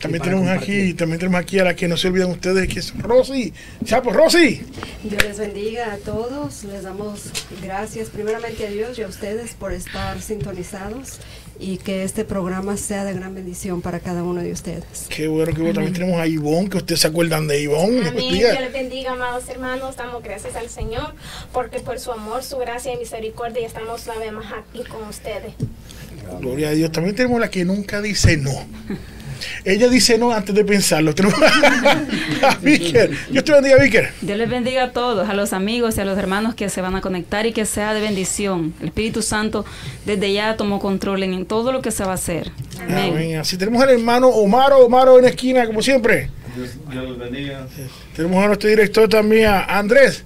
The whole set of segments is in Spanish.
También tenemos aquí, también tenemos aquí a la que no se olviden ustedes, que es Rosy. Chapo, Rosy. Dios les bendiga a todos. Les damos gracias primeramente a Dios y a ustedes por estar sintonizados y que este programa sea de gran bendición para cada uno de ustedes. Qué bueno, qué bueno. También tenemos a Ivonne, que ustedes se acuerdan de Ivonne. Amén. Dios les bendiga, amados hermanos. Damos gracias al Señor porque por su amor, su gracia y misericordia estamos una vez más aquí con ustedes. Gloria a Dios. También tenemos la que nunca dice no. Ella dice no antes de pensarlo. Tenemos a Víker. Dios te bendiga, Víker. Dios les bendiga a todos, a los amigos y a los hermanos que se van a conectar y que sea de bendición. El Espíritu Santo desde ya tomó control en todo lo que se va a hacer. Amén. Amén. Así tenemos al hermano Omaro, Omaro en la esquina, como siempre. Dios, Dios los bendiga. Tenemos a nuestro director también, a Andrés.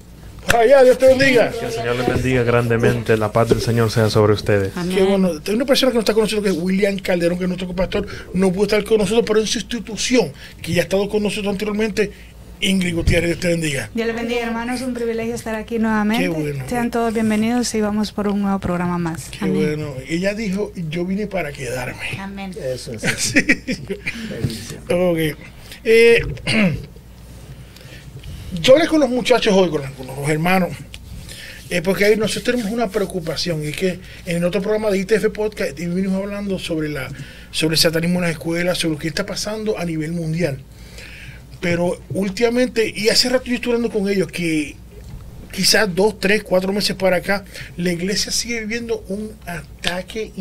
Allá, Dios te bendiga. Que el Señor les bendiga grandemente. La paz del Señor sea sobre ustedes. Amén. Qué bueno. Hay una persona que nos está con nosotros, que es William Calderón, que es nuestro pastor, no pudo estar con nosotros, pero en su institución, que ya ha estado con nosotros anteriormente, Ingrid Gutiérrez, Dios te bendiga. Dios les bendiga, hermanos. Un privilegio estar aquí nuevamente. Qué bueno. Sean todos bienvenidos y vamos por un nuevo programa más. Qué bueno. Ella dijo, yo vine para quedarme. Amén. Eso es. Sí. Ok. Eh, yo hablé con los muchachos hoy, con, con los hermanos, eh, porque ahí nosotros tenemos una preocupación, y es que en el otro programa de ITF Podcast vinimos hablando sobre, la, sobre el satanismo en las escuelas, sobre lo que está pasando a nivel mundial. Pero últimamente, y hace rato yo estuve hablando con ellos, que quizás dos, tres, cuatro meses para acá, la iglesia sigue viviendo un ataque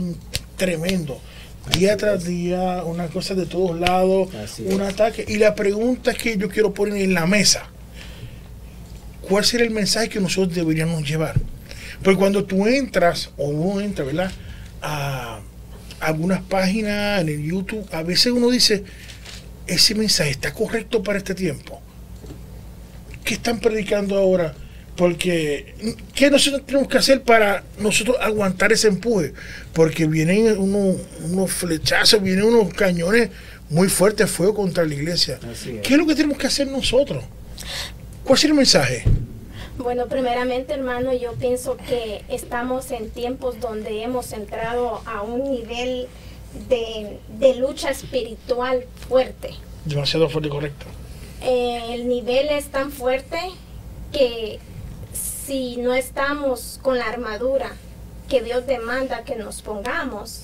tremendo. Día tras día, una cosa de todos lados, Así un es. ataque. Y la pregunta que yo quiero poner en la mesa, ¿cuál sería el mensaje que nosotros deberíamos llevar? Porque cuando tú entras, o uno entra, ¿verdad? A algunas páginas en el YouTube, a veces uno dice, ese mensaje está correcto para este tiempo. ¿Qué están predicando ahora? Porque, ¿qué nosotros tenemos que hacer para nosotros aguantar ese empuje? Porque vienen unos, unos flechazos, vienen unos cañones muy fuertes fuego contra la iglesia. ¿Qué es lo que tenemos que hacer nosotros? ¿Cuál es el mensaje? Bueno, primeramente, hermano, yo pienso que estamos en tiempos donde hemos entrado a un nivel de, de lucha espiritual fuerte. Demasiado fuerte y correcto. Eh, el nivel es tan fuerte que si no estamos con la armadura que Dios demanda que nos pongamos,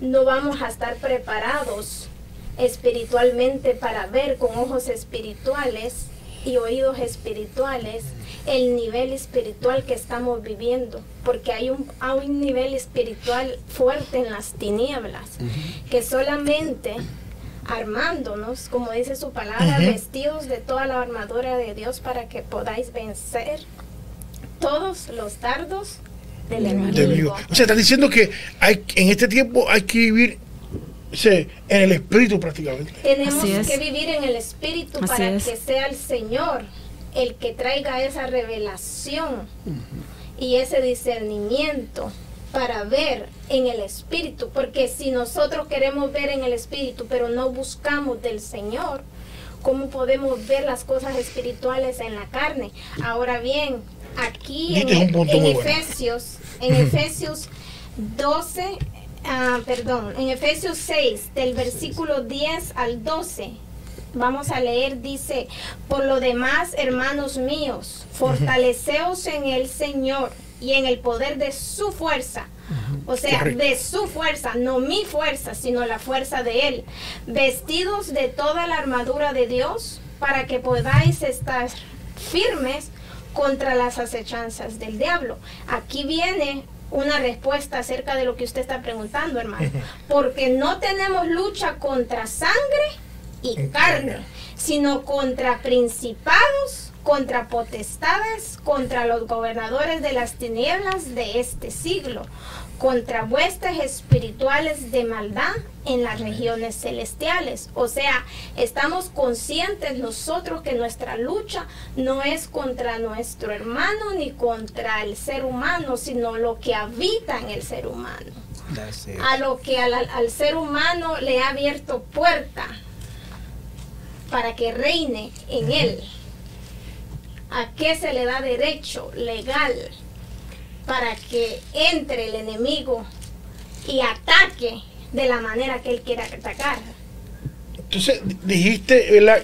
no vamos a estar preparados espiritualmente para ver con ojos espirituales y oídos espirituales el nivel espiritual que estamos viviendo, porque hay un, hay un nivel espiritual fuerte en las tinieblas, que solamente armándonos, como dice su palabra, vestidos de toda la armadura de Dios para que podáis vencer todos los dardos del enemigo. O sea, está diciendo que hay, en este tiempo hay que vivir en el espíritu prácticamente. Tenemos es. que vivir en el Espíritu Así para es. que sea el Señor el que traiga esa revelación y ese discernimiento para ver en el Espíritu. Porque si nosotros queremos ver en el Espíritu, pero no buscamos del Señor, ¿cómo podemos ver las cosas espirituales en la carne? Ahora bien, aquí en. Efesios, en Efesios 12, ah, perdón, en Efesios 6, del versículo 10 al 12, vamos a leer, dice, por lo demás, hermanos míos, fortaleceos en el Señor y en el poder de su fuerza. O sea, de su fuerza, no mi fuerza, sino la fuerza de Él. Vestidos de toda la armadura de Dios para que podáis estar firmes contra las acechanzas del diablo. Aquí viene una respuesta acerca de lo que usted está preguntando, hermano. Porque no tenemos lucha contra sangre y carne, sino contra principados, contra potestades, contra los gobernadores de las tinieblas de este siglo, contra huestes espirituales de maldad en las regiones celestiales. O sea, estamos conscientes nosotros que nuestra lucha no es contra nuestro hermano ni contra el ser humano, sino lo que habita en el ser humano. A lo que al, al ser humano le ha abierto puerta para que reine en él. ¿A qué se le da derecho legal para que entre el enemigo y ataque de la manera que él quiera atacar? Entonces dijiste, ¿verdad?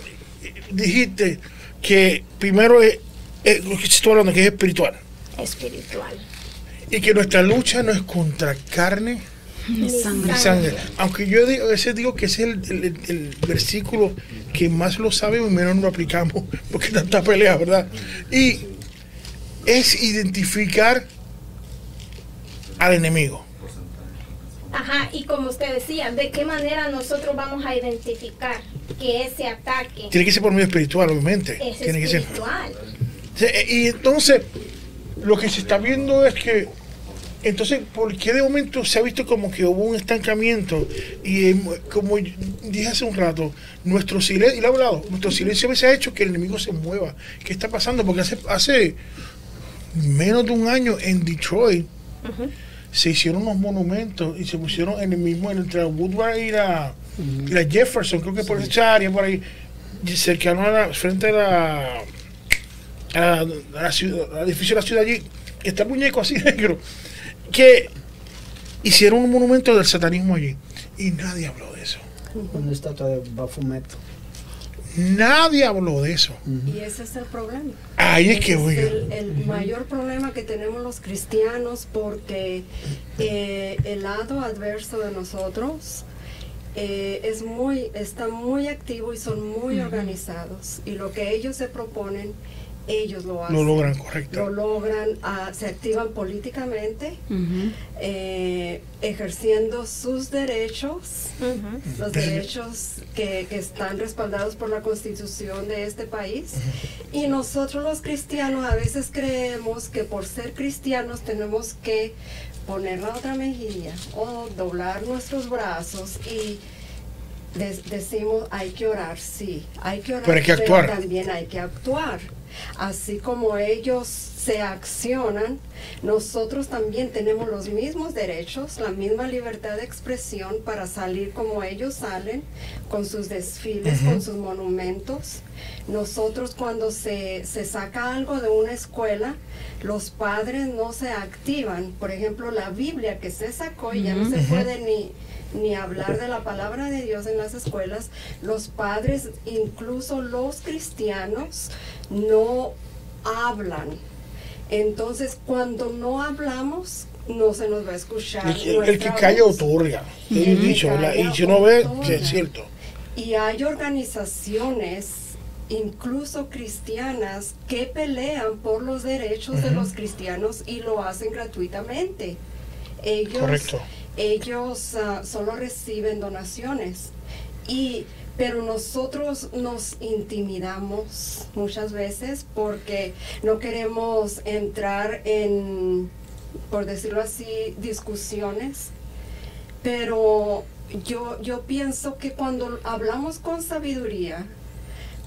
dijiste que primero es, es lo que estoy hablando, que es espiritual. Espiritual. Y que nuestra lucha no es contra carne sangre. ni sangre. Aunque yo digo, a veces digo que ese es el, el- el versículo que más lo sabemos y menos lo aplicamos, porque tanta pelea, ¿verdad? Y es identificar al enemigo. Ajá, y como usted decía, ¿de qué manera nosotros vamos a identificar que ese ataque Tiene que ser por medio espiritual, obviamente. es Tiene que ser. espiritual? Sí, Y entonces, lo que se está viendo es que, entonces, ¿por qué de momento se ha visto como que hubo un estancamiento? Y eh, como dije hace un rato, nuestro silencio, y lo he hablado, nuestro silencio a veces ha hecho que el enemigo se mueva. ¿Qué está pasando? Porque hace, hace menos de un año en Detroit se hicieron unos monumentos y se pusieron en el mismo, entre Woodward y la, y la Jefferson, creo que por esa área, por ahí, cercano a la, frente a la a la, a la ciudad, al edificio de la ciudad allí, que está el muñeco así negro, que hicieron un monumento del satanismo allí. Y nadie habló de eso. Una estatua de Bafumet. Nadie habló de eso. Y ese es el problema. Ahí es que voy. el, el mayor problema que tenemos los cristianos porque eh, el lado adverso de nosotros eh, es muy, está muy activo y son muy organizados. Y lo que ellos se proponen, ellos lo hacen. Lo logran, Lo correcto. logran, ah, se activan políticamente, eh, ejerciendo sus derechos los derechos que, que están respaldados por la constitución de este país. Y nosotros los cristianos a veces creemos que por ser cristianos tenemos que poner la otra mejilla o doblar nuestros brazos y decimos hay que orar, sí, hay que orar, Pero hay que actuar. también hay que actuar. Así como ellos se accionan, nosotros también tenemos los mismos derechos, la misma libertad de expresión para salir como ellos salen, con sus desfiles, con sus monumentos. Nosotros cuando se, se saca algo de una escuela, los padres no se activan. Por ejemplo, la Biblia que se sacó y ya no se puede ni, ni hablar de la palabra de Dios en las escuelas, los padres, incluso los cristianos, no hablan. Entonces, cuando no hablamos, no se nos va a escuchar. El, que- el que nuestra calla otorga. El dicho, Y si uno ve, sí, es cierto. Y hay organizaciones, incluso cristianas, que pelean por los derechos de los cristianos y lo hacen gratuitamente. Ellos, Correcto. Ellos ah, solo reciben donaciones. Y, pero nosotros nos intimidamos muchas veces porque no queremos entrar en, por decirlo así, discusiones. Pero yo, yo pienso que cuando hablamos con sabiduría,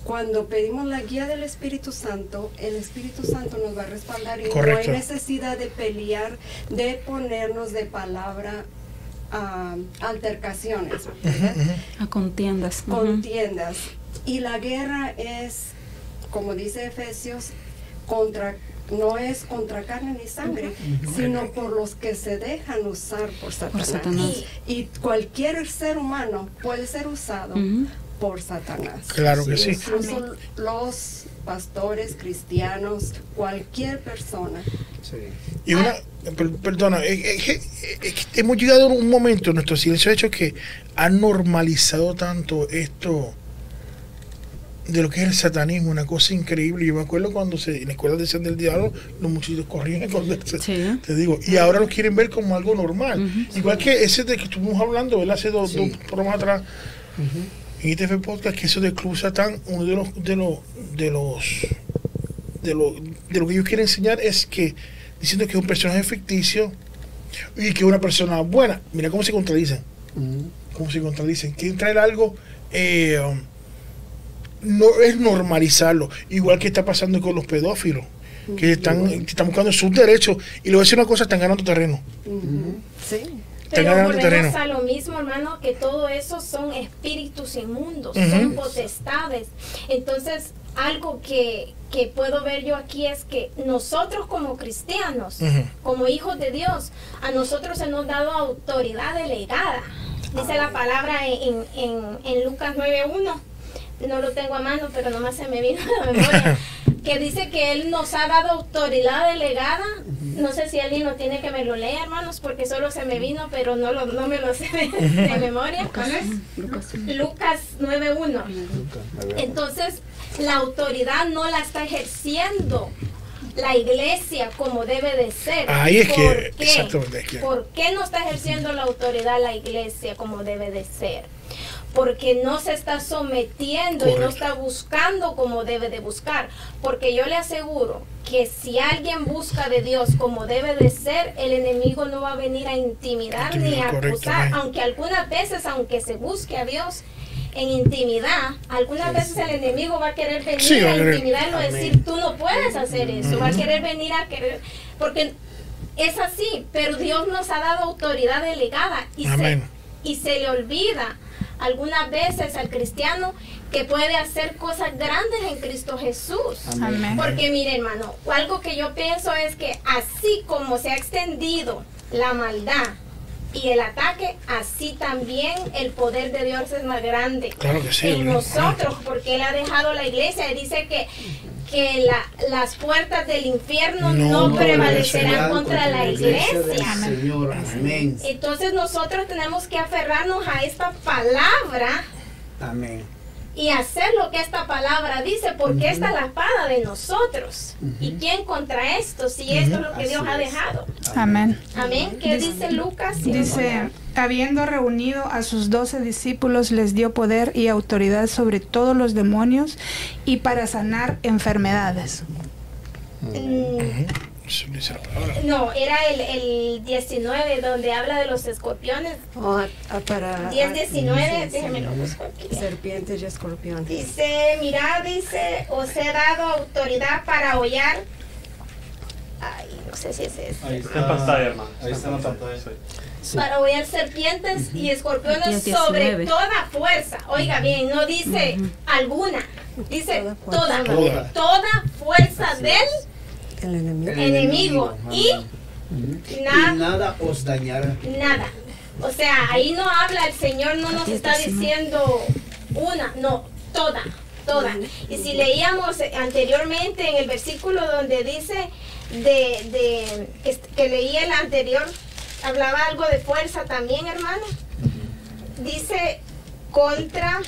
cuando pedimos la guía del Espíritu Santo, el Espíritu Santo nos va a respaldar y Correcto. no hay necesidad de pelear, de ponernos de palabra a altercaciones. A contiendas. Contiendas. Y la guerra es, como dice Efesios, contra no es contra carne ni sangre, sino por los que se dejan usar por Satanás. Satanás. Y cualquier ser humano puede ser usado. Por Satanás. Claro que sí. Incluso los pastores cristianos, cualquier persona. Sí. Y una, per- perdona, que hemos llegado a un momento en nuestro silencio hecho que ha normalizado tanto esto de lo que es el satanismo, una cosa increíble. Yo me acuerdo cuando se, en la escuela decían del diablo, los muchachitos corrían a esconderse. Sí. Te digo, y ahora lo quieren ver como algo normal. Igual que ese de que estuvimos hablando, ¿verdad? Hace dos, Sí. dos programas atrás, en ITF Podcast, que eso del Club Satán, uno de los, de los, de los, de lo, de lo que ellos quieren enseñar es que, diciendo que es un personaje ficticio y que es una persona buena. Mira cómo se contradicen, cómo se contradicen. Quieren traer algo, eh, no es normalizarlo, igual que está pasando con los pedófilos. Que están, que están buscando sus derechos y le voy a decir una cosa, están ganando terreno. Sí. Pero volvemos a lo mismo, hermano, que todo eso son espíritus inmundos, son potestades. Entonces, algo que, que puedo ver yo aquí es que nosotros como cristianos, como hijos de Dios, a nosotros se nos ha dado autoridad delegada. Dice la palabra en, en, en Lucas 9.1, no lo tengo a mano, pero nomás se me vino a la memoria, que dice que Él nos ha dado autoridad delegada. No sé si alguien lo tiene que me lo lea, hermanos, porque solo se me vino, pero no, lo, no me lo sé de, de memoria. Lucas 9.1. Entonces, la autoridad no la está ejerciendo la iglesia como debe de ser. Ahí es que- ¿Por qué? exactamente, es que- ¿Por qué no está ejerciendo la autoridad la iglesia como debe de ser? Porque no se está sometiendo y no está buscando como debe de buscar. Porque yo le aseguro que si alguien busca de Dios como debe de ser, el enemigo no va a venir a intimidar ni a acusar. Aunque algunas veces, aunque se busque a Dios en intimidad, algunas veces el enemigo va a querer venir Sí, a intimidarlo, a decir, tú no puedes hacer eso. Va a querer venir a querer, porque es así, pero Dios nos ha dado autoridad delegada y, se, Amén. y se le olvida algunas veces al cristiano que puede hacer cosas grandes en Cristo Jesús. Amén. Porque mire hermano, algo que yo pienso es que así como se ha extendido la maldad y el ataque, así también el poder de Dios es más grande Claro que sí, en ¿no? nosotros, porque Él ha dejado la iglesia y dice que, que la- las puertas del infierno No no, prevalecerán contra la iglesia. Señor. Amén. Entonces nosotros tenemos que aferrarnos a esta palabra Amén. Y hacer lo que esta palabra dice, porque esta es la espada de nosotros. ¿Y quién contra esto? Si esto es lo que Así Dios ha es. dejado. Amén. Amén. ¿Qué dice Lucas? Dice, habiendo reunido a sus doce discípulos, les dio poder y autoridad sobre todos los demonios y para sanar enfermedades. Mm, No, era el, el 19 donde habla de los escorpiones. O a- a para 10, a- 19, sí, déjeme lo sí. busco aquí. serpientes y escorpiones. Dice, mira, dice, os he dado autoridad para hollar. Ay, no sé si es eso. Está en pantalla, hermano. Ahí está en la pantalla. Sí. Para hollar serpientes y escorpiones Aquí es sobre 19. toda fuerza. Oiga bien, no dice alguna, dice Toda fuerza. toda. Toda. Toda fuerza Así del es. El enemigo. El enemigo. Y nada os dañará. nada. O sea, ahí no habla el Señor, no nos está diciendo una, no, toda, toda. Y si leíamos anteriormente en el versículo donde dice de, de que, que leí el anterior, hablaba algo de fuerza también, hermano. Dice contra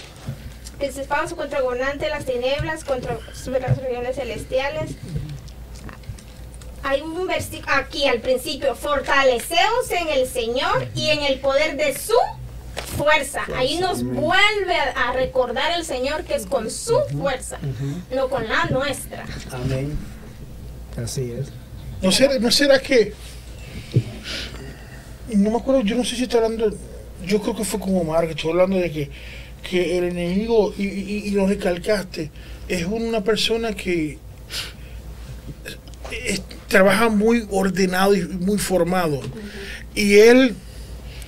principados contra gobernante de las tinieblas, contra las regiones celestiales. Hay un versículo aquí al principio, fortaleceos en el Señor y en el poder de su fuerza. Ahí nos vuelve a recordar el Señor que es con su fuerza, no con la nuestra. Amén. Así es. ¿No será, ¿No será que.? No me acuerdo, yo no sé si está hablando. Yo creo que fue con Omar que estuvo hablando de que, que el enemigo, y, y- y lo recalcaste, es una persona que es- trabaja muy ordenado y muy formado. Y él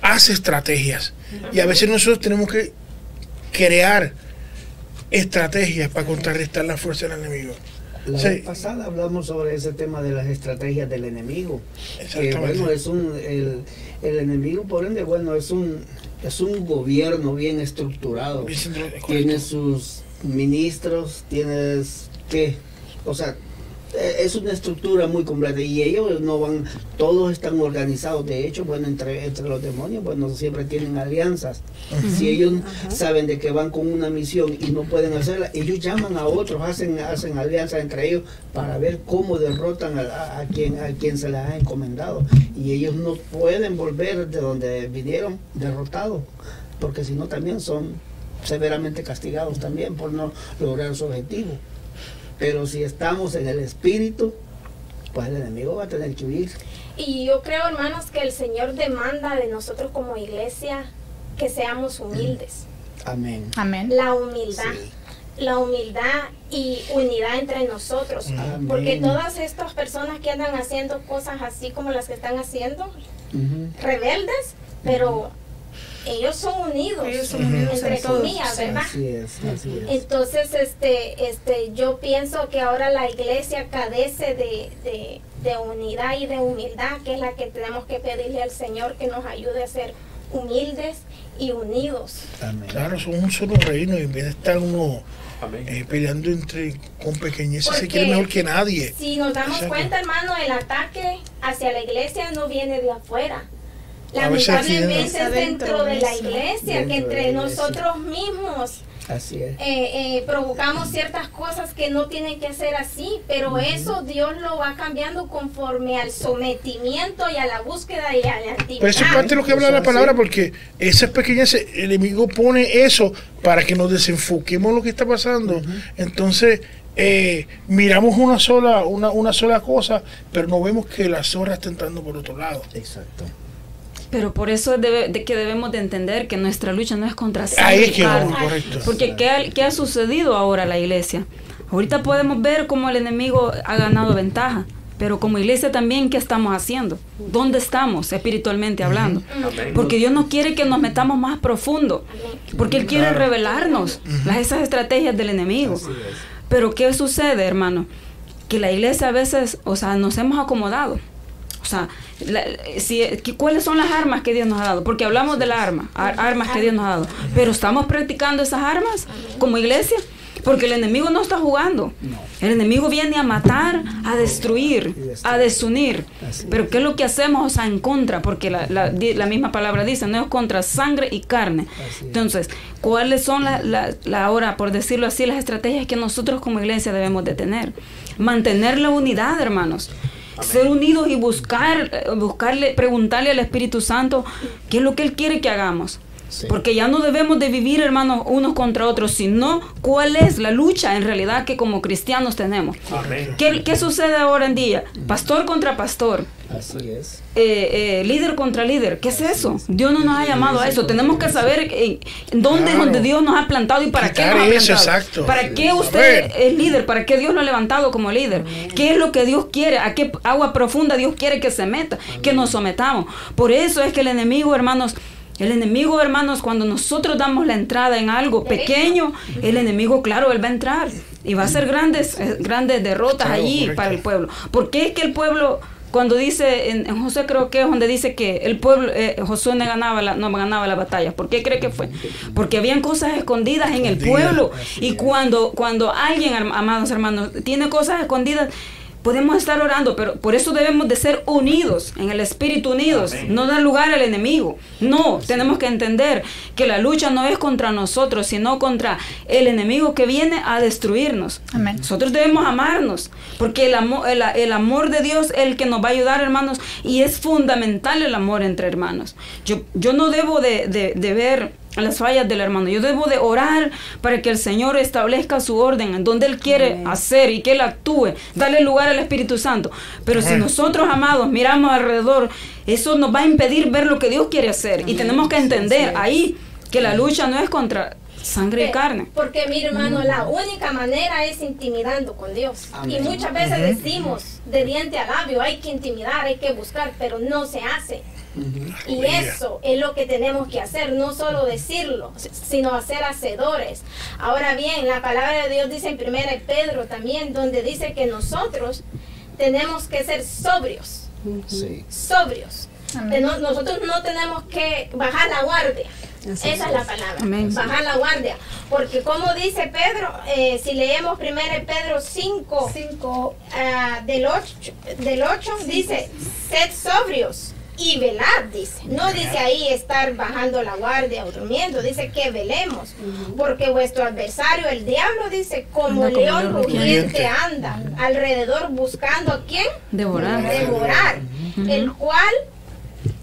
hace estrategias. Y a veces nosotros tenemos que crear estrategias para contrarrestar la fuerza del enemigo. La Sí. vez pasada hablamos sobre ese tema de las estrategias del enemigo. Que bueno, es un el, el enemigo por ende bueno es un es un gobierno bien estructurado. Bien Tiene sus ministros, tienes que, o sea, es una estructura muy completa y ellos no van, todos están organizados. De hecho, bueno, entre, entre los demonios, bueno, siempre tienen alianzas. Si ellos saben de que van con una misión y no pueden hacerla, ellos llaman a otros, hacen, hacen alianzas entre ellos para ver cómo derrotan a, a- a quien, a quien se les ha encomendado. Y ellos no pueden volver de donde vinieron derrotados, porque si no también son severamente castigados también por no lograr su objetivo. Pero si estamos en el espíritu, pues el enemigo va a tener que huir. Y yo creo, hermanos, que el Señor demanda de nosotros como iglesia que seamos humildes. Amén. Amén. La humildad. Sí. La humildad y unidad entre nosotros. Amén. Porque todas estas personas que andan haciendo cosas así como las que están haciendo, rebeldes, pero ellos son unidos, Ellos son unidos entre en comillas. ¿verdad? Así es, así es. Entonces, este, este, yo pienso que ahora la iglesia carece de, de, de unidad y de humildad, que es la que tenemos que pedirle al Señor que nos ayude a ser humildes y unidos. Amén. Claro, son un solo reino y en vez de estar uno eh, peleando entre con pequeñeces se quiere mejor que nadie. Si nos damos cuenta, hermano, el ataque hacia la iglesia no viene de afuera. Lamentablemente dentro. es dentro de la iglesia, que entre nosotros mismos Así es. eh, eh, provocamos ciertas cosas que no tienen que ser así, pero eso Dios lo va cambiando conforme al sometimiento y a la búsqueda y a la Pero eso es actividad. parte de lo que habla la palabra, porque esas pequeñeces, el enemigo pone eso para que nos desenfoquemos en lo que está pasando. Entonces, eh, miramos una sola, una, una sola cosa, pero no vemos que la zorra está entrando por otro lado. Exacto. Pero por eso debe- de que debemos de entender que nuestra lucha no es contra Ahí es y que carne. vamos, correcto. Porque ¿qué ha, qué ha sucedido ahora a la iglesia? Ahorita podemos ver cómo el enemigo ha ganado ventaja, pero como iglesia también, ¿qué estamos haciendo? ¿Dónde estamos espiritualmente hablando? Porque Dios no quiere que nos metamos más profundo, porque Él quiere Claro. revelarnos las, esas estrategias del enemigo. Pero ¿qué sucede, hermano? Que la iglesia a veces, o sea, nos hemos acomodado. O sea, la- si, que- ¿cuáles son las armas que Dios nos ha dado? Porque hablamos de la arma, ar- armas que Dios nos ha dado. Pero ¿estamos practicando esas armas como iglesia? Porque el enemigo no está jugando. El enemigo viene a matar, a destruir, a desunir. Pero ¿qué es lo que hacemos? O sea, en contra, porque la, la- misma palabra dice, no es contra sangre y carne. Entonces, ¿cuáles son la, la, la ahora, por decirlo así, las estrategias que nosotros como iglesia debemos de tener? Mantener la unidad, hermanos. Ser unidos y buscar, eh, buscarle, preguntarle al Espíritu Santo qué es lo que Él quiere que hagamos. Sí. Porque ya no debemos de vivir, hermanos, unos contra otros, sino cuál es la lucha en realidad que como cristianos tenemos. Amén. ¿Qué, qué sucede ahora en día? Pastor contra pastor, Así es. eh, eh, líder contra líder. ¿Qué es eso? Dios no nos ha llamado a eso. Tenemos que saber eh, dónde es Claro. donde Dios nos ha plantado y para qué nos ha eso, plantado. exacto. ¿Para qué A usted es líder? ¿Para qué Dios lo ha levantado como líder? ¿Qué es lo que Dios quiere? ¿A qué agua profunda Dios quiere que se meta? Que nos sometamos. Por eso es que el enemigo, hermanos, el enemigo, hermanos, cuando nosotros damos la entrada en algo pequeño, el enemigo, claro, él va a entrar y va a hacer grandes, eh, grandes derrotas Claro, allí correcto. para el pueblo. ¿Por qué es que el pueblo cuando dice en, en José creo que es donde dice que el pueblo eh, Josué no ganaba la, no ganaba la batalla. ¿por qué cree que fue? porque habían cosas escondidas en el pueblo. y cuando cuando alguien am- amados hermanos tiene cosas escondidas podemos estar orando pero por eso debemos de ser unidos en el espíritu unidos Amén. no dar lugar al enemigo no tenemos que entender que la lucha no es contra nosotros sino contra el enemigo que viene a destruirnos Amén. nosotros debemos amarnos, porque el amor, el, el amor de Dios es el que nos va a ayudar, hermanos, y es fundamental el amor entre hermanos. Yo, yo no debo de, de- de ver las fallas del hermano, yo debo de orar para que el Señor establezca su orden en donde Él quiere hacer y que Él actúe, darle lugar al Espíritu Santo. Pero si nosotros, amados, miramos alrededor, eso nos va a impedir ver lo que Dios quiere hacer. Y tenemos que entender ahí que la lucha no es contra sangre y carne. Porque mi hermano, la única manera es intimidando con Dios. Amén. Y muchas veces decimos de diente a labio, hay que intimidar, hay que buscar, pero no se hace. Y eso es lo que tenemos que hacer, no solo decirlo, sino hacer hacedores. Ahora bien, la palabra de Dios dice en primera de Pedro también, donde dice que nosotros tenemos que ser sobrios, Sí. sobrios. No- nosotros no tenemos que bajar la guardia. Así Esa es la palabra, Amén. bajar la guardia. Porque como dice Pedro, eh, si leemos primero Pedro 5, 5 del 8, del 8 dice, sed sobrios y velad, dice. No dice ahí estar bajando la guardia o durmiendo, dice que velemos. Porque vuestro adversario, el diablo, dice, como Anda león rugiente. anda alrededor buscando a quién? Devorar. devorar, el cual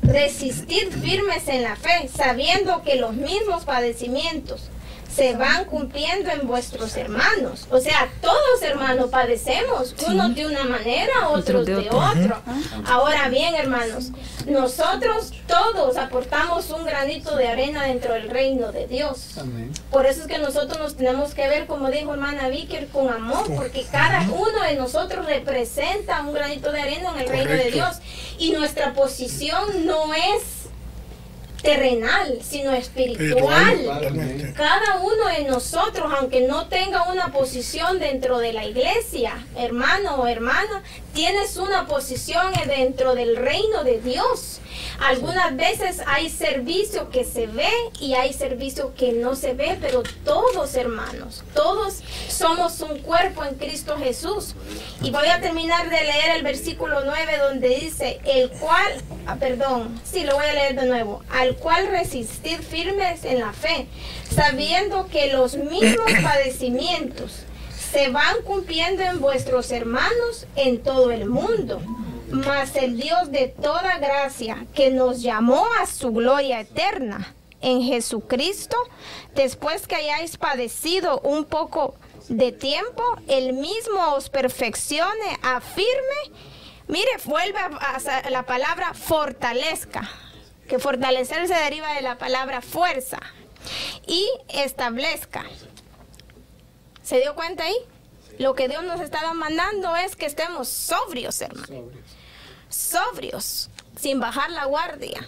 resistid firmes en la fe, sabiendo que los mismos padecimientos se van cumpliendo en vuestros hermanos. O sea, todos hermanos padecemos, unos de una manera, otros de de otro. otro. Ahora bien, hermanos, nosotros todos aportamos un granito de arena dentro del reino de Dios. Amén. Por eso es que nosotros nos tenemos que ver, como dijo hermana Vicker, con amor, porque cada uno de nosotros representa un granito de arena en el reino de. Dios. Y nuestra posición no es terrenal, sino Espiritual, totalmente. Cada uno de nosotros, aunque no tenga una posición dentro de la iglesia, hermano o hermana, tienes una posición dentro del reino de Dios. Algunas veces hay servicio que se ve y hay servicio que no se ve, pero todos hermanos, todos somos un cuerpo en Cristo Jesús. Y voy a terminar de leer el versículo 9 donde dice, el cual, ah, perdón, sí, lo voy a leer de nuevo, al cual resistid firmes en la fe, sabiendo que los mismos padecimientos se van cumpliendo en vuestros hermanos en todo el mundo. Mas el Dios de toda gracia, que nos llamó a su gloria eterna en Jesucristo, después que hayáis padecido un poco de tiempo, el mismo os perfeccione, afirme. Mire, vuelve a la palabra fortalezca, que fortalecer se deriva de la palabra fuerza, y establezca. ¿Se dio cuenta ahí? Lo que Dios nos estaba mandando es que estemos sobrios, hermano. Sobrios, sin bajar la guardia.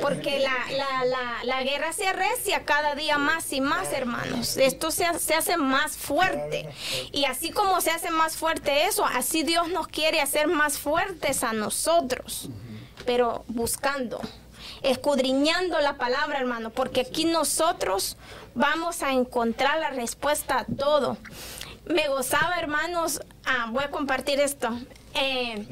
Porque la, la, la, la guerra se arrecia cada día más y más, hermanos. Esto se, se hace más fuerte. Y así como se hace más fuerte eso, así Dios nos quiere hacer más fuertes a nosotros. Pero buscando, escudriñando la palabra, hermano. Porque aquí nosotros vamos a encontrar la respuesta a todo. Me gozaba, hermanos, ah, voy a compartir esto. Eh,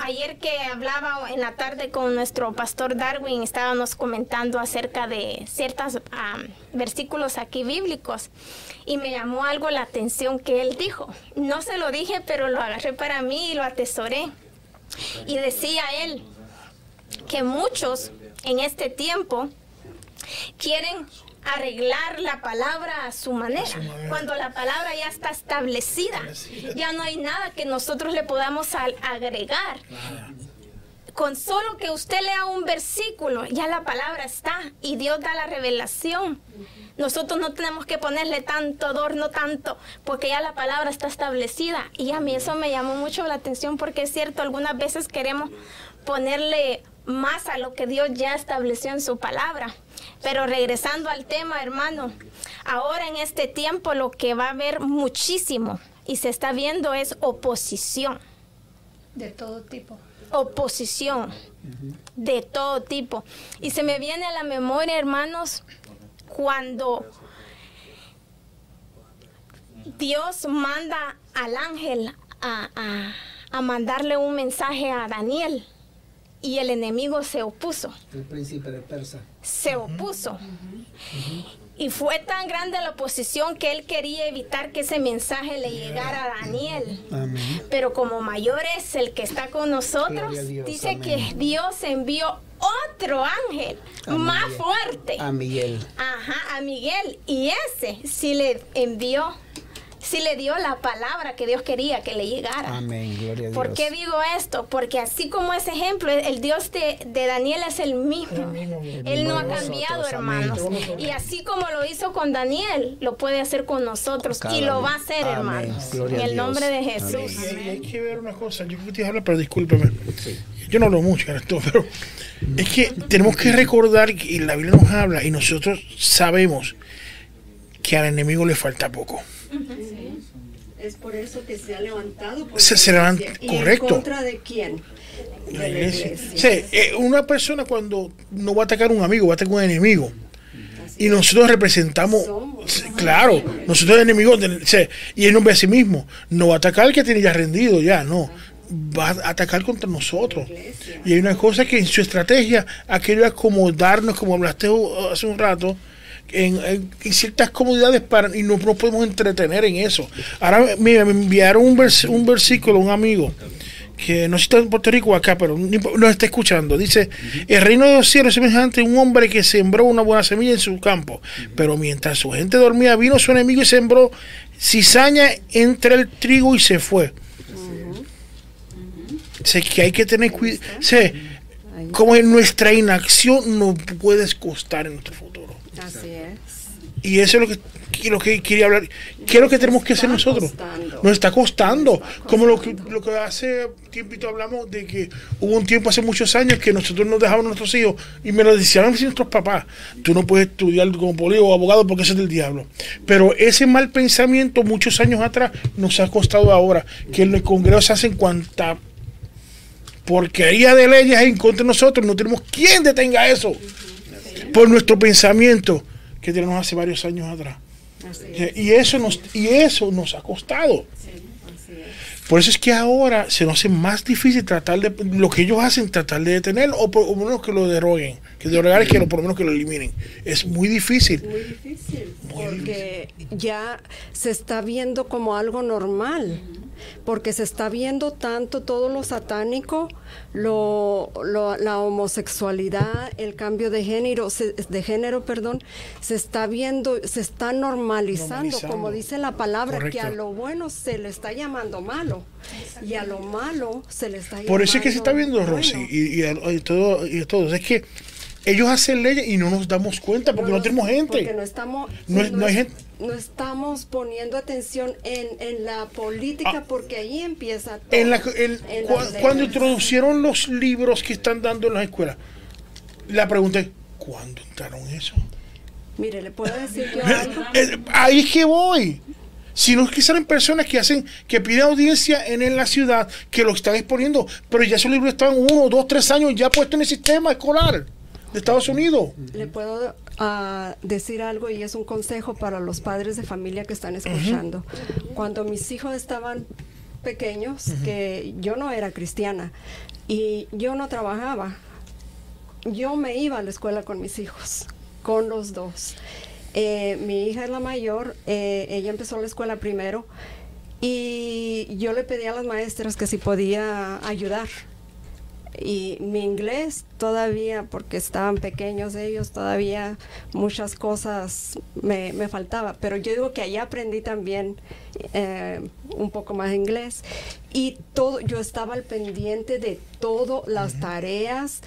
ayer que hablaba en la tarde con nuestro pastor Darwin, estábamos comentando acerca de ciertos versículos aquí bíblicos y me llamó algo la atención que él dijo. No se lo dije, pero lo agarré para mí y lo atesoré. Y decía él que muchos en este tiempo quieren arreglar la palabra a su manera, cuando la palabra ya está establecida. Ya no hay nada que nosotros le podamos agregar. Con solo que usted lea un versículo, ya la palabra está y Dios da la revelación. Nosotros no tenemos que ponerle tanto adorno, tanto, porque ya la palabra está establecida. Y a mí eso me llamó mucho la atención porque es cierto, algunas veces queremos ponerle más a lo que Dios ya estableció en su palabra. Pero regresando al tema, hermano, ahora en este tiempo lo que va a haber muchísimo y se está viendo es oposición De todo tipo. oposición de todo tipo. Y se me viene a la memoria, hermanos, cuando Dios manda al ángel a, a- a mandarle un mensaje a Daniel y el enemigo se opuso, El príncipe de Persa. se opuso. Y fue tan grande la oposición que él quería evitar que ese mensaje le llegara a Daniel. Amén. Pero como mayor es el que está con nosotros, Dios, dice amén. que Dios envió otro ángel A más Miguel. fuerte. A Miguel. Ajá, a Miguel. Y ese sí le envió, sí le dio la palabra que Dios quería que le llegara. Amén. Gloria a Dios. ¿Por qué digo esto? Porque así como ese ejemplo, el- Dios de, de Daniel es el mismo. Él no ha cambiado, amén. hermanos. Y así como lo hizo con Daniel, lo puede hacer con nosotros. Cada y lo va a hacer, Amén. hermanos. Gloria en el nombre de Amén. Jesús. Y, hay que ver una cosa, yo te hablar, pero discúlpeme. Yo no hablo mucho en esto, pero es que tenemos que recordar que la Biblia nos habla y nosotros sabemos que al enemigo le falta poco. Es por eso que se ha levantado. por Se- la se levanta- iglesia. ¿Y correcto. en contra de quién? De La iglesia. Eh, una persona cuando no va a atacar a un amigo, va a atacar a un enemigo. Así Y nosotros representamos, Somos. claro, nosotros enemigos, de- o sea, y él no ve a sí mismo, no va a atacar al que tiene ya rendido, ya, no, va a atacar contra nosotros. Y hay una cosa que en su estrategia ha querido acomodarnos, como hablaste uh, hace un rato, en, ciertas comodidades para, y no nos podemos entretener en eso. Ahora, mira, me enviaron un, vers- un versículo, un amigo, que no está en Puerto Rico o acá, pero nos está escuchando. Dice, el reino de los cielos es semejante a un hombre que sembró una buena semilla en su campo, pero mientras su gente dormía, vino su enemigo y sembró cizaña entre el trigo y se fue. Sé que hay que tener cuidado. Sé, como en nuestra inacción nos puede costar en nuestro futuro. Así es. Y eso es lo que, lo que quería hablar. ¿Qué es lo que tenemos que hacer nosotros? costando. Nos está costando. Como lo que, lo que hace tiempito hablamos de que hubo un tiempo hace muchos años que nosotros nos dejaban nuestros hijos y me lo decían nuestros papás. Tú no puedes estudiar como político o abogado porque eso es del diablo. Pero ese mal pensamiento muchos años atrás nos ha costado ahora que en el Congreso se hacen cuanta porquería de leyes en contra de nosotros. No tenemos quien detenga eso por nuestro pensamiento que tenemos hace varios años atrás. Y eso nos, y eso nos ha costado. Por eso es que ahora se nos hace más difícil tratar de lo que ellos hacen, tratar de detenerlo o por lo menos que lo deroguen, que derogar que lo, por lo menos que lo eliminen. Es muy difícil. Muy difícil, porque ya se está viendo como algo normal, porque se está viendo tanto todo lo satánico, lo, lo- la homosexualidad, el cambio de género, se- de género, perdón, se está viendo, se está normalizando, Normalizando. como dice la palabra, que a lo bueno se le está llamando malo y a lo malo se le está llamando Por eso es que se está viendo, bueno. Rosy, y, y, a- y todo, y todo. Es que ellos hacen leyes y no nos damos cuenta porque no, tenemos gente. Porque no estamos, No es- no hay gente. No estamos poniendo atención en, en la política porque ahí empieza todo. Ah. En la, En cuando introducieron los libros que están dando en las escuelas, la pregunté, ¿cuándo entraron eso? Mire, le puedo decir yo algo. Ahí es que voy. Si no es que salen personas que hacen, que piden audiencia en, en la ciudad, que lo están exponiendo, pero ya esos libros están uno, dos, tres años ya puestos en el sistema escolar de Estados Unidos. Le puedo ah, decir algo y es un consejo para los padres de familia que están escuchando. Cuando mis hijos estaban pequeños, que yo no era cristiana y yo no trabajaba, yo me iba a la escuela con mis hijos, con los dos. Eh, mi hija es la mayor, eh, ella empezó la escuela primero y yo le pedí a las maestras que si podía ayudar. Y mi inglés todavía, porque estaban pequeños ellos, todavía muchas cosas me, me faltaba. Pero yo digo que allá aprendí también eh, un poco más inglés. Y todo, yo estaba al pendiente de todas las tareas,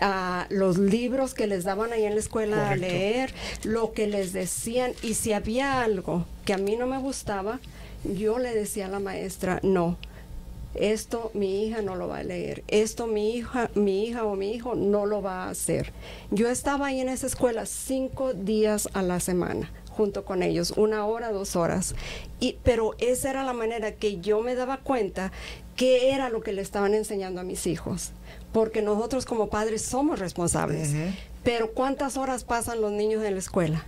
ah, los libros que les daban ahí en la escuela a leer, lo que les decían. Y si había algo que a mí no me gustaba, yo le decía a la maestra, no, esto mi hija no lo va a leer, esto mi hija, mi hija o mi hijo no lo va a hacer. Yo estaba ahí en esa escuela cinco días a la semana junto con ellos, una hora, dos horas. Y, pero esa era la manera que yo me daba cuenta qué era lo que le estaban enseñando a mis hijos. Porque nosotros como padres somos responsables. Pero ¿cuántas horas pasan los niños en la escuela?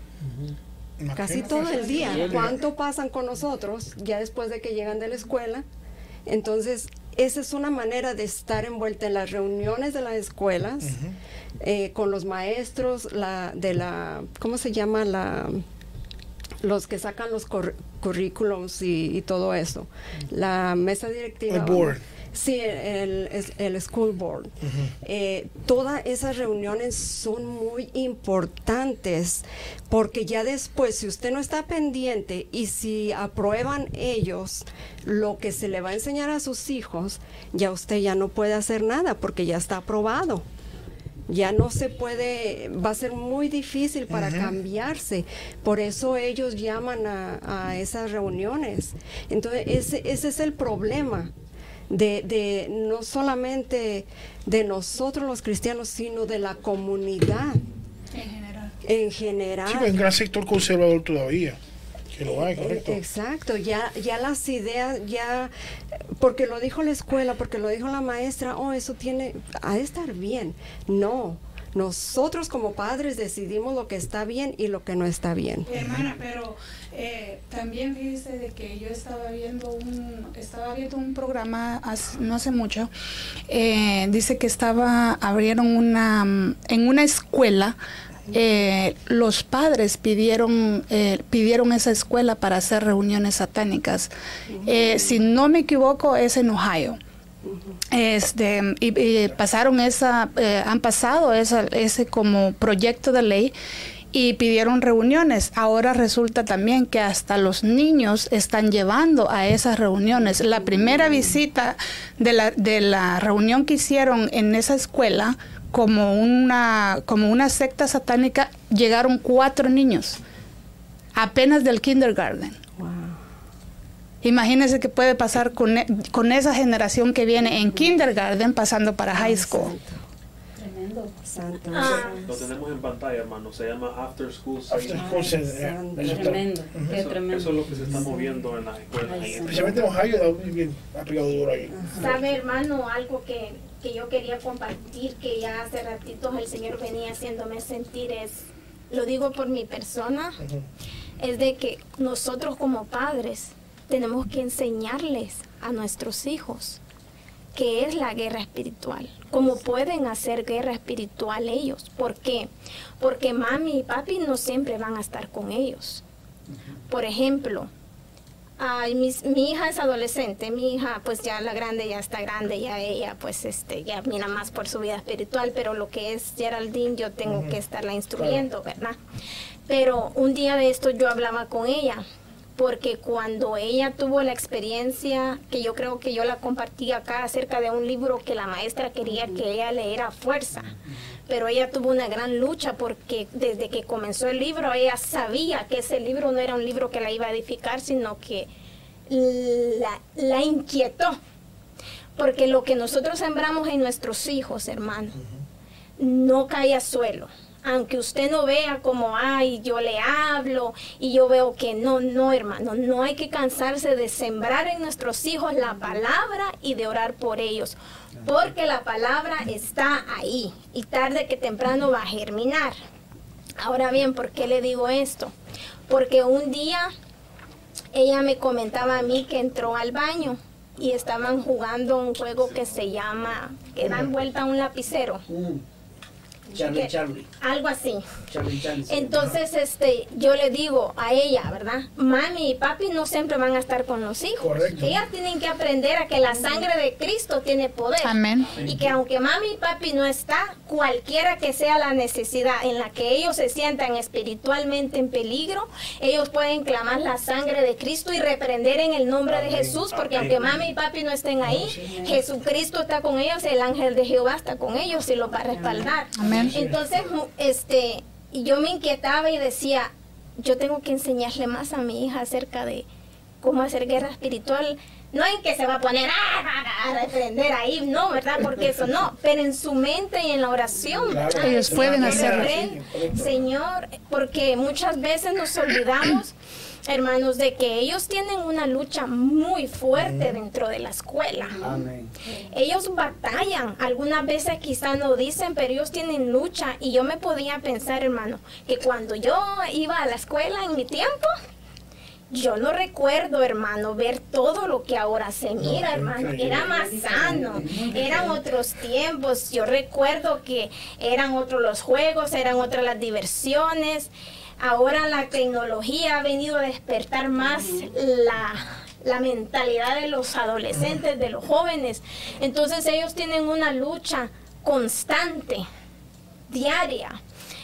Casi todo el día. ¿Cuánto pasan con nosotros ya después de que llegan de la escuela? Entonces, esa es una manera de estar envuelta en las reuniones de las escuelas, eh, con los maestros, la, de la, ¿cómo se llama? La, los que sacan los cur- currículums y, y todo eso. La mesa directiva. El board. Sí, el, el, school board. Eh, todas esas reuniones son muy importantes porque ya después, si usted no está pendiente y si aprueban ellos lo que se le va a enseñar a sus hijos, ya usted ya no puede hacer nada porque ya está aprobado ya no se puede, va a ser muy difícil para cambiarse. Por eso ellos llaman a, a esas reuniones. Entonces, ese, ese es el problema. De, de no solamente de nosotros los cristianos, sino de la comunidad En general. en general. Sí, pues, gran sector conservador todavía, que lo hay, correcto. Eh, Exacto, ya, ya las ideas, ya, porque lo dijo la escuela, porque lo dijo la maestra, oh, eso tiene, ha de estar bien. No, nosotros como padres decidimos lo que está bien y lo que no está bien. Hermana, pero eh, también dice de que yo estaba viendo un estaba viendo un programa no hace mucho. eh, dice que estaba abrieron una en una escuela. eh, los padres pidieron eh, pidieron esa escuela para hacer reuniones satánicas. Eh, si no me equivoco es en Ohio. Este, y, y pasaron esa, eh, han pasado esa, ese como proyecto de ley y pidieron reuniones. Ahora resulta también que hasta los niños están llevando a esas reuniones. La primera visita de la, de la reunión que hicieron en esa escuela, como una, como una secta satánica, llegaron cuatro niños, apenas del kindergarten. Imagínense qué puede pasar con, e- con esa generación que viene en kindergarten pasando para high school. Tremendo. Santo. Ah. Lo tenemos en pantalla, hermano. Se llama After School After. School está. Tremendo. Eso, tremendo. eso es lo que se está moviendo en las escuelas. Sí. Especialmente en Ohio, bien, ha pegado duro ahí. Sabe, hermano, algo que, que yo quería compartir, que ya hace ratitos el Señor venía haciéndome sentir es, lo digo por mi persona, Ujú. es de que nosotros como padres tenemos que enseñarles a nuestros hijos qué es la guerra espiritual, cómo pueden hacer guerra espiritual ellos. ¿Por qué? Porque mami y papi no siempre van a estar con ellos. Por ejemplo, ay, mis- mi hija es adolescente, mi hija pues ya la grande ya está grande, ya ella pues este ya mira más por su vida espiritual, pero lo que es Geraldine yo tengo que estarla instruyendo, ¿verdad? Pero un día de esto yo hablaba con ella, porque cuando ella tuvo la experiencia, que yo creo que yo la compartí acá acerca de un libro que la maestra quería que ella leera a fuerza, pero ella tuvo una gran lucha porque desde que comenzó el libro ella sabía que ese libro no era un libro que la iba a edificar, sino que la, la inquietó. Porque lo que nosotros sembramos en nuestros hijos, hermano, no cae a suelo. Aunque usted no vea como, ay, yo le hablo y yo veo que no, no, hermano, no hay que cansarse de sembrar en nuestros hijos la palabra y de orar por ellos. Porque la palabra está ahí y tarde que temprano va a germinar. Ahora bien, ¿por qué le digo esto? Porque un día ella me comentaba a mí que entró al baño y estaban jugando un juego que se llama, que dan vuelta a un lapicero. Charlie. Charlie. algo así. Charlie, Charlie. Entonces, este, yo le digo a ella, ¿verdad? Mami y papi no siempre van a estar con los hijos. Correcto. Ellas tienen que aprender a que la sangre de Cristo tiene poder. Amén. Y que aunque mami y papi no está, cualquiera que sea la necesidad en la que ellos se sientan espiritualmente en peligro, ellos pueden clamar la sangre de Cristo y reprender en el nombre de Jesús, porque aunque mami y papi no estén ahí, Jesucristo está con ellos, el ángel de Jehová está con ellos y los va a respaldar. Amén. Entonces, mu- este, y yo me inquietaba y decía, yo tengo que enseñarle más a mi hija acerca de cómo hacer guerra espiritual. No en que se va a poner "Ah, a reprender ahí, no, ¿verdad? Porque eso no, pero en su mente y en la oración. Ellos pueden hacerlo. Señor, porque muchas veces nos olvidamos, hermanos, de que ellos tienen una lucha muy fuerte dentro de la escuela. Amén. Ellos batallan, algunas veces quizá no dicen, pero ellos tienen lucha y yo me podía pensar, hermano, que cuando yo iba a la escuela en mi tiempo, yo no recuerdo, hermano, ver todo lo que ahora se mira, hermano. Era más sano, eran otros tiempos. Yo recuerdo que eran otros los juegos, eran otras las diversiones. Ahora la tecnología ha venido a despertar más la, la mentalidad de los adolescentes, de los jóvenes. Entonces ellos tienen una lucha constante, diaria.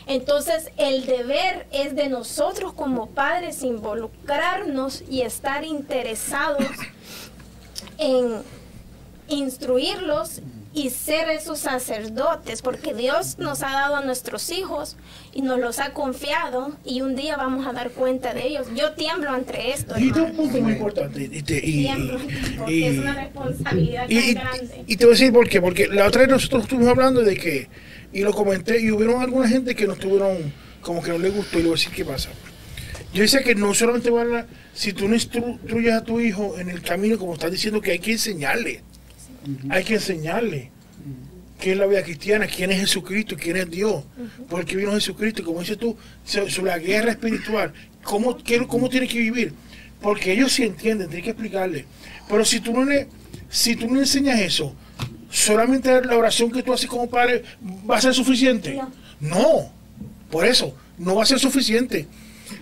Entonces el deber es de nosotros como padres involucrarnos y estar interesados en instruirlos y ser esos sacerdotes, porque Dios nos ha dado a nuestros hijos y nos los ha confiado y un día vamos a dar cuenta de ellos. Yo tiemblo entre esto. Dijiste un punto muy importante. Y, te- y- porque y- es una responsabilidad y- tan y- grande. y te voy a decir por qué. Porque la otra vez nosotros estuvimos hablando de que, y lo comenté, y hubieron alguna gente que nos tuvieron como que no le gustó, y le voy a decir qué pasa. Yo decía que no solamente van a, si tú no instru- instruyes a tu hijo en el camino, como estás diciendo, que hay que enseñarle. Hay que enseñarle qué es la vida cristiana, quién es Jesucristo, quién es Dios, por qué vino Jesucristo, como dices tú, so- sobre la guerra espiritual, cómo, qué- cómo tiene que vivir, porque ellos sí entienden, tienes que explicarle. Pero si tú no le, si tú no le enseñas eso, solamente la oración que tú haces como padre va a ser suficiente. No. No, por eso, no va a ser suficiente.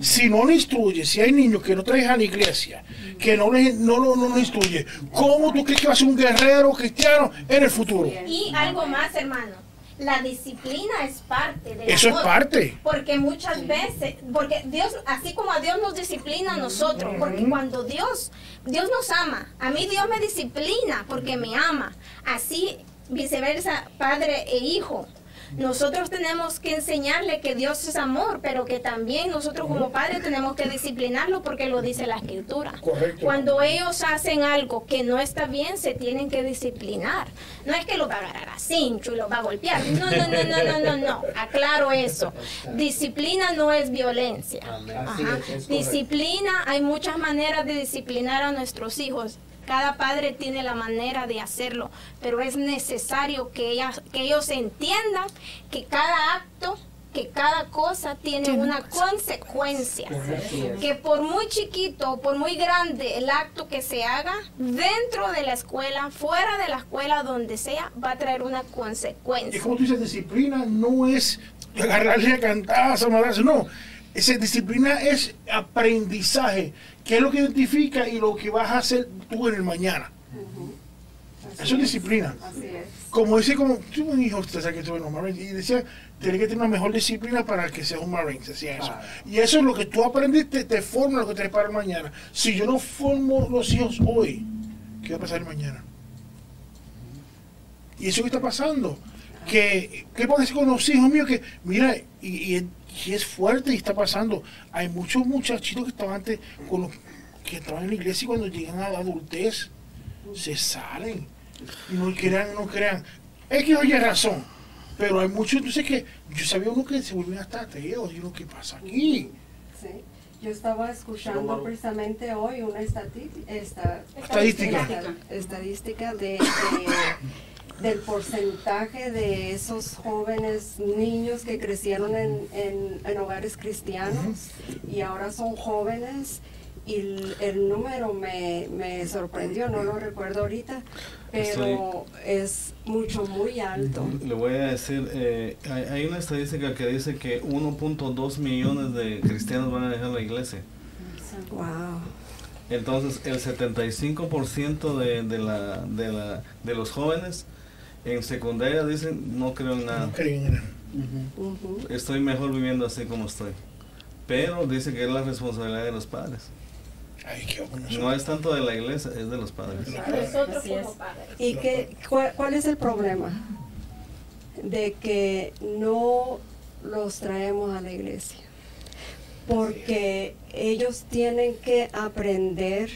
Si no le instruye, si hay niños que no traes a la iglesia, que no les no, lo- no, lo instruye, ¿cómo tú crees que va a ser un guerrero cristiano en el futuro? Y algo más, hermano. La disciplina es parte de Eso es boda. parte. Porque muchas veces, porque Dios, así como a Dios nos disciplina a nosotros, porque cuando Dios, Dios nos ama, a mí Dios me disciplina porque me ama, así viceversa, padre e hijo. Nosotros tenemos que enseñarle que Dios es amor, pero que también nosotros como padres tenemos que disciplinarlo porque lo dice la escritura. Correcto. Cuando ellos hacen algo que no está bien, se tienen que disciplinar. No es que lo va a agarrar a cincho y lo va a golpear. No, no, no, no, no, no, no. Aclaro eso. Disciplina no es violencia. Ajá. Disciplina, hay muchas maneras de disciplinar a nuestros hijos. Cada padre tiene la manera de hacerlo, pero es necesario que, ellas, que ellos entiendan que cada acto, que cada cosa tiene una consecuencia. Que por muy chiquito, por muy grande el acto que se haga, dentro de la escuela, fuera de la escuela, donde sea, va a traer una Y consecuencia. como tú dices, disciplina no es agarrarle a cantar, amarrarse, no. Esa disciplina es aprendizaje, que es lo que identifica y lo que vas a hacer tú en el mañana. Así Eso es disciplina. Así es. Como dice, como tuve un hijo, usted sabe que tuve en los Marines, y decía, tienes que tener una mejor disciplina para que seas un Marine, decía eso. Y eso es lo que tú aprendiste, te forma lo que te es para el mañana. Si yo no formo los hijos hoy, ¿qué va a pasar mañana? Y eso que está pasando, que, ¿qué pasa con los hijos míos? Que, mira, y, y- y es fuerte y está pasando. Hay muchos muchachitos que estaban antes, con los, que estaban en la iglesia y cuando llegan a la adultez, se salen. Y no crean, no crean. Es que oye razón. Pero hay muchos, entonces que yo sabía uno que se vuelven hasta ateos. Y uno, ¿qué pasa aquí? Sí. Yo estaba escuchando precisamente hoy una estati- esta- Estadística. esta- estadística de, de- del porcentaje de esos jóvenes niños que crecieron en, en- en hogares cristianos y ahora son jóvenes y el, el número me, me sorprendió, no lo recuerdo ahorita, pero es mucho, muy alto. Le voy a decir, eh, hay, hay una estadística que dice que 1.2 millones de cristianos van a dejar la iglesia. Wow. Entonces, el 75% de, de, la, de, la, de los jóvenes en secundaria dicen, no creo en nada. No creen en. Ujú. Estoy mejor viviendo así como estoy. Pero dice que es la responsabilidad de los padres. Ay, qué bueno. No es tanto de la iglesia, es de los padres. Nosotros Así es. como padres. ¿Y qué, cuál, cuál es el problema? De que no los traemos a la iglesia. Porque ellos tienen que aprender,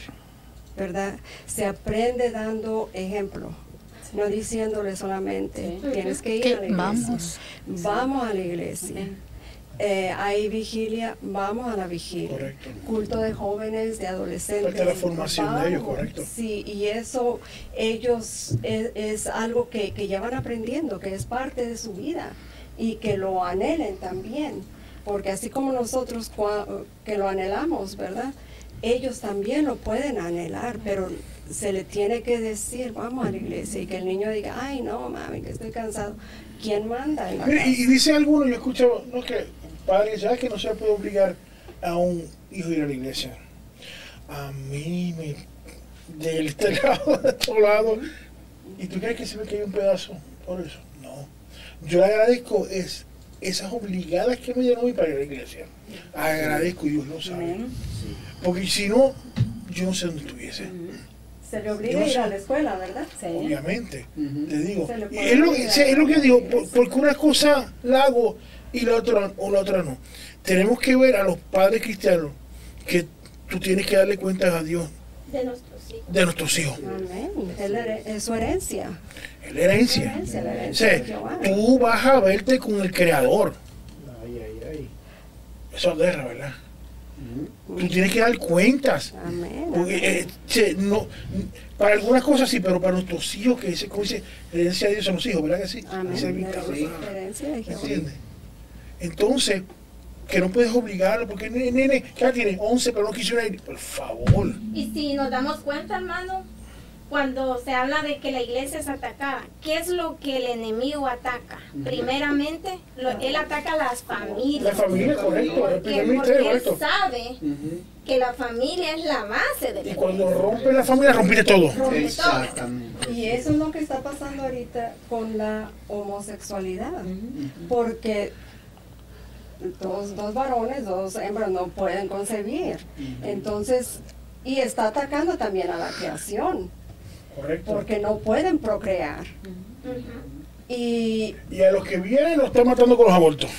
¿verdad? Se aprende dando ejemplo, no diciéndole solamente, Sí. tienes que ir a la iglesia. vamos. Vamos a la iglesia. Eh, hay vigilia, vamos a la vigilia. Correcto. Culto de jóvenes, de adolescentes. Falta la formación de ellos, correcto. Sí, y eso ellos es, es algo que, que ya van aprendiendo, que es parte de su vida y que lo anhelen también. Porque así como nosotros cua- que lo anhelamos, ¿verdad? Ellos también lo pueden anhelar, pero se le tiene que decir, vamos a la iglesia, y que el niño diga, ay, no, mami, que estoy cansado. ¿Quién manda Mire, y, dice alguno, yo escucho, no que padre, ya que no se le puede obligar a un hijo a ir a la iglesia. A mí me de este lado, de otro lado. ¿Y tú crees que se me cae un pedazo por eso? No. Yo le agradezco es esas obligadas que me dieron hoy para ir a la iglesia. Agradezco Dios lo sabe. Porque si no, yo no sé dónde estuviese. Se le obliga a ir a la escuela, ¿verdad? Sí. Obviamente. Te digo. Es, lo, sí, es lo que digo, por- porque una cosa la hago y la otra, o la otra no. Tenemos que ver a los padres cristianos que tú tienes que darle cuentas a Dios De nuestros hijos. de nuestros hijos. Amén. Es, su herencia. Es la herencia. La herencia, la O sea, tú vas a verte con el creador. Ay, ay, ay. Eso es guerra, ¿verdad? Tú tienes que dar cuentas. Amén. Porque, eh, che, no, para algunas cosas sí, pero para nuestros hijos, que dice, como dice, herencia de Dios son los hijos, ¿verdad que sí? Amén. Dice el La Víctor, herencia- ¿verdad? la herencia de ¿Me Jehová. entiendes? Entonces, que no puedes obligarlo, porque nene, nene ya tiene 11, pero no quisiera ir. Por favor. Y si nos damos cuenta, hermano, cuando se habla de que la iglesia es atacada, ¿qué es lo que el enemigo ataca? Primeramente, lo- él ataca a las familias. La familia, correcto. El Porque, porque él correcto. sabe que la familia es la base de Y la cuando iglesia. rompe la familia, todo. Rompe todo. Exactamente. Y eso es lo que está pasando ahorita con la homosexualidad. Porque dos, dos varones, dos hembras no pueden concebir. Entonces, y está atacando también a la creación, Correcto. porque no pueden procrear. Y Y a los que vienen los está matando con los abortos.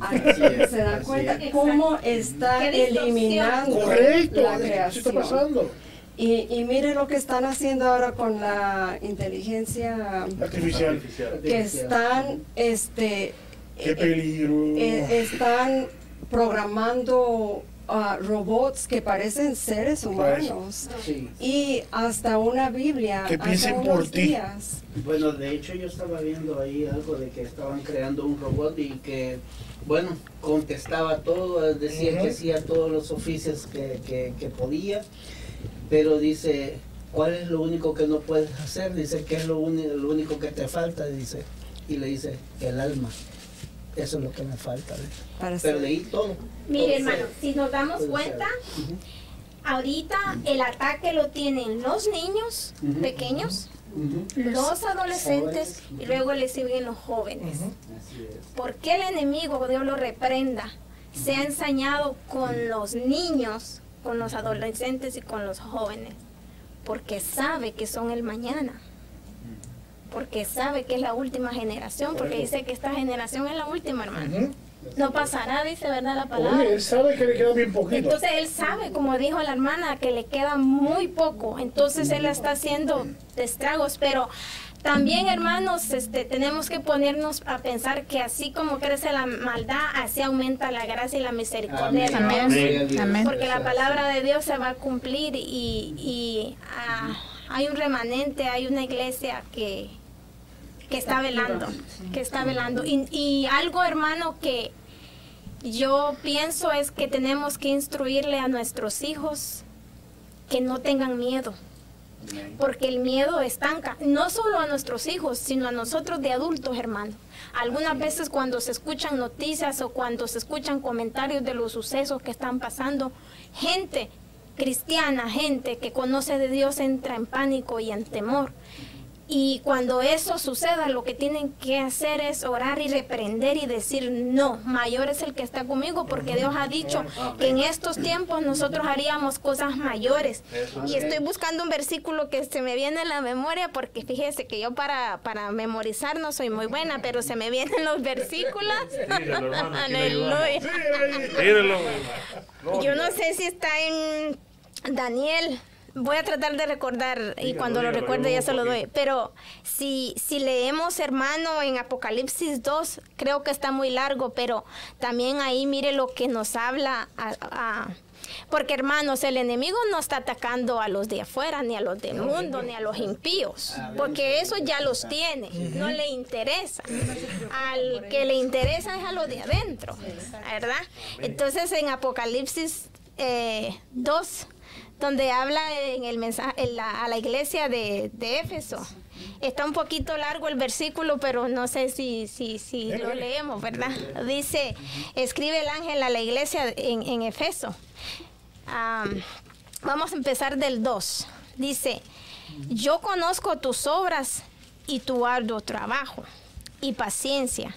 ahí Así es, se da así cuenta es. cómo está eliminando Correcto, la eso está creación. pasando. Y, y mire lo que están haciendo ahora con la inteligencia Artificial. que están este Qué eh, peligro. eh, están programando ah, robots que parecen seres humanos Sí. y hasta una Biblia Que piensen por ti. días. Bueno, de hecho yo estaba viendo ahí algo de que estaban creando un robot y que, bueno, contestaba todo, decía que hacía todos los oficios que, que, que podía, pero dice, ¿cuál es lo único que no puedes hacer? Dice, ¿qué es lo, lo único que te falta? Dice, y le dice, el alma. Eso es lo que me falta. Para Pero leí todo. Mire, todo hermano, si nos damos cuenta, ahorita el ataque lo tienen los niños pequeños, los adolescentes y luego le siguen los jóvenes. Así es. ¿Por qué el enemigo, Dios lo reprenda, se ha ensañado con los niños, con los adolescentes y con los jóvenes? Porque sabe que son el mañana. Porque sabe que es la última generación, porque dice que esta generación es la última, hermano. Ujú. No pasará, dice verdad la palabra. Oye, él sabe que le queda bien poquito. Entonces él sabe, como dijo la hermana, que le queda muy poco. Entonces él está haciendo estragos. Pero también, hermanos, este, tenemos que ponernos a pensar que así como crece la maldad, así aumenta la gracia y la misericordia Amén. Dios. Amén. Porque la palabra de Dios se va a cumplir y, y, ah, hay un remanente, hay una iglesia que, que está velando, que está velando. Y, y algo, hermano, que yo pienso es que tenemos que instruirle a nuestros hijos que no tengan miedo. Porque el miedo estanca, no solo a nuestros hijos, sino a nosotros de adultos, hermano. Algunas veces cuando se escuchan noticias o cuando se escuchan comentarios de los sucesos que están pasando, gente cristiana, gente que conoce de Dios entra en pánico y en temor. Y cuando eso suceda, lo que tienen que hacer es orar y reprender y decir, no, mayor es el que está conmigo, porque Dios ha dicho que en estos tiempos nosotros haríamos cosas mayores. Y estoy buscando un versículo que se me viene en la memoria, porque fíjese que yo para, para memorizar no soy muy buena, pero se me vienen los versículos. Hermano. Aleluya. Yo no sé si está en Daniel. Voy a tratar de recordar y Dígalo, cuando lo recuerde ya se lo doy. Pero si, si leemos, hermano, en Apocalipsis 2, creo que está muy largo, pero también ahí mire lo que nos habla. a- a- porque, hermanos, el enemigo no está atacando a los de afuera, ni a los del mundo, ni a los impíos, porque eso ya los tiene, no le interesa. Al que le interesa es a los de adentro, ¿verdad? Entonces, en Apocalipsis eh, 2, donde habla en el mensaje en la- a la iglesia de, de Éfeso. Está un poquito largo el versículo, pero no sé si, si, si lo leemos, ¿verdad? Dice, escribe el ángel a la iglesia en, en Efeso. Am, vamos a empezar del 2. Dice, yo conozco tus obras y tu arduo trabajo y paciencia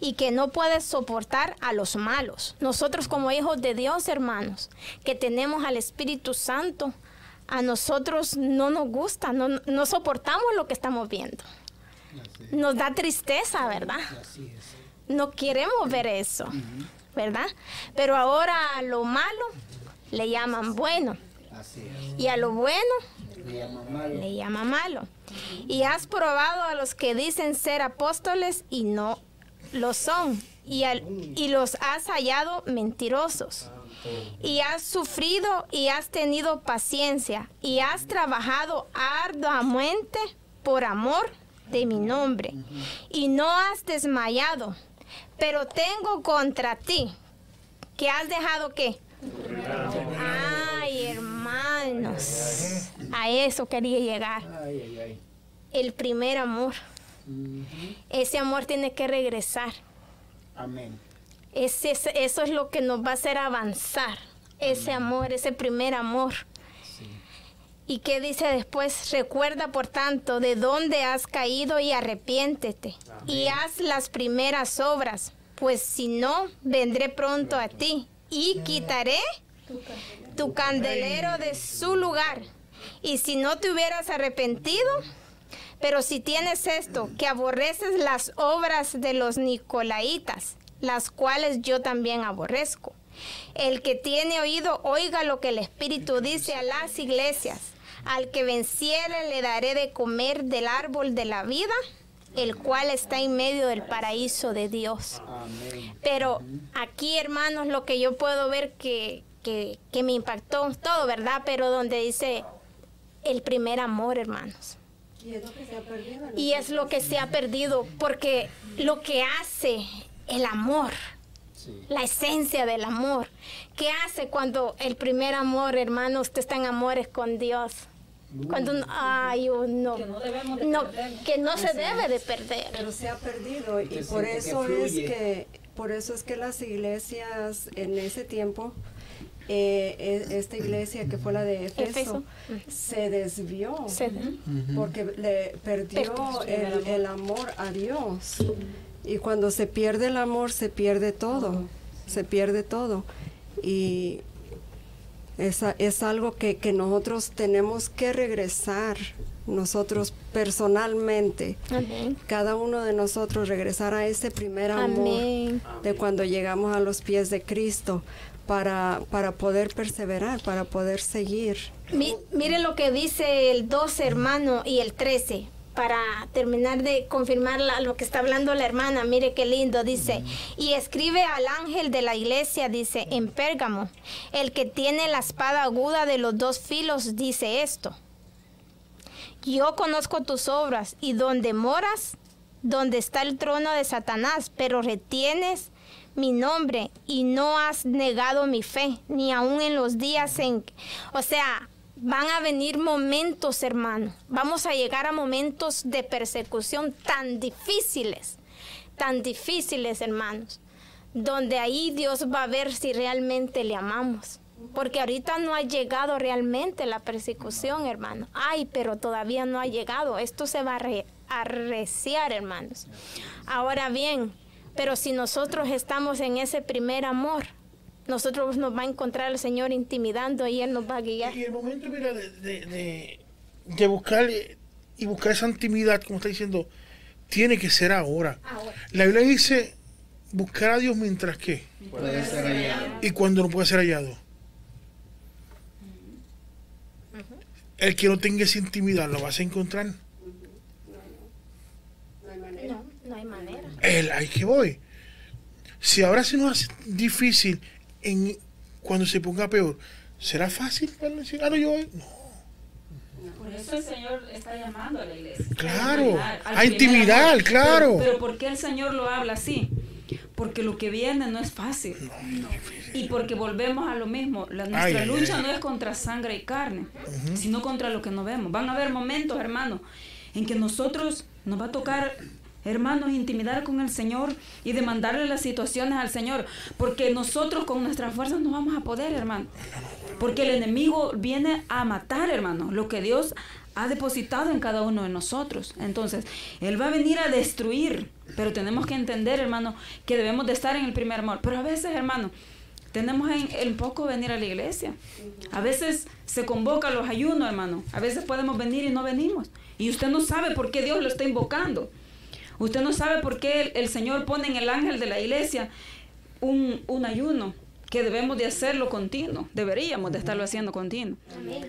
y que no puedes soportar a los malos. Nosotros como hijos de Dios, hermanos, que tenemos al Espíritu Santo, a nosotros no nos gusta, no, no soportamos lo que estamos viendo. Nos da tristeza, ¿verdad? No queremos ver eso, ¿verdad? Pero ahora a lo malo le llaman bueno y a lo bueno Le llaman malo. le malo. Y has probado a los que dicen ser apóstoles y no lo son. Y, al- y los has hallado mentirosos. Y has sufrido y has tenido paciencia. Y has trabajado arduamente por amor de mi nombre. Y no has desmayado. Pero tengo contra ti que has dejado qué? Ay, hermanos. A eso quería llegar. El primer amor. Ese amor tiene que regresar. Amén. Ese, eso es lo que nos va a hacer avanzar. Ese amor, ese primer amor. ¿Y qué dice después? Recuerda, por tanto, de dónde has caído y arrepiéntete. Y haz las primeras obras, pues si no, vendré pronto a ti y quitaré tu candelero de su lugar. Y si no te hubieras arrepentido, Pero si tienes esto, que aborreces las obras de los nicolaitas, las cuales yo también aborrezco. El que tiene oído, oiga lo que el Espíritu dice a las iglesias. Al que venciere le daré de comer del árbol de la vida, el cual está en medio del paraíso de Dios. Pero aquí, hermanos, lo que yo puedo ver que, que, que me impactó todo, ¿verdad? Pero donde dice el primer amor, hermanos. Y es lo que se ha perdido. en Y es lo que se ha perdido, porque lo que hace el amor, la esencia del amor, ¿qué hace cuando el primer amor, hermano, usted está en amores con Dios? Cuando uno- ay, uno, Que no debemos de no, que no se debe de perder. pero se ha perdido y por que eso es que por eso es que las iglesias en ese tiempo eh, e- esta iglesia que fue la de Efeso, Efeso. se desvió. Se- porque le perdió el, el amor a Dios. Y cuando se pierde el amor se pierde todo. Se pierde todo. Y es, a- es algo que, que nosotros tenemos que regresar nosotros personalmente. Amén. cada uno de nosotros regresar a ese primer amor Amén. de cuando llegamos a los pies de Cristo para, para poder perseverar, para poder seguir. Mi- mire lo que dice el 12 hermano y el 13 para terminar de confirmar lo que está hablando la hermana, mire qué lindo, dice, y escribe al ángel de la iglesia, dice, en Pérgamo, el que tiene la espada aguda de los dos filos, dice esto, yo conozco tus obras y donde moras, donde está el trono de Satanás, pero retienes mi nombre y no has negado mi fe, ni aun en los días en... O sea, van a venir momentos, hermano. Vamos a llegar a momentos de persecución tan difíciles, tan difíciles, hermanos, donde ahí Dios va a ver si realmente le amamos. Porque ahorita no ha llegado realmente la persecución, hermano. Ay, pero todavía no ha llegado. Esto se va a re- arreciar, hermanos. Ahora bien, pero si nosotros estamos en ese primer amor, nosotros nos va a encontrar el Señor intimidando y Él nos va a guiar. Y el momento, mira, de, de, de, de buscar eh, y buscar esa intimidad, como está diciendo, tiene que ser ahora. Ahora. La Biblia dice buscar a Dios mientras que. Puede ser hallado. Y cuando no puede ser hallado. El que no tenga esa intimidad lo vas a encontrar. No hay manera. No, no hay manera. El ahí que voy. Si ahora se nos hace difícil en cuando se ponga peor, ¿será fácil para decir, ah, no, yo voy? No. Por eso el Señor está llamando a la iglesia. Claro, a intimidar, claro. Pero, pero ¿por qué el Señor lo habla así? Porque lo que viene no es fácil. Y porque volvemos a lo mismo. La, nuestra Ay, lucha ay. no es contra sangre y carne, sino contra lo que no vemos. Van a haber momentos, hermanos, en que nosotros nos va a tocar, hermanos, intimidar con el Señor y demandarle las situaciones al Señor. Porque nosotros con nuestras fuerzas no vamos a poder, hermano. Porque el enemigo viene a matar, hermano, lo que Dios ha depositado en cada uno de nosotros. Entonces, Él va a venir a destruir. Pero tenemos que entender, hermano, que debemos de estar en el primer amor. Pero a veces, hermano, tenemos en, en poco venir a la iglesia. A veces se convoca los ayunos, hermano. A veces podemos venir y no venimos. Y usted no sabe por qué Dios lo está invocando. Usted no sabe por qué el, el Señor pone en el ángel de la iglesia un, un ayuno que debemos de hacerlo continuo, deberíamos de estarlo haciendo continuo.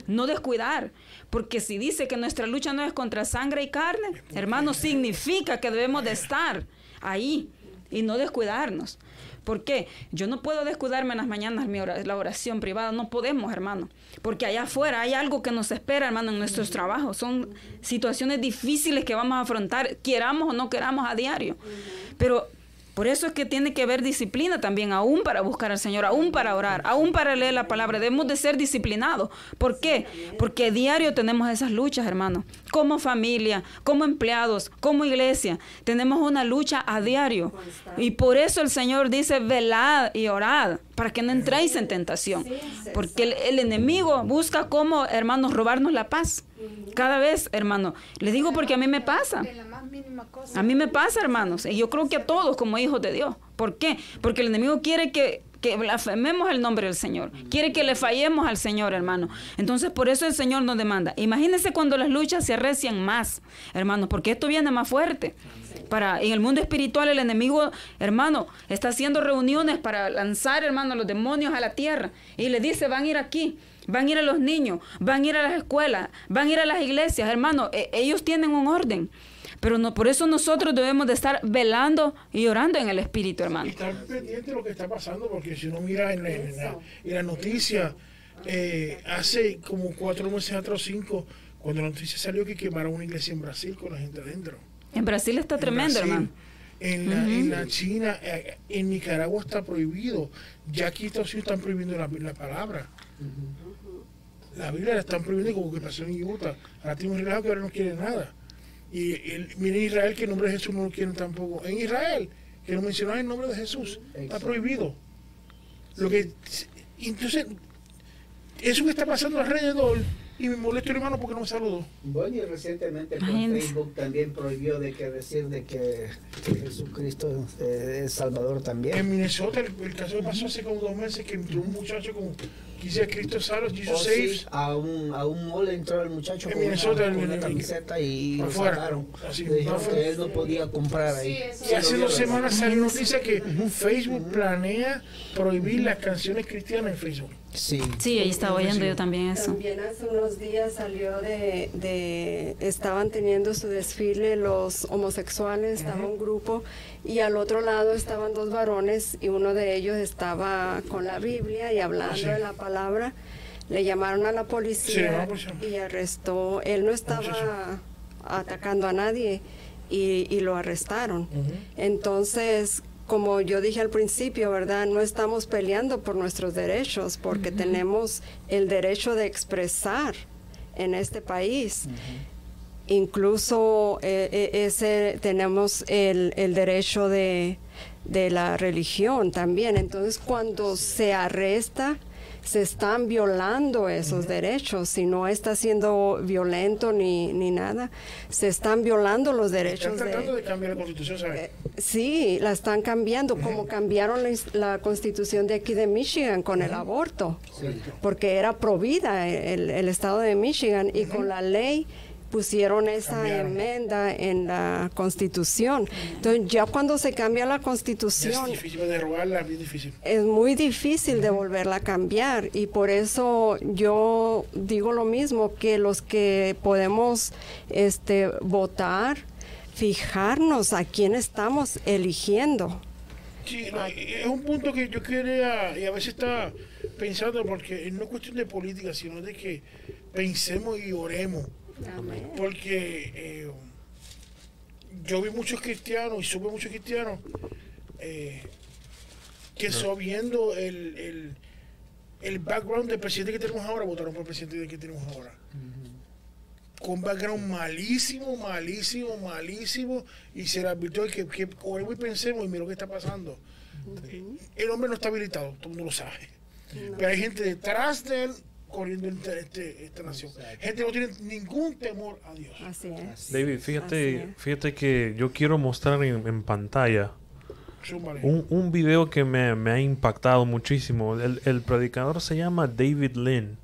No descuidar, porque si dice que nuestra lucha no es contra sangre y carne, hermano, significa que debemos de estar ahí y no descuidarnos. ¿Por qué? Yo no puedo descuidarme en las mañanas mi la oración privada, no podemos, hermano, porque allá afuera hay algo que nos espera, hermano, en nuestros trabajos. Son situaciones difíciles que vamos a afrontar, queramos o no queramos a diario. Pero por eso es que tiene que haber disciplina también, aún para buscar al Señor, aún para orar, aún para leer la palabra. Debemos de ser disciplinados. ¿Por qué? Porque diario tenemos esas luchas, hermano. Como familia, como empleados, como iglesia. Tenemos una lucha a diario. Y por eso el Señor dice, velad y orad, para que no entréis en tentación. Porque el, enemigo busca cómo, hermanos, robarnos la paz. Cada vez, hermano. Les digo porque a mí me pasa. A mí me pasa, hermanos, y yo creo que a todos como hijos de Dios. ¿Por qué? Porque el enemigo quiere que que blasfememos el nombre del Señor. Quiere que le fallemos al Señor, hermano. Entonces, por eso el Señor nos demanda. Imagínense cuando las luchas se arrecian más, hermano, porque esto viene más fuerte. Para, en el mundo espiritual el enemigo, hermano, está haciendo reuniones para lanzar, hermano, los demonios a la tierra. Y le dice, van a ir aquí, van a ir a los niños, van a ir a las escuelas, van a ir a las iglesias, hermano. e- ellos tienen un orden. Pero no, por eso nosotros debemos de estar velando y orando en el espíritu, Y hermano. estar pendiente de lo que está pasando, porque si uno mira en la, en la, en la noticia, eh, hace como cuatro meses atrás, cinco, cuando la noticia salió que quemaron una iglesia en Brasil con la gente adentro. En Brasil está En tremendo, Brasil, hermano. En la, en la China, eh, en Nicaragua está prohibido. Ya aquí Estados Unidos están prohibiendo la, la palabra. La Biblia la están prohibiendo como que pasó en Utah. Ahora un relajo que ahora no quieren nada. Y el, miren Israel que el nombre de Jesús no lo quieren tampoco. En Israel, que no mencionan el nombre de Jesús, está prohibido. Lo que entonces eso que está pasando alrededor y me molesto hermano porque no me saludó. Bueno, y recientemente por. Facebook también prohibió de que decir de que, que Jesucristo eh, es Salvador también. En Minnesota, el, el caso que pasó hace como dos meses, que entró un muchacho con, decía Cristo salva, Oh, Jesus sí, saves, a un, a un mall entró el muchacho En con, Minnesota, una, con una camiseta y lo afuera. sacaron. Así, Le dijeron afuera. que él no podía comprar ahí. Sí, Y hace dos semanas salió noticia que Facebook planea prohibir las canciones cristianas en Facebook. Sí. Sí, ahí estaba oyendo yo también eso. También hace unos días salió de, de- estaban teniendo su desfile los homosexuales, estaba un grupo y al otro lado estaban dos varones y uno de ellos estaba con la Biblia y hablando Sí. de la palabra. Le llamaron a la policía policía. y arrestó. Él no estaba atacando a nadie y, y lo arrestaron. Entonces, como yo dije al principio, ¿verdad? No estamos peleando por nuestros derechos porque tenemos el derecho de expresar en este país. Incluso eh, eh, ese tenemos el, el derecho de, de la religión también. Entonces, cuando se arresta, se están violando esos derechos. Si no está siendo violento ni, ni nada, se están violando los Están derechos tratando de... de cambiar la constitución, ¿sabes? Eh, Sí, la están cambiando, como cambiaron la constitución de aquí de Michigan con el aborto, porque era provida el, el estado de Michigan y con la ley pusieron esa Cambiaron. enmienda en la constitución. Entonces ya cuando se cambia la Ya es constitución difícil de derogarla, es bien difícil. es muy difícil de volverla a cambiar y por eso yo digo lo mismo que los que podemos este votar fijarnos a quién estamos eligiendo Sí, no, es un punto que yo quería, y a veces está pensando, porque no es cuestión de política, sino de que pensemos y oremos. Porque eh, yo vi muchos cristianos y supe muchos cristianos eh, que sabiendo el, el, el background del presidente que tenemos ahora, votaron por el presidente que tenemos ahora. Con background malísimo, malísimo, malísimo, y se le advirtió que, que y pensemos y mira lo que está pasando. El hombre no está habilitado, todo el mundo lo sabe. Pero hay gente detrás de él corriendo entre este- esta nación. Gente que no tiene ningún temor a Dios. así es David, Así fíjate, es. fíjate que yo quiero mostrar en, en pantalla un, un video que me, me ha impactado muchísimo. El, el predicador se llama David Lynn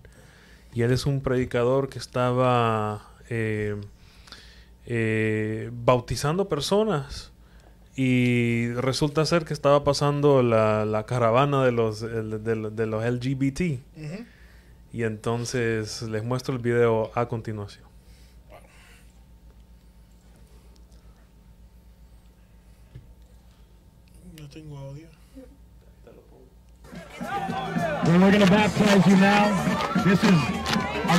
y él es un predicador que estaba eh, eh, bautizando personas y resulta ser que estaba pasando la, la caravana de los, de, los- de los LGBT. Y entonces les muestro el video a continuación. No tengo audio. Well, we're going to baptize you now. This is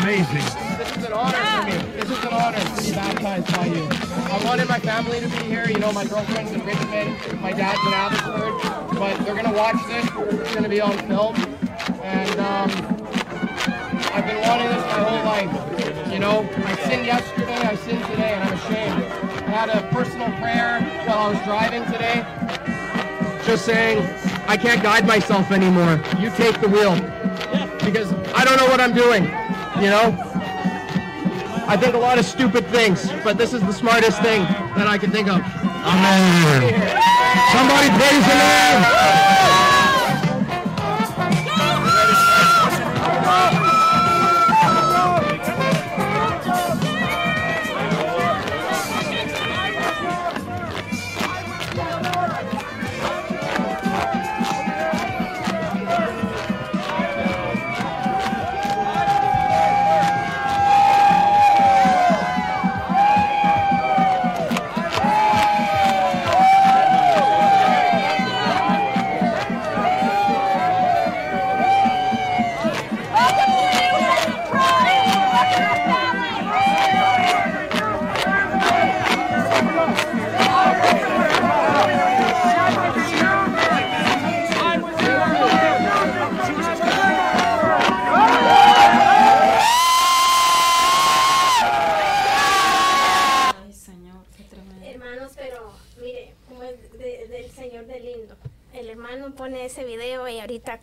amazing. This is an honor for me. This is an honor to be baptized by you. I wanted my family to be here. You know, my girlfriend's in Richmond, my dad's in Abbotsford, but they're gonna watch this. It's gonna be on film, and um, I've been wanting this my whole life. You know, I sinned yesterday, I sinned today, and I'm ashamed. I had a personal prayer while I was driving today, just saying, I can't guide myself anymore. You take the wheel. Because I don't know what I'm doing, you know? I think a lot of stupid things, but this is the smartest thing that I can think of. Amen. Somebody praise the Lord.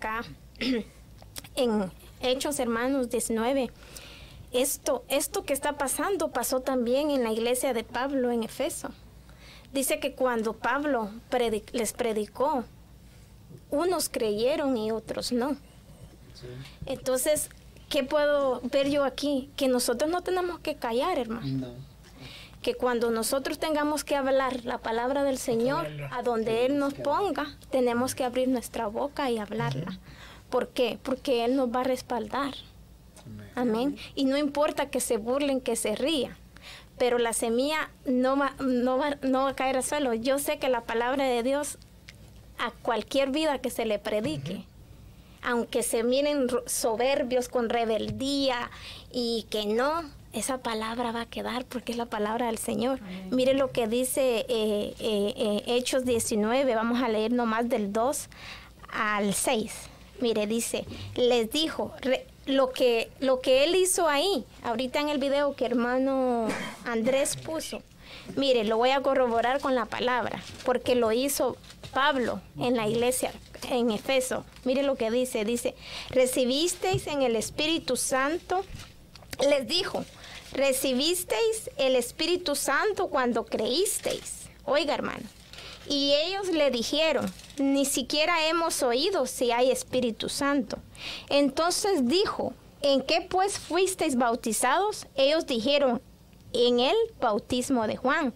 Acá en Hechos Hermanos 19. Esto, esto que está pasando pasó también en la iglesia de Pablo en Efeso. Dice que cuando Pablo les predicó, unos creyeron y otros no. Entonces, ¿qué puedo ver yo aquí? Que nosotros no tenemos que callar, hermano No. Que cuando nosotros tengamos que hablar la palabra del Señor, a donde Él nos ponga, tenemos que abrir nuestra boca y hablarla. ¿Por qué? Porque Él nos va a respaldar. Amén. Y no importa que se burlen, que se rían, pero la semilla no va, no va, no va a caer al suelo. Yo sé que la palabra de Dios a cualquier vida que se le predique, aunque se miren soberbios con rebeldía y que no, esa palabra va a quedar porque es la palabra del Señor. Mire lo que dice eh, eh, eh, Hechos 19, vamos a leer nomás del 2 al 6. Mire, dice, les dijo, re- lo que, lo que él hizo ahí, ahorita en el video que hermano Andrés puso, mire, lo voy a corroborar con la palabra, porque lo hizo Pablo en la iglesia en Efeso. Mire lo que dice, dice, recibisteis en el Espíritu Santo, les dijo, recibisteis el Espíritu Santo cuando creísteis. Oiga, hermano. Y ellos le dijeron, ni siquiera hemos oído si hay Espíritu Santo. Entonces dijo, ¿en qué pues fuisteis bautizados? Ellos dijeron, en el bautismo de Juan.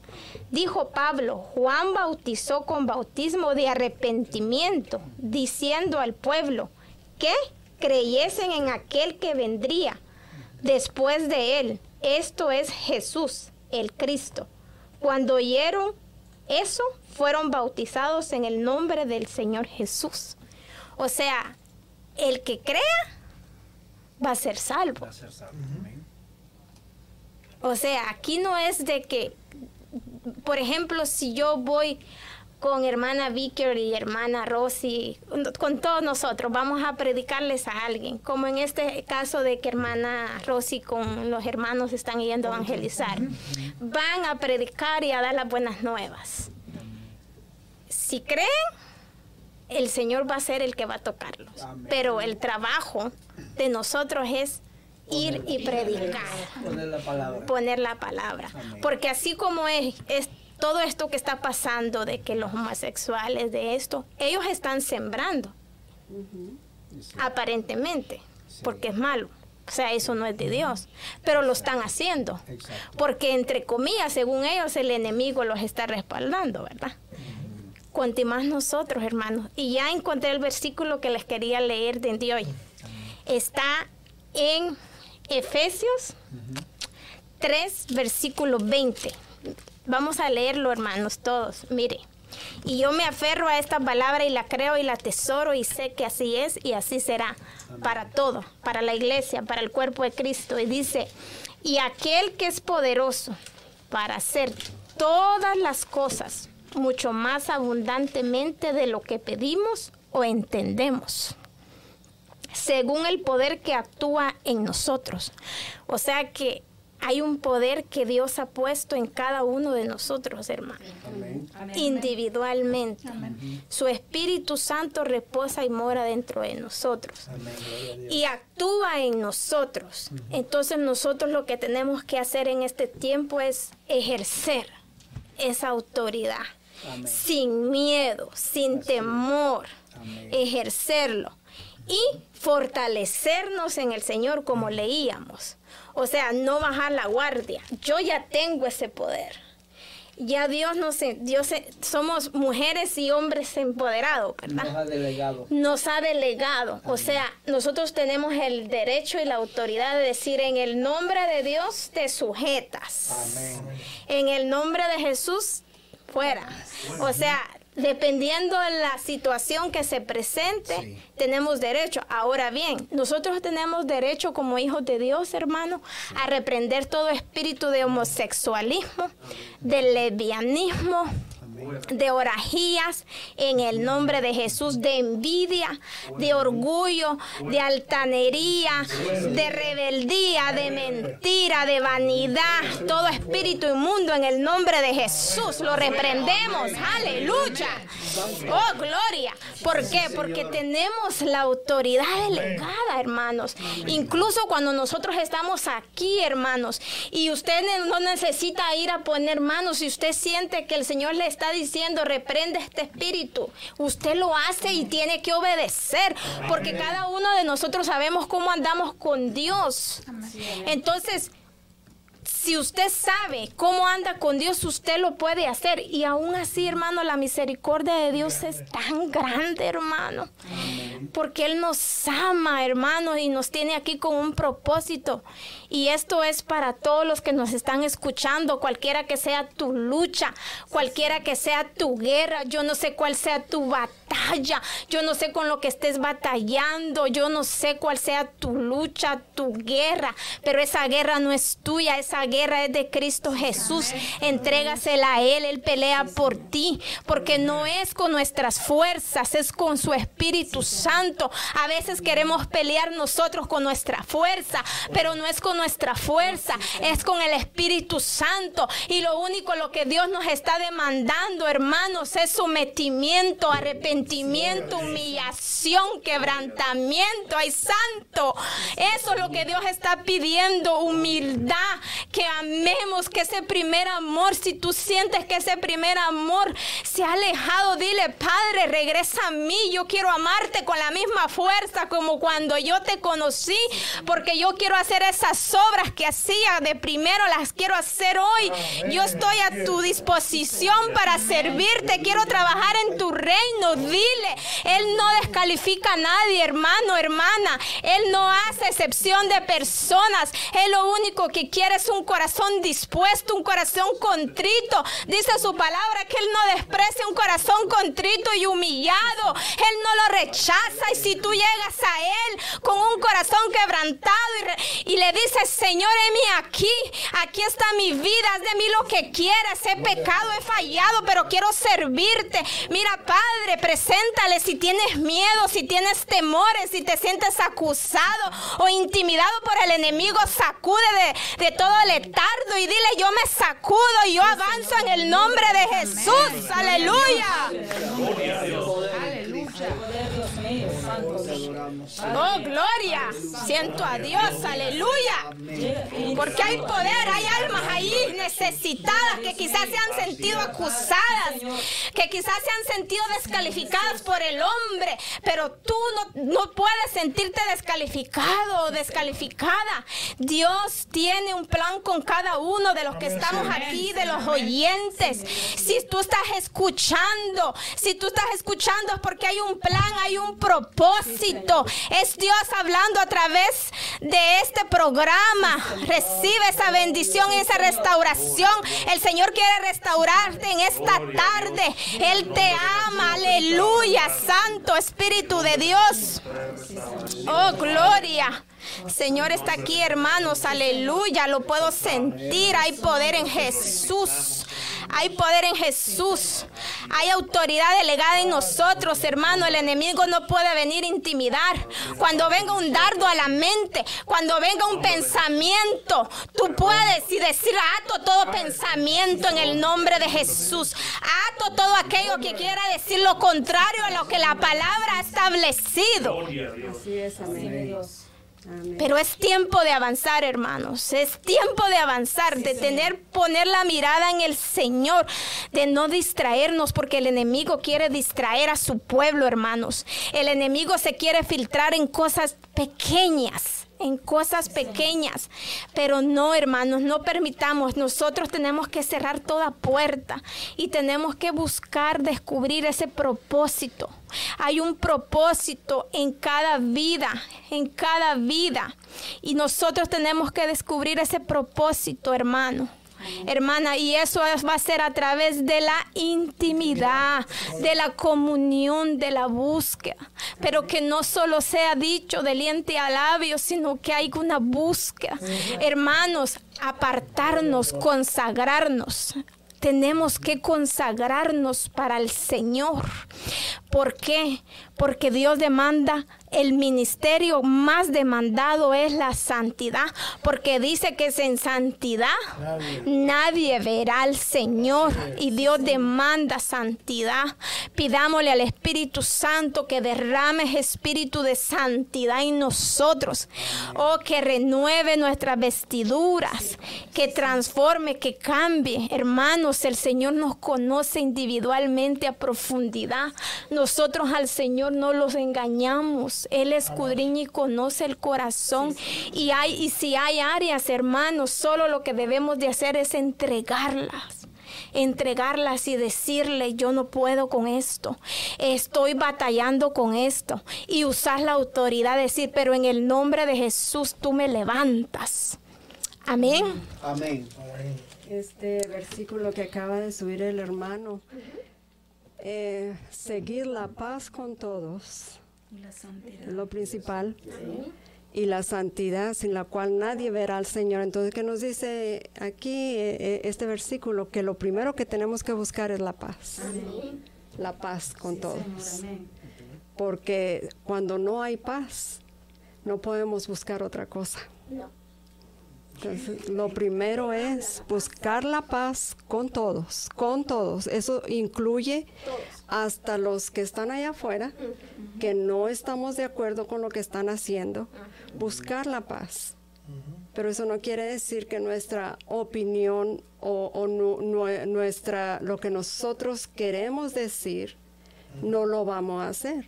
Dijo Pablo, Juan bautizó con bautismo de arrepentimiento, diciendo al pueblo que creyesen en aquel que vendría después de él. Esto es Jesús, el Cristo. Cuando oyeron eso, fueron bautizados en el nombre del Señor Jesús. O sea, el que crea va a ser salvo. O sea, aquí no es de que, por ejemplo, si yo voy con hermana Vicker y hermana Rosy, con todos nosotros, vamos a predicarles a alguien, como en este caso de que hermana Rosy con los hermanos están yendo a evangelizar. Van a predicar y a dar las buenas nuevas. Si creen, el Señor va a ser el que va a tocarlos. Pero el trabajo de nosotros es ir y predicar Poner la palabra. poner la palabra. Porque así como es, es todo esto que está pasando de que los homosexuales, de esto, ellos están sembrando, aparentemente, porque es malo. O sea, eso no es de Dios, pero lo están haciendo. Exacto. Porque entre comillas, según ellos, el enemigo los está respaldando, ¿verdad? Cuanto más nosotros, hermanos. Y ya encontré el versículo que les quería leer de hoy. Está en Efesios 3, versículo 20. Vamos a leerlo, hermanos, todos. Mire. Y yo me aferro a esta palabra y la creo y la atesoro y sé que así es y así será para todo, para la iglesia, para el cuerpo de Cristo. Y dice, y aquel que es poderoso para hacer todas las cosas mucho más abundantemente de lo que pedimos o entendemos según el poder que actúa en nosotros. O sea que hay un poder que Dios ha puesto en cada uno de nosotros, hermano, individualmente. Su Espíritu Santo reposa y mora dentro de nosotros. Y actúa en nosotros. Entonces nosotros lo que tenemos que hacer en este tiempo es ejercer esa autoridad. Sin miedo, sin temor, ejercerlo. y fortalecernos en el Señor como leíamos. O sea, no bajar la guardia. Yo ya tengo ese poder. Ya Dios nos, Dios, somos mujeres y hombres empoderados, ¿verdad? Nos ha delegado. Nos ha delegado. O sea, nosotros tenemos el derecho y la autoridad de decir, en el nombre de Dios te sujetas. En el nombre de Jesús, fuera. O sea, dependiendo de la situación que se presente, tenemos derecho. Ahora bien, nosotros tenemos derecho como hijos de Dios, hermano, a reprender todo espíritu de homosexualismo, de lesbianismo, de orajías en el nombre de Jesús, de envidia, de orgullo, de altanería, de rebeldía, de mentira, de vanidad, todo espíritu inmundo en el nombre de Jesús. Lo reprendemos. Aleluya. Oh, gloria. ¿Por qué? Porque tenemos la autoridad delegada, hermanos. Incluso cuando nosotros estamos aquí, hermanos, y usted no necesita ir a poner manos, si usted siente que el Señor le está diciendo, reprende este espíritu, usted lo hace y tiene que obedecer, porque cada uno de nosotros sabemos cómo andamos con Dios. Entonces, si usted sabe cómo anda con Dios, usted lo puede hacer. Y aún así, hermano, la misericordia de Dios es tan grande, hermano. Porque Él nos ama, hermano, y nos tiene aquí con un propósito. Y esto es para todos los que nos están escuchando, cualquiera que sea tu lucha, cualquiera que sea tu guerra, yo no sé cuál sea tu batalla, yo no sé con lo que estés batallando, yo no sé cuál sea tu lucha, tu guerra, pero esa guerra no es tuya, esa guerra es de Cristo Jesús. Entrégasela a Él, Él pelea por ti, porque no es con nuestras fuerzas, es con su Espíritu Santo. A veces queremos pelear nosotros con nuestra fuerza, pero no es con nuestra fuerza, es con el Espíritu Santo. Y lo único lo que Dios nos está demandando, hermanos, es sometimiento, arrepentimiento, humillación, quebrantamiento. Ay, santo. Eso es lo que Dios está pidiendo, humildad, que amemos, que ese primer amor, si tú sientes que ese primer amor se ha alejado, dile, Padre, regresa a mí, yo quiero amarte con la misma fuerza como cuando yo te conocí, porque yo quiero hacer esas obras que hacía de primero, las quiero hacer hoy. Yo estoy a tu disposición para servirte, quiero trabajar en tu reino, dile, Él no descalifica a nadie, hermano, hermana, Él no hace excepción de personas, Él lo único que quiere es un corazón dispuesto, un corazón contrito. Dice su palabra que Él no desprecia un corazón contrito y humillado. Él no lo rechaza. Y si tú llegas a Él con un corazón quebrantado y, le dices, Señor, heme aquí, aquí está mi vida, haz de mí lo que quieras. He pecado, he fallado, pero quiero servirte. Mira, Padre, preséntale si tienes miedo, si tienes temores, si te sientes acusado o intimidado por el enemigo, sacude de, de todo letardo y dile, yo me sacudo y yo avanzo en el nombre de Jesús. Aleluya. Oh, gloria. Siento a Dios. Aleluya. Porque hay poder, hay almas ahí necesitadas que quizás se han sentido acusadas, que quizás se han sentido descalificadas por el hombre, pero tú no, no puedes sentirte descalificado o descalificada. Dios tiene un plan con cada uno de los que estamos aquí, de los oyentes. Si tú estás escuchando, si tú estás escuchando es porque hay un plan, hay un propósito. Es Dios hablando a través de este programa. Recibe esa bendición y esa restauración. El Señor quiere restaurarte en esta tarde. Él te ama. Aleluya, Santo Espíritu de Dios. Oh, gloria. Señor está aquí, hermanos. Aleluya. Lo puedo sentir. Hay poder en Jesús. Hay poder en Jesús. Hay autoridad delegada en nosotros, hermano. El enemigo no puede venir a intimidar. Cuando venga un dardo a la mente, cuando venga un pensamiento, tú puedes y decir, ato todo pensamiento en el nombre de Jesús. Ato todo aquello que quiera decir lo contrario a lo que la palabra ha establecido. Así es, amén. Amén. Pero es tiempo de avanzar, hermanos. Es tiempo de avanzar, de tener, poner la mirada en el Señor, de no distraernos, porque el enemigo quiere distraer a su pueblo, hermanos. El enemigo se quiere filtrar en cosas pequeñas en cosas pequeñas. Pero no, hermanos, no permitamos. Nosotros tenemos que cerrar toda puerta y tenemos que buscar descubrir ese propósito. Hay un propósito en cada vida, en cada vida. Y nosotros tenemos que descubrir ese propósito, hermano. Hermana, y eso es- va a ser a través de la intimidad, de la comunión, de la búsqueda. Pero que no solo sea dicho de diente a labio, sino que hay una búsqueda. Hermanos, apartarnos, consagrarnos. Tenemos que consagrarnos para el Señor. ¿Por qué? Porque Dios demanda el ministerio más demandado es la santidad, porque dice que es en santidad nadie verá al Señor y Dios demanda santidad. Pidámosle al Espíritu Santo que derrame ese espíritu de santidad en nosotros, o que renueve nuestras vestiduras, que transforme, que cambie. Hermanos, el Señor nos conoce individualmente a profundidad. Nosotros al Señor no los engañamos. Él escudriña y conoce el corazón. Y, hay, y si hay áreas, hermanos, solo lo que debemos de hacer es entregarlas entregarlas y decirle yo no puedo con esto, estoy batallando con esto y usar la autoridad, decir, pero en el nombre de Jesús tú me levantas. Amén. Amén. Este versículo que acaba de subir el hermano. Eh, seguir la paz con todos. Lo principal. Y la santidad sin la cual nadie verá al Señor. Entonces, ¿qué nos dice aquí eh, eh, este versículo? Que lo primero que tenemos que buscar es la paz. La paz con todos. Porque cuando no hay paz, no podemos buscar otra cosa. Entonces, lo primero es buscar la paz con todos, con todos. Eso incluye hasta los que están allá afuera, que no estamos de acuerdo con lo que están haciendo. Buscar la paz. Pero eso no quiere decir que nuestra opinión o, o nu- nue- nuestra, lo que nosotros queremos decir, no lo vamos a hacer.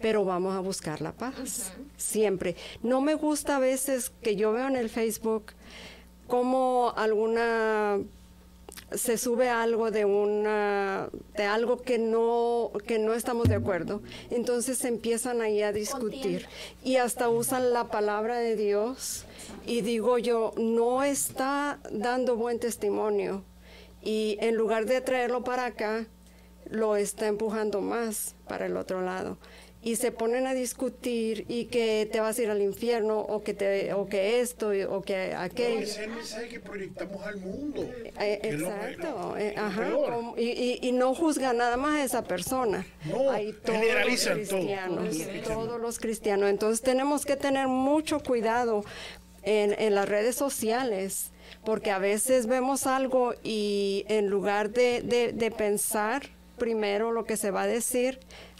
Pero vamos a buscar la paz, siempre. No me gusta a veces que yo veo en el Facebook como alguna se sube algo de una de algo que no que no estamos de acuerdo entonces empiezan ahí a discutir. Y hasta usan la palabra de Dios y digo yo no está dando buen testimonio. Y en lugar de traerlo para acá lo está empujando más para el otro lado y se ponen a discutir y que te vas a ir al infierno o que te o que esto o que aquello Ese es el mensaje que proyectamos al mundo. eh, exacto, lo- eh, lo ajá, como- y, y- y no juzga nada más a esa persona. No, Hay todos los generalizan cristianos, Todos. todos los cristianos. Entonces tenemos que tener mucho cuidado en, en las redes sociales, porque a veces vemos algo y en lugar de, de- de pensar primero lo que se va a decir,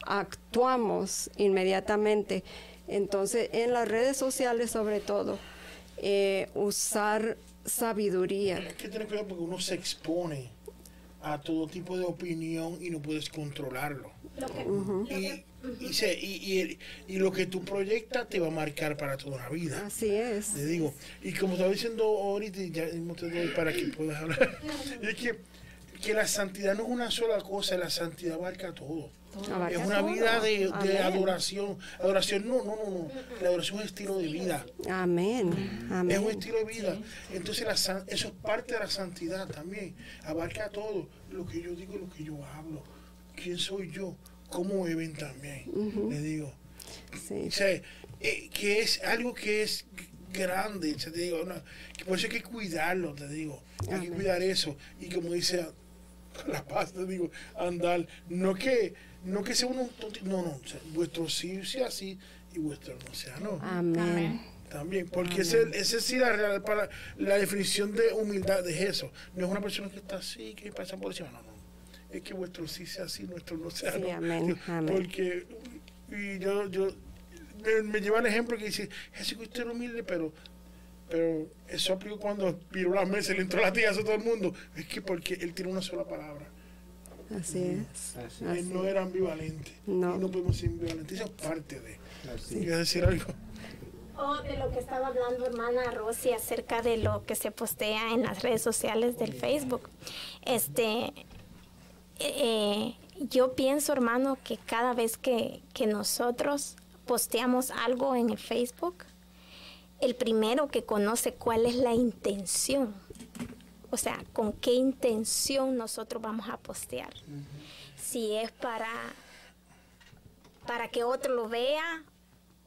actuamos inmediatamente. Entonces, en las redes sociales sobre todo, eh, usar sabiduría. Hay que tener cuidado porque uno se expone a todo tipo de opinión y no puedes controlarlo. y, y, se- y, el- y lo que tú proyectas te va a marcar para toda la vida. Así es. Te digo, y como estaba diciendo ahorita, y ya mismo te doy para que puedas hablar, es que, que la santidad no es una sola cosa, la santidad abarca todo. Abarca es una todo. vida de, adoración. Adoración, no, no, no, no. La adoración es un estilo de vida. Amén. Es un estilo de vida. Entonces la san- eso es parte de la santidad también. Abarca todo. Lo que yo digo, lo que yo hablo. ¿Quién soy yo? ¿Cómo ven también? Le digo. Sí. O sea, eh, que es algo que es grande. o sea, te digo, no, que por eso hay que cuidarlo, te digo. Hay que cuidar eso. Y como dice la paz, te digo, andar. No que, no que sea uno No, no. o sea, vuestro sí sea así y vuestro no sea no. Amén. También, porque ese, ese sí la, real- para, la definición de humildad de eso. No es una persona que está así, que pasa por encima. No, no. Es que vuestro sí sea así, nuestro no sea Sí, no. amén, amén. Porque y yo, yo, me, me lleva el ejemplo que dice, Jesucristo era humilde, pero, pero eso aplicó cuando viró la mesa y le entró la tía a todo el mundo. Es que porque él tiene una sola palabra. Así es. Así Así Él no era ambivalente. No. Y no podemos ser ambivalentes. Eso es parte de. ¿Quieres decir algo? O de lo que estaba hablando hermana Rosy acerca de lo que se postea en las redes sociales del Facebook. Este, eh, yo pienso, hermano, que cada vez que, que nosotros posteamos algo en el Facebook, el primero que conoce cuál es la intención, o sea, con qué intención nosotros vamos a postear. Si es para, para que otro lo vea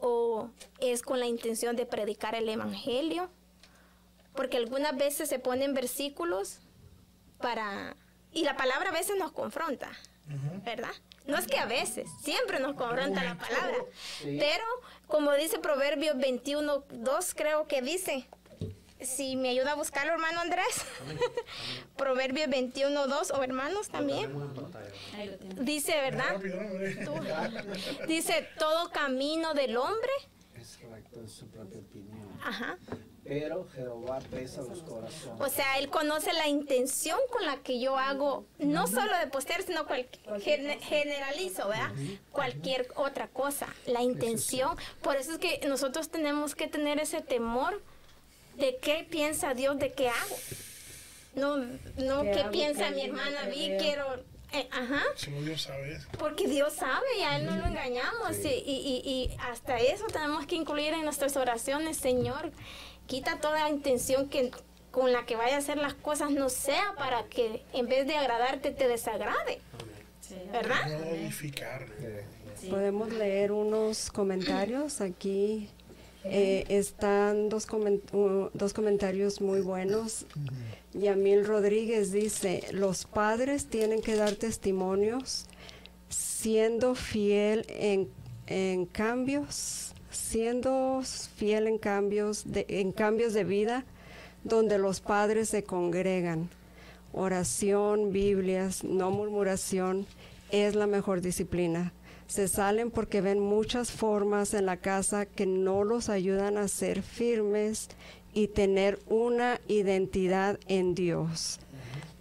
o es con la intención de predicar el Evangelio. Porque algunas veces se ponen versículos para... Y la palabra a veces nos confronta, ¿verdad? No es que a veces, siempre nos confronta la palabra. Pero, como dice Proverbios 21, 2 creo que dice, si me ayuda a buscarlo, hermano Andrés, Proverbios 21, 2, o hermanos también, dice, ¿verdad? Tú- dice, todo camino del hombre, Es recto en su propia opinión. ajá, Pero Jehová pesa los corazones. O sea, él conoce la intención con la que yo hago, no solo de postear, sino cual, gen- generalizo, ¿verdad? Cualquier otra cosa, la intención. Por eso es que nosotros tenemos que tener ese temor de qué piensa Dios de qué hago. No, no ¿Qué qué piensa ¿Qué mi hermana ¿Qué Vi, quiero... eh, ajá. Solo Dios sabe eso. Porque Dios sabe y a Él no lo engañamos. Y, y- y- y hasta eso tenemos que incluir en nuestras oraciones, Señor. Quita toda intención que con la que vaya a hacer las cosas no sea para que en vez de agradarte te desagrade. ¿Verdad? Podemos leer unos comentarios aquí. Eh, están dos, comen- uh, dos comentarios muy buenos. Yamil Rodríguez dice, los padres tienen que dar testimonios siendo fiel en, en cambios, siendo fiel en cambios de, en cambios de vida donde los padres se congregan. Oración, Biblias, no murmuración es la mejor disciplina. Se salen porque ven muchas formas en la casa que no los ayudan a ser firmes y tener una identidad en Dios.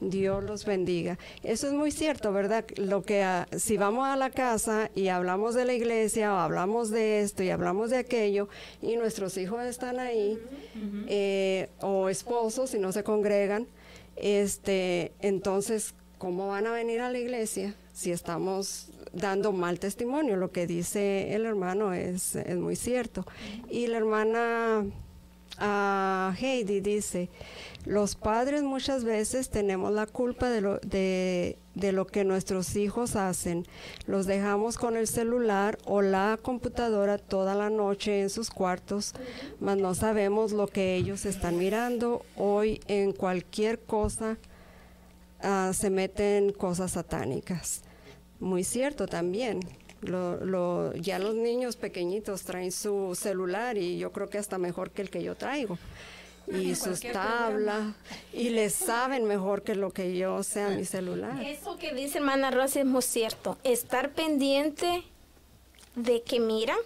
Dios los bendiga. Eso es muy cierto, ¿verdad? Lo que ah, si vamos a la casa y hablamos de la iglesia o hablamos de esto y hablamos de aquello y nuestros hijos están ahí eh, o esposos y no se congregan, este, entonces ¿cómo van a venir a la iglesia si estamos dando mal testimonio? Lo que dice el hermano es, es muy cierto. Y la hermana ah, Heidi dice, los padres muchas veces tenemos la culpa de lo, de, de lo que nuestros hijos hacen. Los dejamos con el celular o la computadora toda la noche en sus cuartos, mas no sabemos lo que ellos están mirando. Hoy en cualquier cosa ah, se meten cosas satánicas. Muy cierto también. Lo, lo- ya los niños pequeñitos traen su celular y yo creo que hasta mejor que el que yo traigo. Y sus tablas. Y les saben mejor que lo que yo sea mi celular. Eso que dice hermana Rosa es muy cierto. Estar pendiente de que miran,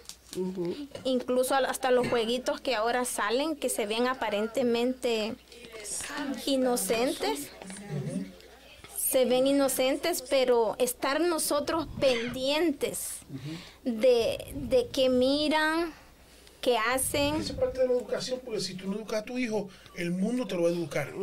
incluso hasta los jueguitos que ahora salen, que se ven aparentemente inocentes. Se ven inocentes, pero estar nosotros pendientes de, de que miran, que hacen. Esa es parte de la educación, porque si tú no educas a tu hijo, el mundo te lo va a educar.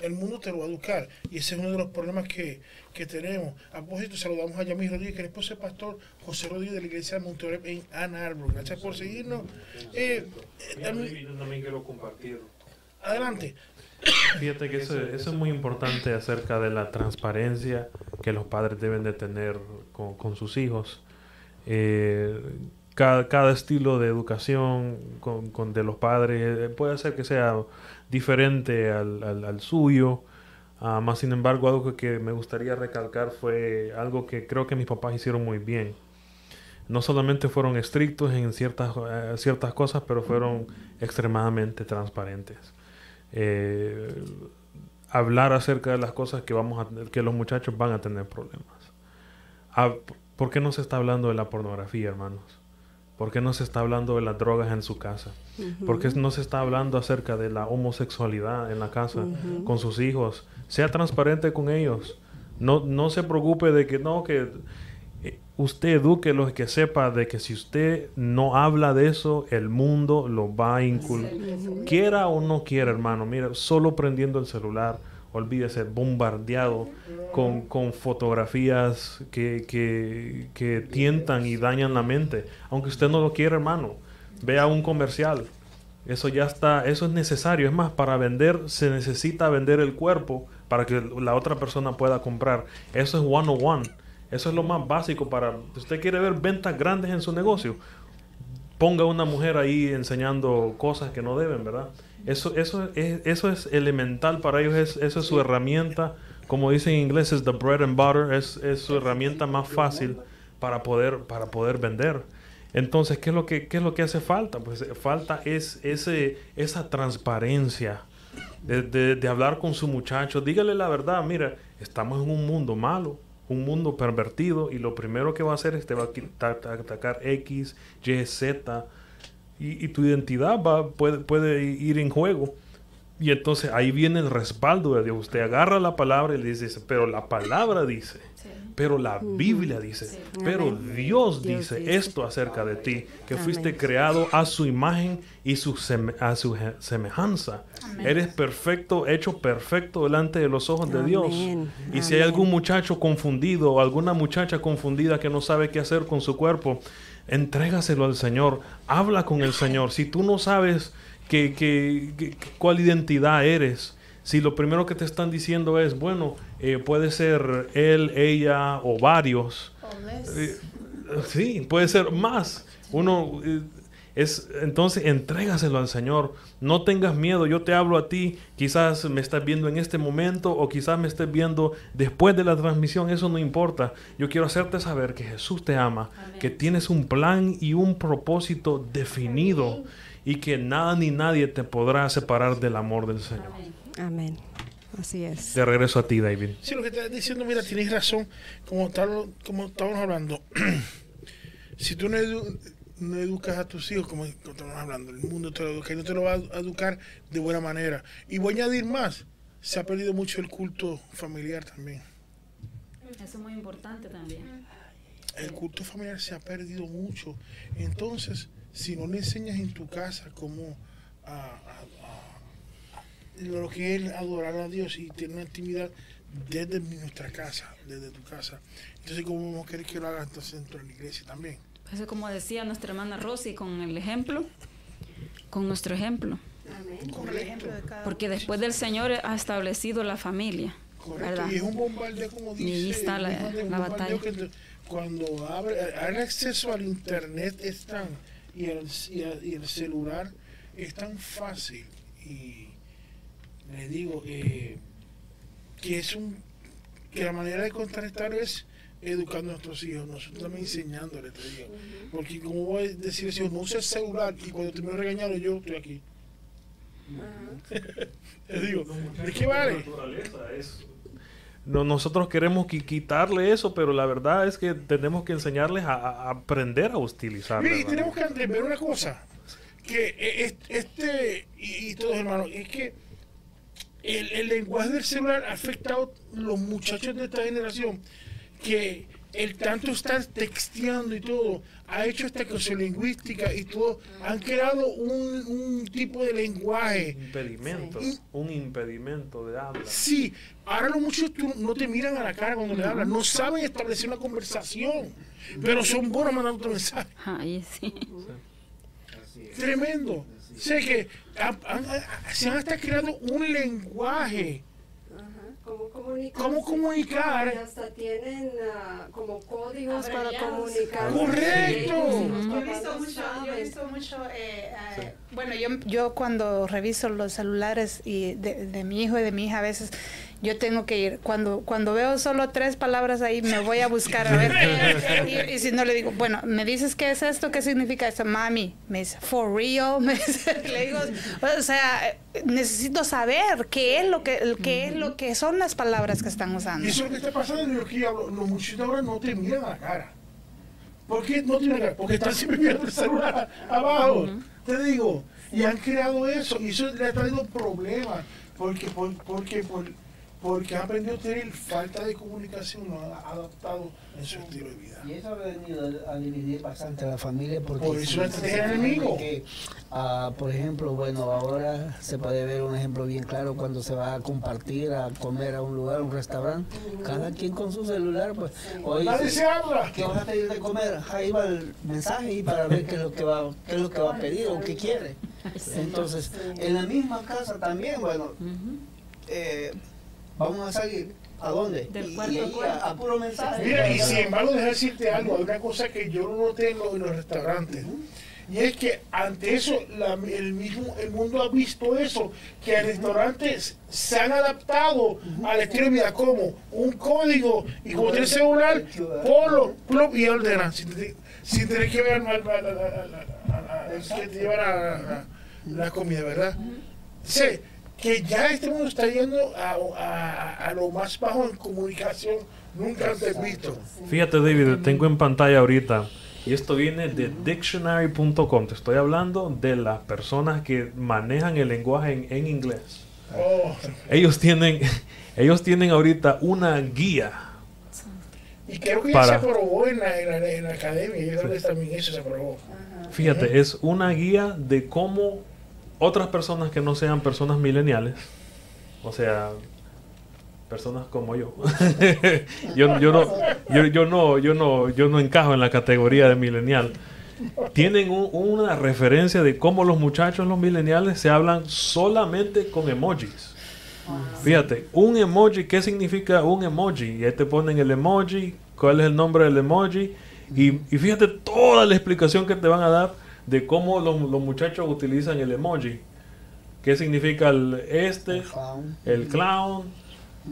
El mundo te lo va a educar. Y ese es uno de los problemas que, que tenemos. A propósito, saludamos a Yamil Rodríguez, que es esposo del pastor José Rodríguez de la iglesia de Monterrey en Ann Arbor. Gracias por seguirnos. Eh, eh, también quiero compartir. adelante. Fíjate que eso, es muy importante acerca de la transparencia que los padres deben de tener con, sus hijos. Eh, cada, estilo de educación de los padres eh, puede ser que sea diferente al suyo. Ah, más sin embargo, algo que me gustaría recalcar fue algo que creo que mis papás hicieron muy bien. No solamente fueron estrictos en ciertas, eh, ciertas cosas, pero fueron extremadamente transparentes eh, hablar acerca de las cosas que vamos a, que los muchachos van a tener problemas. Ah, ¿Por qué no se está hablando de la pornografía, hermanos? ¿Por qué no se está hablando de las drogas en su casa? ¿Por qué no se está hablando acerca de la homosexualidad en la casa con sus hijos? Sea transparente con ellos. No, no se preocupe de que no, que usted eduque los que sepa de que si usted no habla de eso, el mundo lo va a inculcar. Quiera o no quiera, hermano, mira, solo prendiendo el celular, olvídese, bombardeado con, con fotografías que, que, que tientan y dañan la mente. Aunque usted no lo quiera, hermano, vea un comercial. Eso ya está, eso es necesario. Es más, para vender se necesita vender el cuerpo para que la otra persona pueda comprar. Eso es one on one. Eso es lo más básico para... Si usted quiere ver ventas grandes en su negocio, ponga una mujer ahí enseñando cosas que no deben, ¿verdad? Eso, eso, es, eso es elemental para ellos, es, eso es su herramienta, como dicen en inglés, es the bread and butter, es, es su herramienta más fácil para poder, para poder vender. Entonces, ¿qué es lo que, qué es lo que hace falta? Pues eh, falta es ese, esa transparencia de, de- de hablar con su muchacho. Dígale la verdad, mira, estamos en un mundo malo, un mundo pervertido, y lo primero que va a hacer es te va a atacar X, Y, Z, y, y tu identidad va, puede, puede ir en juego. Y entonces ahí viene el respaldo de Dios. Usted agarra la palabra y le dice, pero la palabra dice, pero la Biblia dice, pero. Dios, Dios dice, dice. esto acerca de ti, que fuiste creado a su imagen y su seme- a su semejanza. Eres perfecto, hecho perfecto delante de los ojos de Dios. Y si hay algún muchacho confundido o alguna muchacha confundida que no sabe qué hacer con su cuerpo, entrégaselo al Señor, habla con el Señor. Si tú no sabes que, que- que- que- cuál identidad eres, si lo primero que te están diciendo es, bueno, eh, puede ser él, ella o varios, eh, sí, puede ser más. Uno eh, es entonces entrégaselo al Señor. No tengas miedo. Yo te hablo a ti. Quizás me estás viendo en este momento o quizás me estés viendo después de la transmisión. Eso no importa. Yo quiero hacerte saber que Jesús te ama, que tienes un plan y un propósito definido y que nada ni nadie te podrá separar del amor del Señor. Amén. Así es. De regreso a ti, David. Sí, lo que estás diciendo, mira, tienes razón, como, tal- como estábamos hablando. si tú no, edu- no educas a tus hijos, como estamos hablando, el mundo te lo educa y no te lo va a educar de buena manera. Y voy a añadir más, se ha perdido mucho el culto familiar también. Eso es muy importante también. El culto familiar se ha perdido mucho. Entonces, si no le enseñas en tu casa cómo a, a- a- lo que es adorar a Dios y tener una intimidad desde nuestra casa, desde tu casa, entonces cómo vamos a querer que lo hagas entonces dentro de la iglesia también. Eso es como decía nuestra hermana Rosy, con el ejemplo, con nuestro ejemplo. Con el ejemplo de cada Porque después del Señor ha establecido la familia. Correcto, ¿verdad? y es un bombardeo como Y dice. ahí está la- batalla. que cuando abre, el acceso al internet es tan, y y el- y el celular es tan fácil y le digo eh, que es un que la manera de contrarrestar es educando a nuestros hijos, nosotros también enseñándoles, te digo. Porque como voy a decir si no usa el celular y cuando termino de regañarlo yo estoy aquí. Le digo, ¿de qué vale? No, nosotros queremos qui- quitarle eso, pero la verdad es que tenemos que enseñarles a, a aprender a utilizarlo. Mire, y tenemos que entender una cosa, que e- es- este, y, y todos hermanos, es que el, el lenguaje del celular ha afectado a los muchachos de esta generación, que el tanto estar texteando y todo, ha hecho esta cosa lingüística y todo, han creado un, un tipo de lenguaje. impedimento, Sí. un impedimento de habla. Sí, ahora los muchachos tú- no te miran a la cara cuando le hablas, no saben establecer una conversación, pero son buenos mandando tu mensaje. Ahí sí. Tremendo. Sé que han- han- han- se han hasta creado un lenguaje. ¿Cómo comunicar? ¿Cómo comunicar? Y hasta tienen ah, como códigos para comunicar. Correcto. Yo he visto mucho, yo he visto mucho eh, eh, bueno, yo, yo cuando reviso los celulares y de, de mi hijo y de mi hija a veces yo tengo que ir, cuando, cuando veo solo tres palabras ahí me voy a buscar a ver, y, y si no le digo, bueno, ¿me dices qué es esto? ¿Qué significa esto? Mami, me dice, for real, me dice, le digo, o sea, necesito saber qué es lo que, qué es lo que son las palabras que están usando. Y eso es lo que está pasando en hablo. Los muchachos ahora no te miran a la cara. ¿Por qué no tiene que Porque están siempre viendo el celular abajo. Te digo, y han creado eso, y eso le ha traído problemas, porque, por- porque, por- porque han aprendido a tener falta de comunicación, no ha adaptado en su estilo de vida. Y eso ha venido a dividir bastante a la familia porque Por eso si- es enemigo. que, ah, por ejemplo, bueno, ahora se puede ver un ejemplo bien claro cuando se va a compartir, a comer a un lugar, un restaurante, cada quien con su celular, pues, oye, Nadie se habla. ¿qué vas a pedir de comer? Ahí va el mensaje y para ver qué es lo que va, qué es lo que va a pedir o qué quiere. Entonces, en la misma casa también, bueno, eh, vamos a salir. ¿A dónde? Del Y- cuarto y a ahí cuarto. a, a puro mensaje. Mira, y sin embargo, déjame decirte algo, hay una cosa que yo no noté en los, en los restaurantes. Y es que ante eso, la- el mismo el mundo ha visto eso, que los restaurantes se han adaptado al estilo de vida como un código y como tiene celular, polo, plop y ordenan, sin, tener- sin tener que ver la, que te comida, ¿verdad? Sé que ya este mundo está yendo a, a, a lo más bajo en comunicación nunca antes visto. Fíjate, David, tengo en pantalla ahorita. Y esto viene de dictionary.com. Te estoy hablando de las personas que manejan el lenguaje en, en inglés. Oh, Ellos tienen, ellos tienen ahorita una guía. y creo que Para- ya se aprobó en la, en la, en la academia, yo creo que también eso se aprobó. Fíjate, es una guía de cómo otras personas que no sean personas mileniales, o sea, personas como yo, yo, yo no, yo, yo no, yo no, yo no encajo en la categoría de milenial. Tienen un- una referencia de cómo los muchachos, los mileniales, se hablan solamente con emojis. Fíjate, un emoji, ¿qué significa un emoji? Y ahí te ponen el emoji, cuál es el nombre del emoji. Y, y fíjate toda la explicación que te van a dar de cómo los, los muchachos utilizan el emoji. ¿Qué significa el este, Clown. el clown?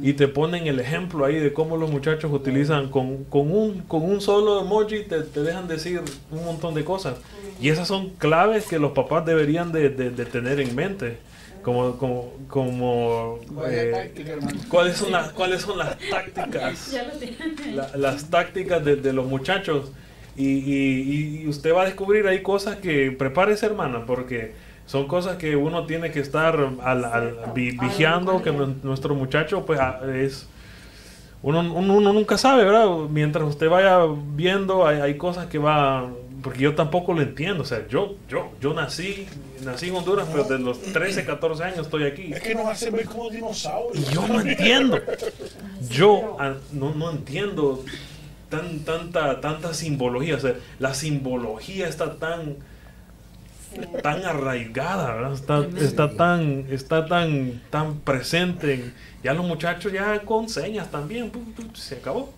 Y te ponen el ejemplo ahí de cómo los muchachos utilizan con, con, un, con un solo emoji, te, te dejan decir un montón de cosas. Y esas son claves que los papás deberían de, de- de tener en mente. Como, como, como ¿Cuál es la eh? ¿cuáles, son las, ¿Cuáles son las tácticas? la- las tácticas de, de los muchachos. Y, y- y usted va a descubrir ahí cosas que prepárese, hermana, porque son cosas que uno tiene que estar al, al- vi- vigiando, que nu- nuestro muchacho, pues, a- es. Uno, uno, uno nunca sabe, ¿verdad? Mientras usted vaya viendo, hay, hay cosas que va. Porque yo tampoco lo entiendo. O sea, yo, yo, yo nací, nací en Honduras, pero desde los 13, 14 años estoy aquí. Es que nos hacen ver como dinosaurios. Y yo no entiendo. Yo ah, no, no entiendo tan, tanta, tanta simbología. O sea, la simbología está tan, tan arraigada, ¿verdad? Está, está tan, está tan, tan presente. en- ya los muchachos ya con señas también. pum, pum, se acabó.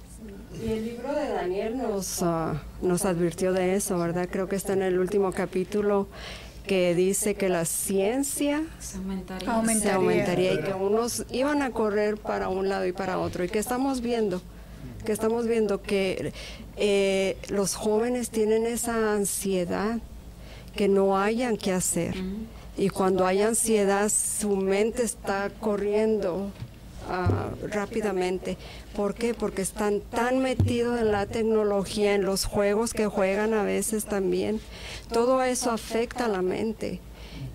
Y el libro de Daniel nos, ah, nos advirtió de eso, ¿verdad? Creo que está en el último capítulo que dice que la ciencia Se aumentaría. se Aumentaría. aumentaría y que unos iban a correr para un lado y para otro. Y que estamos viendo, que estamos viendo que eh, los jóvenes tienen esa ansiedad que no hayan que hacer. Y cuando hay ansiedad, su mente está corriendo ah, rápidamente. ¿Por qué? Porque están tan metidos en la tecnología, en los juegos que juegan a veces también. Todo eso afecta a la mente.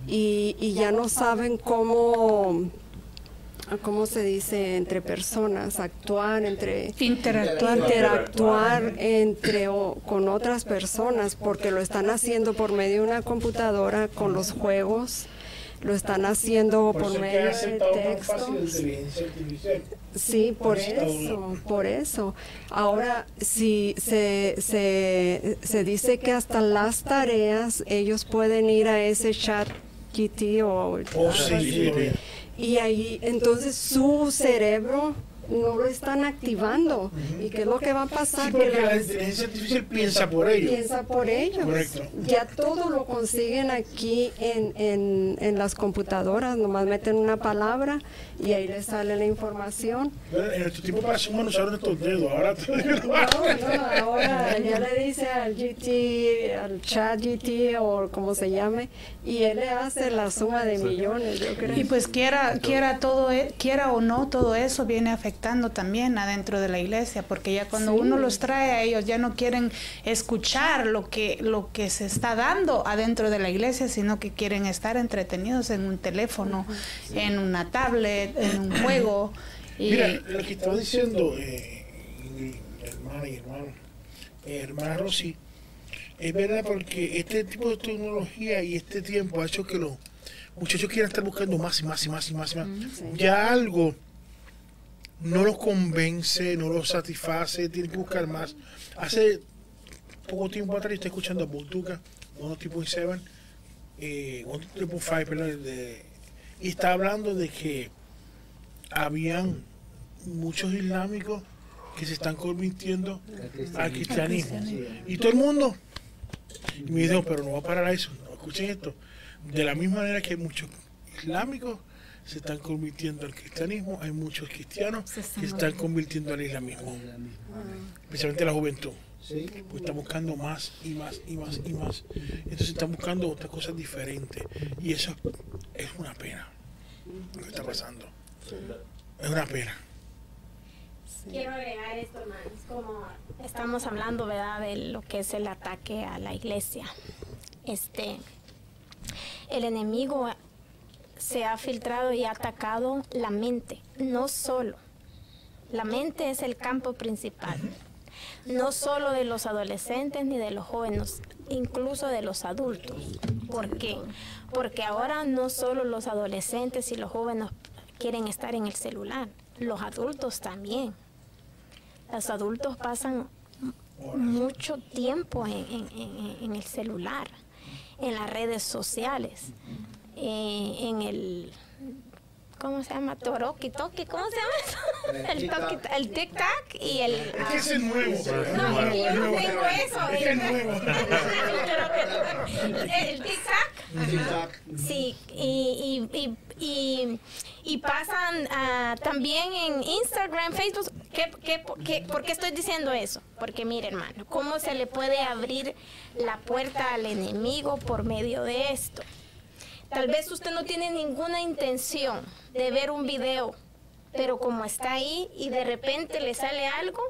Y, y ya no saben cómo, ¿cómo se dice? Entre personas, actuar entre Interactuar. interactuar entre o- con otras personas porque lo están haciendo por medio de una computadora con los juegos lo están haciendo Por medio de artificial. Sí, por eso, por eso. Ahora, si se, se, se dice que hasta las tareas ellos pueden ir a ese chat GT o Oh, sí. Y ahí entonces su cerebro no lo están activando. ¿Y qué es lo que va a pasar? Sí, que porque la inteligencia artificial piensa por ello. piensa por ellos. Correcto. Ya todo lo consiguen aquí en, en, en las computadoras, nomás meten una palabra y ahí les sale la información. Bueno, En nuestro tiempo ser humanos usaron estos dedos, ahora No, no, ahora ya le dice al GT, al chat GT o como se llame, y él le hace la suma de millones, yo creo. Y pues quiera, quiera todo, e- quiera o no, todo eso viene afectando también adentro de la iglesia, porque ya cuando uno los trae a ellos ya no quieren escuchar lo que lo que se está dando adentro de la iglesia, sino que quieren estar entretenidos en un teléfono, en una tablet, en un juego. Y Mira, lo que estaba diciendo, eh, hermana y hermano, eh, hermana Rosy, es verdad porque este tipo de tecnología y este tiempo ha hecho que los muchachos quieran estar buscando más y más y más y más y más. Ya algo no los convence, no los satisface, tienen que buscar más. Hace poco tiempo atrás yo estoy escuchando a Bultuca, uno tipo 7, eh, uno tipo 5, perdón, de- y está hablando de que habían muchos islámicos que se están convirtiendo al cristianismo. Y todo el mundo. Y me dijo, pero no va a parar a eso. No, escuchen esto. De la misma manera que muchos islámicos se están convirtiendo al cristianismo, hay muchos cristianos que se están convirtiendo al islamismo. Especialmente la juventud. Pues está buscando más y más y más y más. Entonces están buscando otras cosas diferentes. Y eso es una pena. Lo que está pasando. Es una pena. Quiero agregar esto, hermanos, como estamos hablando, ¿verdad?, de lo que es el ataque a la iglesia. Este, el enemigo se ha filtrado y ha atacado la mente, no solo. La mente es el campo principal, no solo de los adolescentes ni de los jóvenes, incluso de los adultos. ¿Por qué? Porque ahora no solo los adolescentes y los jóvenes quieren estar en el celular, los adultos también. Los adultos pasan mucho tiempo en, en- en- en el celular, en las redes sociales, eh, en el ¿cómo se llama? Toroki Toki, ¿cómo se llama eso? El, toki, el tic-tac y el... Es que es nuevo. No, yo no tengo eso. Es es nuevo. El tic-tac. Sí, y, y, y, y, y pasan ah, también en Instagram, Facebook. ¿Qué, qué, qué- por qué estoy diciendo eso? Porque mire, hermano, ¿cómo se le puede abrir la puerta al enemigo por medio de esto? Tal vez usted no tiene ninguna intención de ver un video, pero como está ahí y de repente le sale algo,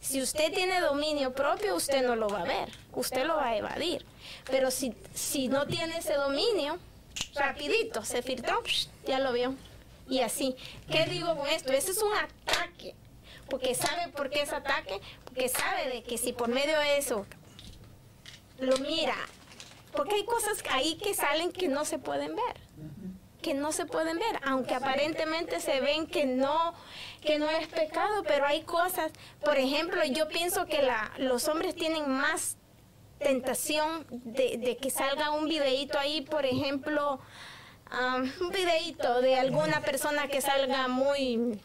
si usted tiene dominio propio, usted no lo va a ver, usted lo va a evadir. Pero si, si no tiene ese dominio, rapidito, se filtró, ya lo vio. Y así, ¿qué digo con esto? Ese es un ataque. Porque sabe por qué es ataque, porque sabe de que si por medio de eso lo mira, porque hay cosas ahí que salen que no se pueden ver que no se pueden ver, aunque aparentemente se ven que no, que no es pecado, pero hay cosas, por ejemplo, yo pienso que la, los hombres tienen más tentación de, de que salga un videíto ahí, por ejemplo, um, un videíto de alguna persona que salga muy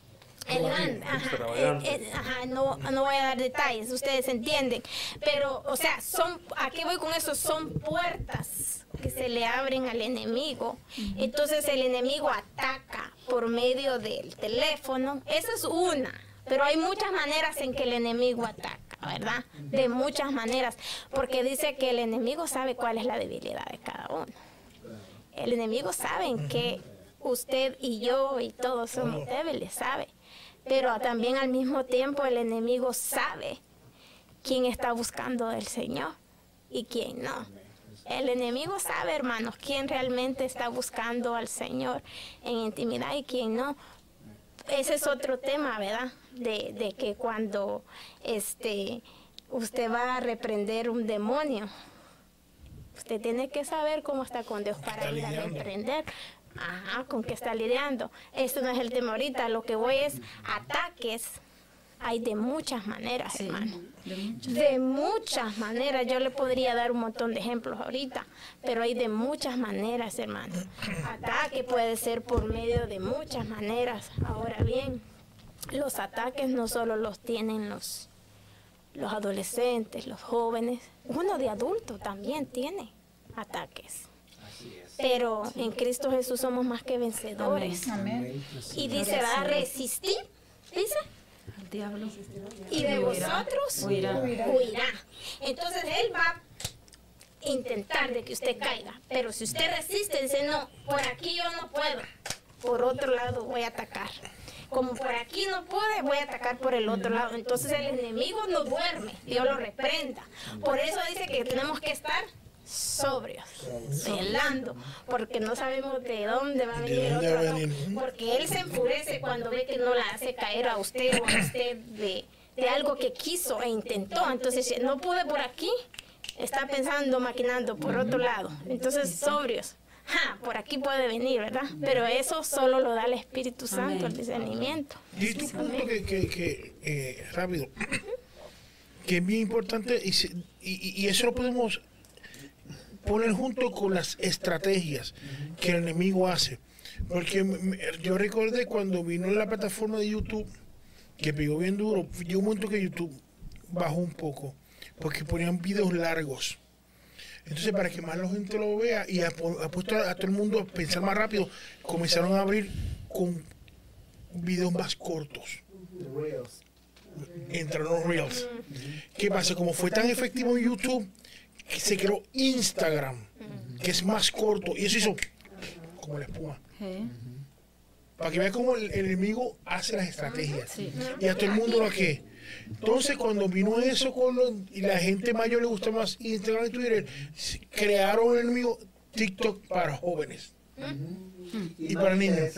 elegante, ajá, eh, eh, ajá, no, no voy a dar detalles, ustedes entienden, pero, o sea, son, ¿a qué voy con eso? Son puertas que se le abren al enemigo. Entonces el enemigo ataca por medio del teléfono. Esa es una. Pero hay muchas maneras en que el enemigo ataca, ¿verdad? De muchas maneras. Porque dice que el enemigo sabe cuál es la debilidad de cada uno. El enemigo sabe que usted y yo y todos somos débiles, sabe. Pero también al mismo tiempo el enemigo sabe quién está buscando del Señor y quién no. El enemigo sabe, hermanos, quién realmente está buscando al Señor en intimidad y quién no. Ese es otro tema, ¿verdad? De, de que cuando este, usted va a reprender un demonio, usted tiene que saber cómo está con Dios para ir a reprender. Ajá, con qué está lidiando. Esto no es el tema ahorita, lo que voy es ataques. Hay de muchas maneras, hermano. De muchas maneras. Yo le podría dar un montón de ejemplos ahorita, pero hay de muchas maneras, hermano. Ataque puede ser por medio de muchas maneras. Ahora bien, los ataques no solo los tienen los, los adolescentes, los jóvenes. Uno de adulto también tiene ataques. Pero en Cristo Jesús somos más que vencedores. Y dice, va a resistir, dice, diablo. y de vosotros Huirá. Entonces él va a intentar de que usted caiga, pero si usted resiste, dice, no, por aquí yo no puedo, por otro lado voy a atacar. como por aquí no pude, voy a atacar por el otro lado. Entonces el enemigo no duerme, Dios lo reprenda. Por eso dice que tenemos que estar sobrios, velando, porque no sabemos de dónde va a venir otro? Porque él se enfurece cuando ve que no la hace caer a usted o a usted de, de algo que quiso e intentó. Entonces, si no pude por aquí, está pensando, maquinando por otro lado. Entonces, sobrios. Ja, por aquí puede venir, ¿verdad? Pero eso solo lo da el Espíritu Santo, el discernimiento. Y tu punto que, que, que eh, rápido, que es bien importante y, y, y eso lo podemos poner junto con las estrategias que el enemigo hace. Porque yo recordé cuando vino la plataforma de YouTube, que pegó bien duro, llegó un momento que YouTube bajó un poco, porque ponían videos largos. Entonces, para que más la gente lo vea y ha, pu- ha puesto a, todo el mundo a pensar más rápido, comenzaron a abrir con videos más cortos entraron los Reels. ¿Qué pasa? Como fue tan efectivo en YouTube, se creó Instagram, que es más corto, y eso hizo como la espuma. Para que vean cómo el, el enemigo hace las estrategias. Sí. Y a todo el mundo lo que. Entonces, cuando vino eso con los- y la gente mayor le gusta más Instagram y Twitter, crearon el enemigo TikTok para jóvenes. Y para niños.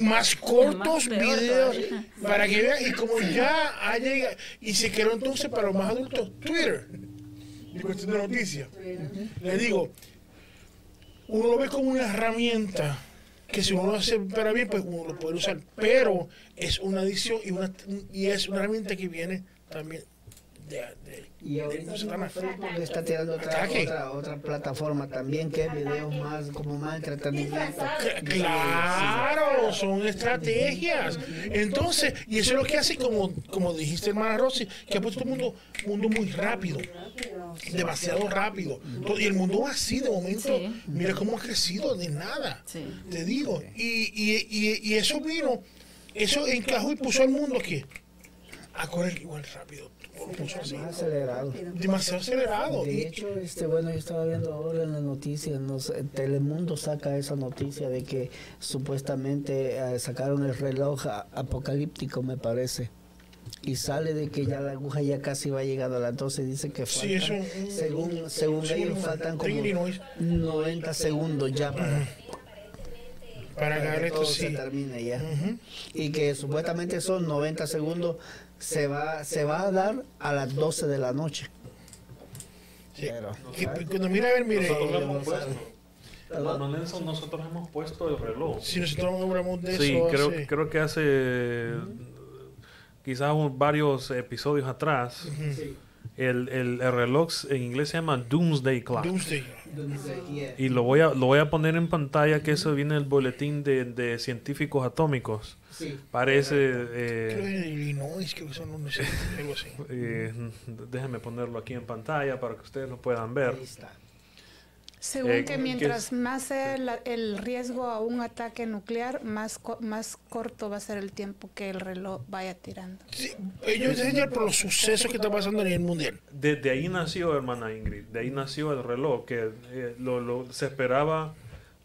Más cortos Más videos para que vean y como ya ha llegado y se creó entonces para los más adultos Twitter y cuestión de noticias le digo uno lo ve como una herramienta que si uno lo hace para bien pues uno lo puede usar pero es una adicción y una y es una herramienta que viene también de, de, Y ahorita está tirando otra, otra, otra plataforma también que es videos más como más entretenimiento. Claro, son estrategias. Entonces, y eso es lo que hace, como, como dijiste, hermana Rosy, que ha puesto el mundo, mundo muy rápido, demasiado rápido. Y el mundo así, de momento, mira cómo ha crecido de nada. Te digo. Y, y, y, y eso vino, eso encajó y puso al mundo que a correr igual rápido. Acelerado. Demasiado acelerado. De hecho, este, bueno, yo estaba viendo ahora en las noticias, no sé, Telemundo saca esa noticia de que supuestamente eh, sacaron el reloj a- apocalíptico, me parece. Y sale de que ya la aguja ya casi va llegando a las 12, dice que Sí, faltan, eso, según, según sí, ellos, faltan como Illinois. 90 segundos ya para, para para agarrar que esto todo se termine ya. Y que supuestamente son 90 segundos, se va, se va a dar a las 12 de la noche. Sí. Pero- Que- cuando mira a ver, mire, Nosotros hemos puesto, Nelson, nosotros hemos puesto el reloj. si nosotros hablamos de Sí, eso, creo, hace- creo que hace quizás un- varios episodios atrás, el, el- el reloj en inglés se llama Doomsday Clock. Doomsday. Y lo voy a, lo voy a poner en pantalla, que eso viene en el boletín de, de científicos atómicos. Sí. Parece... Creo eh, que en Illinois, creo que son, no sé, algo así. eh, déjenme ponerlo aquí en pantalla para que ustedes lo puedan ver. Ahí está. Según Eh, que ¿qué mientras es? más sea la- el riesgo a un ataque nuclear, más, co- más corto va a ser el tiempo que el reloj vaya tirando. Sí, ellos enseñan por los sucesos que están pasando a nivel mundial. Desde ahí nació, hermana Ingrid, de ahí nació el reloj, que eh, lo, lo- se esperaba,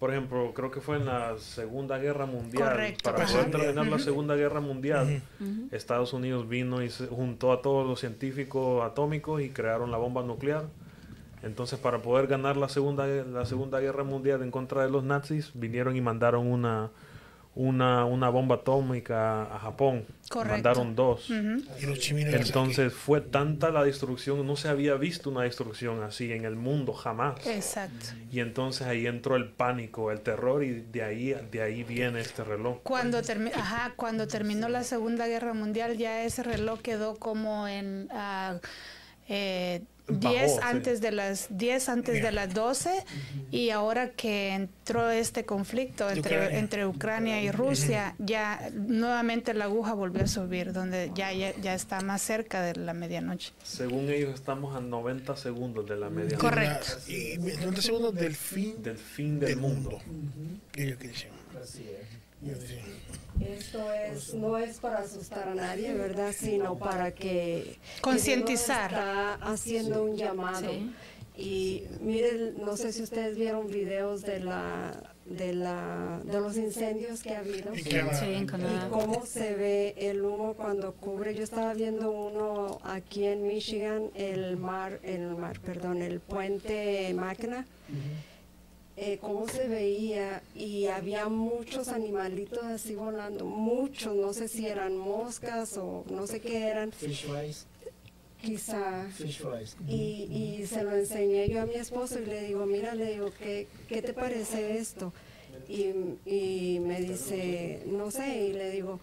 por ejemplo, creo que fue en la Segunda Guerra Mundial, Correcto, para ajá. poder terminar la Segunda Guerra Mundial, Estados Unidos vino y se juntó a todos los científicos atómicos y crearon la bomba nuclear. Entonces, para poder ganar la Segunda, la segunda Guerra Mundial en contra de los nazis, vinieron y mandaron una, una, una bomba atómica a Japón. Correcto. Mandaron dos. Los chiminos Entonces fue tanta la destrucción, no se había visto una destrucción así en el mundo jamás. Exacto. Y entonces ahí entró el pánico, el terror y de ahí, de ahí viene este reloj. Cuando, termi- Ajá, cuando terminó la Segunda Guerra Mundial, ya ese reloj quedó como en eh, Bajó, 10 sí. antes de las 10 antes de las 12 y ahora que entró este conflicto entre Ucrania. entre Ucrania y Rusia, ya nuevamente la aguja volvió a subir, donde ya, ya, ya está más cerca de la medianoche. Según ellos estamos a 90 segundos de la media Correcto. Y 90 segundos del fin del fin del, del mundo. mundo. Ellos que dicen. Así es. Esto es, no es para asustar a nadie, ¿verdad? Sino para que... Concientizar. Está haciendo un llamado. Sí. Y miren, no sé si ustedes vieron videos de la de, la, de los incendios que ha habido. En Canadá. Sí, en Canadá. Y cómo se ve el humo cuando cubre. Yo estaba viendo uno aquí en Michigan, el mar, el mar, perdón, el puente Magna. Eh, cómo se veía y había muchos animalitos así volando, muchos, no sé si eran moscas o no sé qué eran, Fish rice. quizá. Y, y se lo enseñé yo a mi esposo y le digo, mira, le digo, ¿qué, qué te parece esto? Y, y me dice, no sé, y le digo,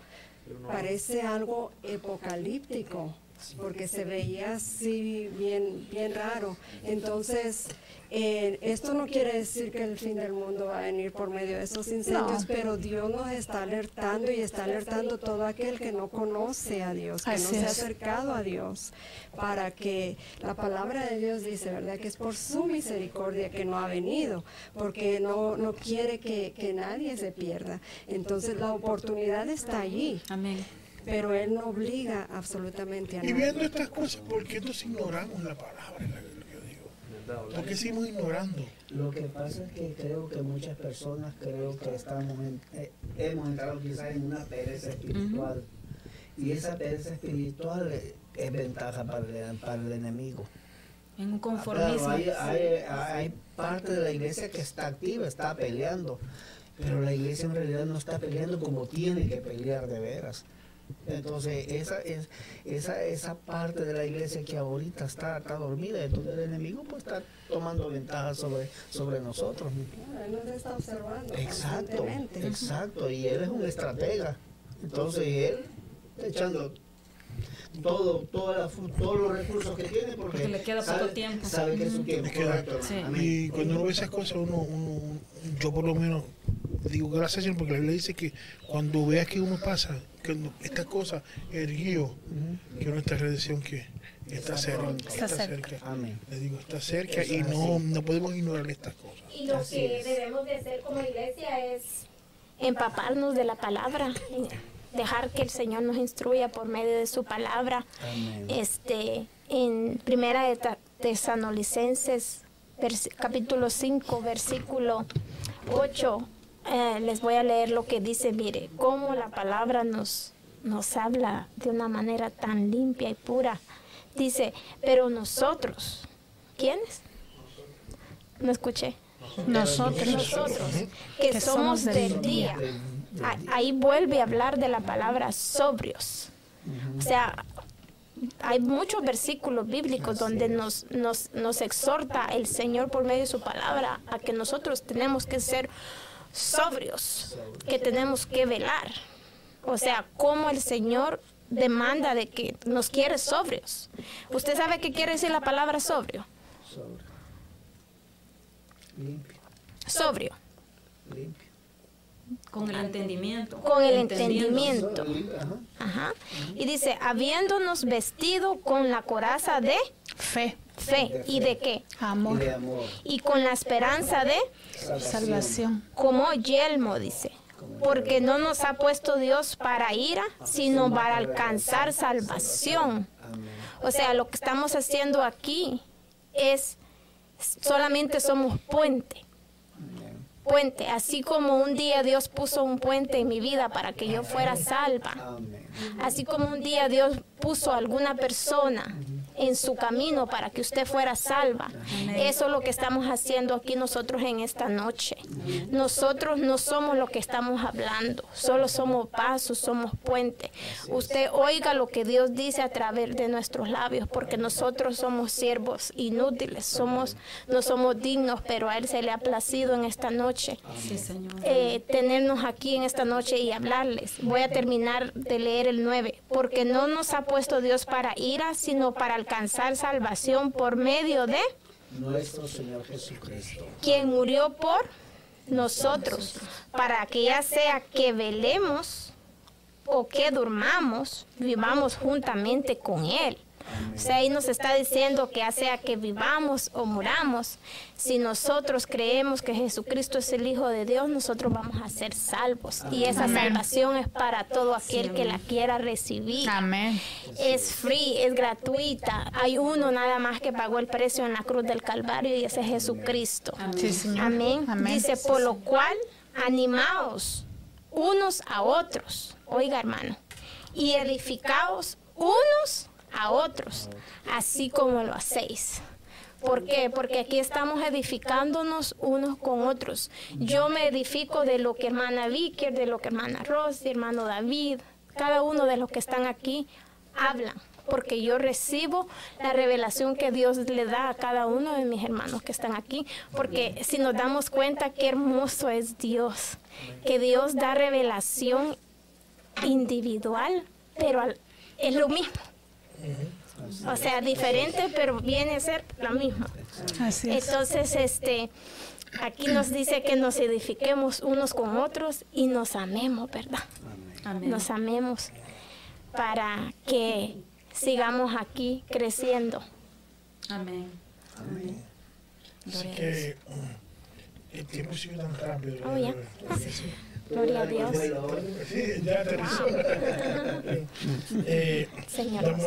parece algo apocalíptico, porque se veía así bien, bien raro. Entonces, eh, esto no quiere decir que el fin del mundo va a venir por medio de estos incendios, No. pero Dios nos está alertando y está alertando todo aquel que no conoce a Dios, que no se ha acercado a Dios, para que la palabra de Dios dice, ¿verdad? Que es por su misericordia que no ha venido, porque no, no quiere que, que nadie se pierda. Entonces la oportunidad está allí, Amén. Pero Él no obliga absolutamente a Y viendo estas cosas, ¿por qué entonces ignoramos la palabra? ¿Por qué seguimos ignorando? Lo que pasa es que creo que muchas personas creo que estamos en- eh, hemos entrado quizás en una pereza espiritual y esa pereza espiritual es ventaja para el, para el enemigo. En un Ah, Claro, conformismo. hay, hay- hay parte de la iglesia que está activa, está peleando, pero la iglesia en realidad no está peleando como tiene que pelear de veras. Entonces, esa es esa esa parte de la iglesia que ahorita está, está dormida, entonces el enemigo pues está tomando ventaja sobre, sobre nosotros. Él nos está observando Exacto, exacto, y él es un estratega. Entonces él está echando todo, toda la todos los recursos que tiene porque, Porque le queda sabe, poco tiempo. Sabe que es su tiempo, correcto. Sí. Y cuando uno ve esas cosas, uno, uno, yo por lo menos digo gracias Señor, porque la Biblia dice que cuando veas que uno pasa, que estas cosas, el guío, que nuestra redención que está cerca, está cerca. Amén. Le digo, está cerca y no, no podemos ignorar estas cosas. Y lo Así que es. debemos de hacer como iglesia es empaparnos de la palabra, dejar que el Señor nos instruya por medio de su palabra. Amén. Este, en Primera de Tesanolicenses, capítulo 5, versículo 8, eh, les voy a leer lo que dice, mire, cómo la palabra nos, nos habla de una manera tan limpia y pura. Dice, pero nosotros, ¿quiénes? No escuché. Nosotros. Nosotros, que, somos del día. Ah, Ahí vuelve a hablar de la palabra sobrios. O sea, hay muchos versículos bíblicos donde nos, nos, nos exhorta el Señor por medio de su palabra a que nosotros tenemos que ser sobrios, que tenemos que velar. O sea, como el Señor demanda de que nos quiere sobrios. ¿Usted sabe qué quiere decir la palabra sobrio? Limpio, Sobrio, limpio. Con el entendimiento. con el entendimiento. Ajá. Y dice, habiéndonos vestido con la coraza de Fe, fe. ¿Y de qué? Y amor, de amor. Y con la esperanza de salvación. como yelmo, dice. Porque no nos ha puesto Dios para ira, sino para alcanzar salvación. O sea, lo que estamos haciendo aquí es solamente somos puente. Puente, así como un día Dios puso un puente en mi vida para que yo fuera salva. Así como un día Dios puso a alguna persona en su camino para que usted fuera salva. Eso es lo que estamos haciendo aquí nosotros en esta noche. Nosotros no somos lo que estamos hablando, solo somos pasos, somos puentes. Usted oiga lo que Dios dice a través de nuestros labios, porque nosotros somos siervos inútiles, somos, no somos dignos, pero a Él se le ha placido en esta noche eh, tenernos aquí en esta noche y hablarles. Voy a terminar de leer el 9. Porque no nos ha puesto Dios para ira, sino para alcanzar salvación por medio de Nuestro Señor Jesucristo. quien murió por nosotros, para que ya sea que velemos o que durmamos, vivamos juntamente con Él. O sea, ahí nos está diciendo que ya sea que vivamos o muramos, si nosotros creemos que Jesucristo es el Hijo de Dios, nosotros vamos a ser salvos. Y esa salvación es para todo aquel que la quiera recibir. Amén. Es free, es gratuita. Hay uno nada más que pagó el precio en la cruz del Calvario y ese es Jesucristo. Amén. Amén. Dice, por lo cual, animaos unos a otros. Oiga, hermano. Y edificaos unos a otros, así como lo hacéis. ¿Por qué? Porque aquí estamos edificándonos unos con otros. Yo me edifico de lo que hermana Vicky, de lo que hermana Rosy, hermano David, cada uno de los que están aquí hablan. Porque yo recibo la revelación que Dios le da a cada uno de mis hermanos que están aquí. Porque si nos damos cuenta qué hermoso es Dios, que Dios da revelación individual, pero es lo mismo. O sea, diferente, pero viene a ser. Así es. Entonces, este, aquí nos dice que nos edifiquemos unos con otros y nos amemos, ¿verdad? Amén. Nos amemos para que sigamos aquí creciendo. Amén. Así que mm, el tiempo sigue tan rápido. Oh, ya. Gloria a Dios. Sí, ya aterrizó. Eh, damos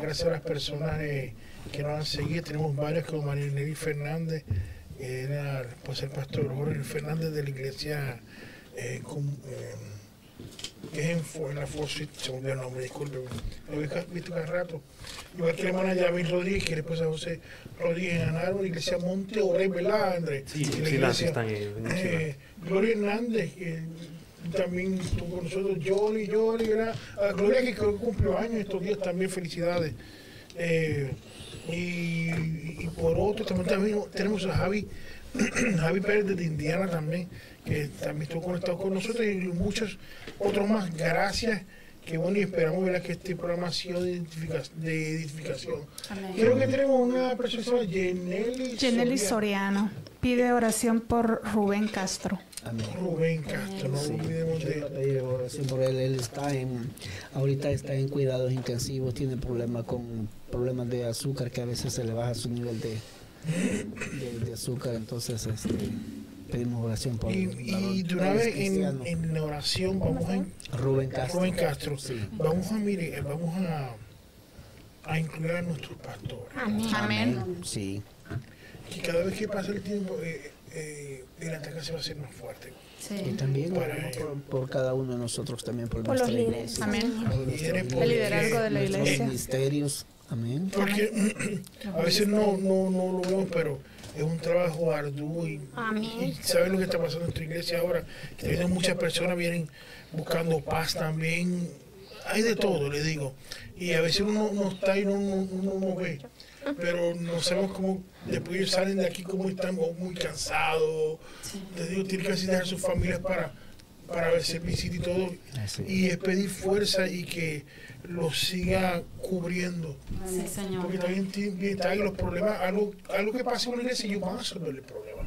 gracias a las personas eh, que nos han seguido. Tenemos varias como María Nelly Fernández, que era pues, el pastor Jorge Fernández de la iglesia eh, eh, que es en, la Street, se me olvidó el nombre, disculpe. Lo he visto cada rato. Igual que la hermana Yamil Rodríguez, que después a José Rodríguez en Anaro, la iglesia Monte Orey, ¿verdad, Andrés? Sí, la sí, las iglesia, están ahí, en eh, Gloria Hernández, que también estuvo con nosotros, Johnny, Johnny, ¿verdad? A Gloria que creo que cumplió años estos días también, felicidades. Eh, y, y por otro, también, también tenemos a Javi, Javi Pérez de Indiana también, que también estuvo conectado con nosotros y muchos otros más. Gracias. Que bueno, y esperamos ¿verdad? que este programa ha sido de, identifica- de edificación. Amén. Creo que tenemos una persona que se llama Jenely Jenely Soria- Soriano pide oración por Rubén Castro. Amén. Rubén Castro, no Sí, olvidemos de oración por él. Él está en, ahorita está en cuidados intensivos, tiene problemas con problemas de azúcar, que a veces se le baja su nivel de, de, de azúcar. Entonces, este, pedimos oración por Y, y de una vez en, en la oración vamos a, Rubén Castro. Rubén Castro, Sí. vamos a mire, vamos a, a incluir a nuestros pastores. Amén. Amén. Sí. Que cada vez que pasa el tiempo, eh, eh, el ataque se va a hacer más fuerte. Y Sí. también Para por, por cada uno de nosotros, también por, Por los nuestra líderes. iglesia. Amén. Por El liderazgo de la iglesia. ministerios. Amén. Porque a veces no, no, no lo vemos, pero es un trabajo arduo y, sabes lo que está pasando en tu iglesia ahora, que muchas personas vienen buscando paz también, hay de todo, le digo, y a veces uno no está y no, no, uno no ve, pero no sabemos cómo, después ellos salen de aquí como están muy cansados, te digo, tienen que así dejar sus familias para para ver servicio y todo, y es pedir fuerza y que los siga cubriendo. Sí, Señor. Porque también tienen están los problemas, algo, algo que pasa en una iglesia, ellos van a resolver el problema.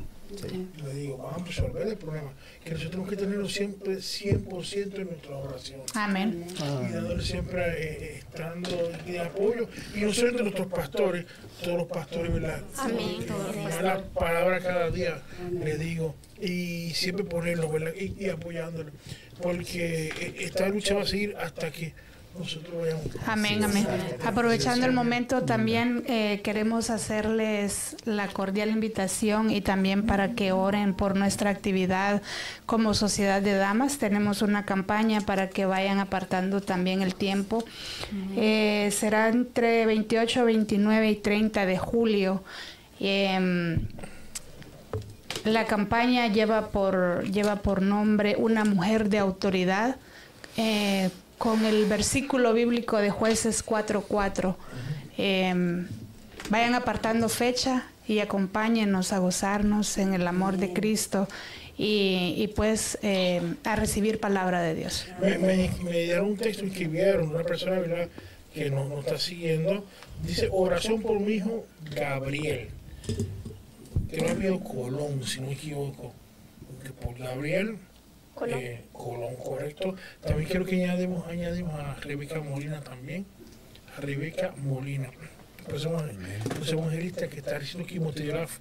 Le digo, van a resolver el problema. Que nosotros tenemos que tenerlo siempre 100% en nuestra oración. Amén. Y dándole siempre, eh, estando de apoyo. Y no solamente nuestros pastores, todos los pastores, ¿verdad? Amén. Dan la palabra cada día, le digo. Y siempre ponerlo, ¿verdad? Y, y apoyándolo. Porque eh, esta lucha va a seguir hasta que nosotros vayamos. Amén, amén. Aprovechando el momento, también eh, queremos hacerles la cordial invitación y también para que oren por nuestra actividad como Sociedad de Damas. Tenemos una campaña para que vayan apartando también el tiempo. Eh, será entre 28, 29 y 30 de julio. Em, la campaña lleva por, lleva por nombre Una mujer de autoridad, eh, con el versículo bíblico de jueces 4.4. Eh, vayan apartando fecha y acompáñenos a gozarnos en el amor de Cristo y, y pues eh, a recibir palabra de Dios. Me, me, me dieron un texto, escribieron, una persona ¿verdad? que nos, nos está siguiendo, dice, oración por mi hijo Gabriel, que no habido Colón, si no me equivoco, que por Gabriel Colón. eh, Colón, correcto. También quiero que añadimos, añadimos a Rebeca Molina también, Rebeca Molina. Pues somos, pues evangelista que está haciendo quimioterapia,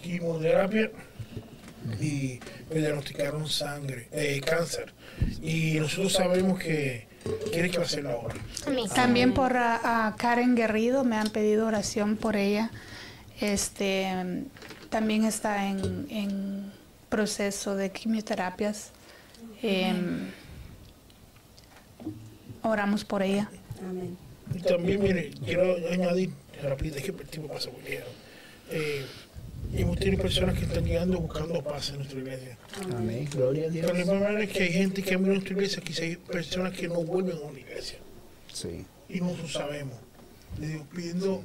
quimioterapia y le diagnosticaron sangre, eh, cáncer. Y nosotros sabemos que quiere que va a hacer la obra. También por a, a Karen Guerrido me han pedido oración por ella. Este también está en, en proceso de quimioterapias. Em, oramos por ella. Amén. Y también, mire, quiero añadir, rápido, es que el tiempo pasa muy lejos. Eh, hemos tenido personas que están llegando buscando paz en nuestra iglesia. Amén. Gloria a Dios. Pero es que hay gente que ha venido a nuestra iglesia, quizás hay personas que no vuelven a una iglesia. Sí. Y no lo sabemos. Le digo, pidiendo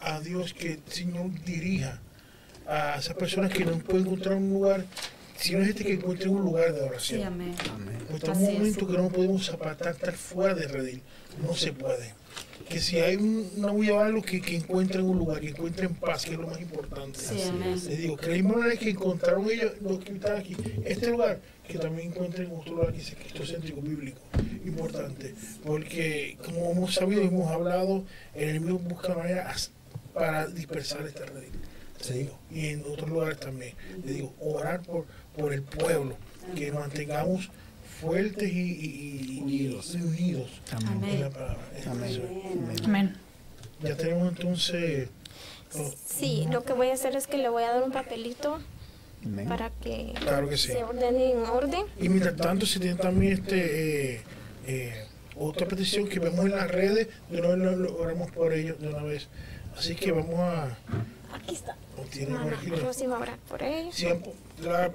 a Dios que el Señor dirija a esas personas que no pueden encontrar un lugar, sino es este que encuentren un lugar de oración. Sí, amén. Está un momento que no podemos zapatar, estar fuera de redil. No se puede. Que si hay un- una huella o algo, que, que encuentren un lugar, que encuentren paz, que es lo más importante. Sí, amén. Les digo, que la misma manera que encontraron ellos, los que están aquí, este lugar, que también encuentren otro lugar que es cristocéntrico bíblico. Importante. Porque, como hemos sabido y hemos hablado, el enemigo busca maneras para dispersar esta red. Te digo, y en otros lugares también. Le digo, orar por, por el pueblo, que nos mantengamos fuertes y, y- y- Unidos. y unidos. Amén. Amén. Ya tenemos entonces. los- Sí, lo que voy a hacer es que le voy a dar un papelito Amén. para que Claro que sí. se ordene en orden. Y mientras tanto, si tienen también este, eh, eh, otra petición que vemos en las redes, de una vez lo, lo oramos por ellos de una vez. Así que vamos a. Aquí está.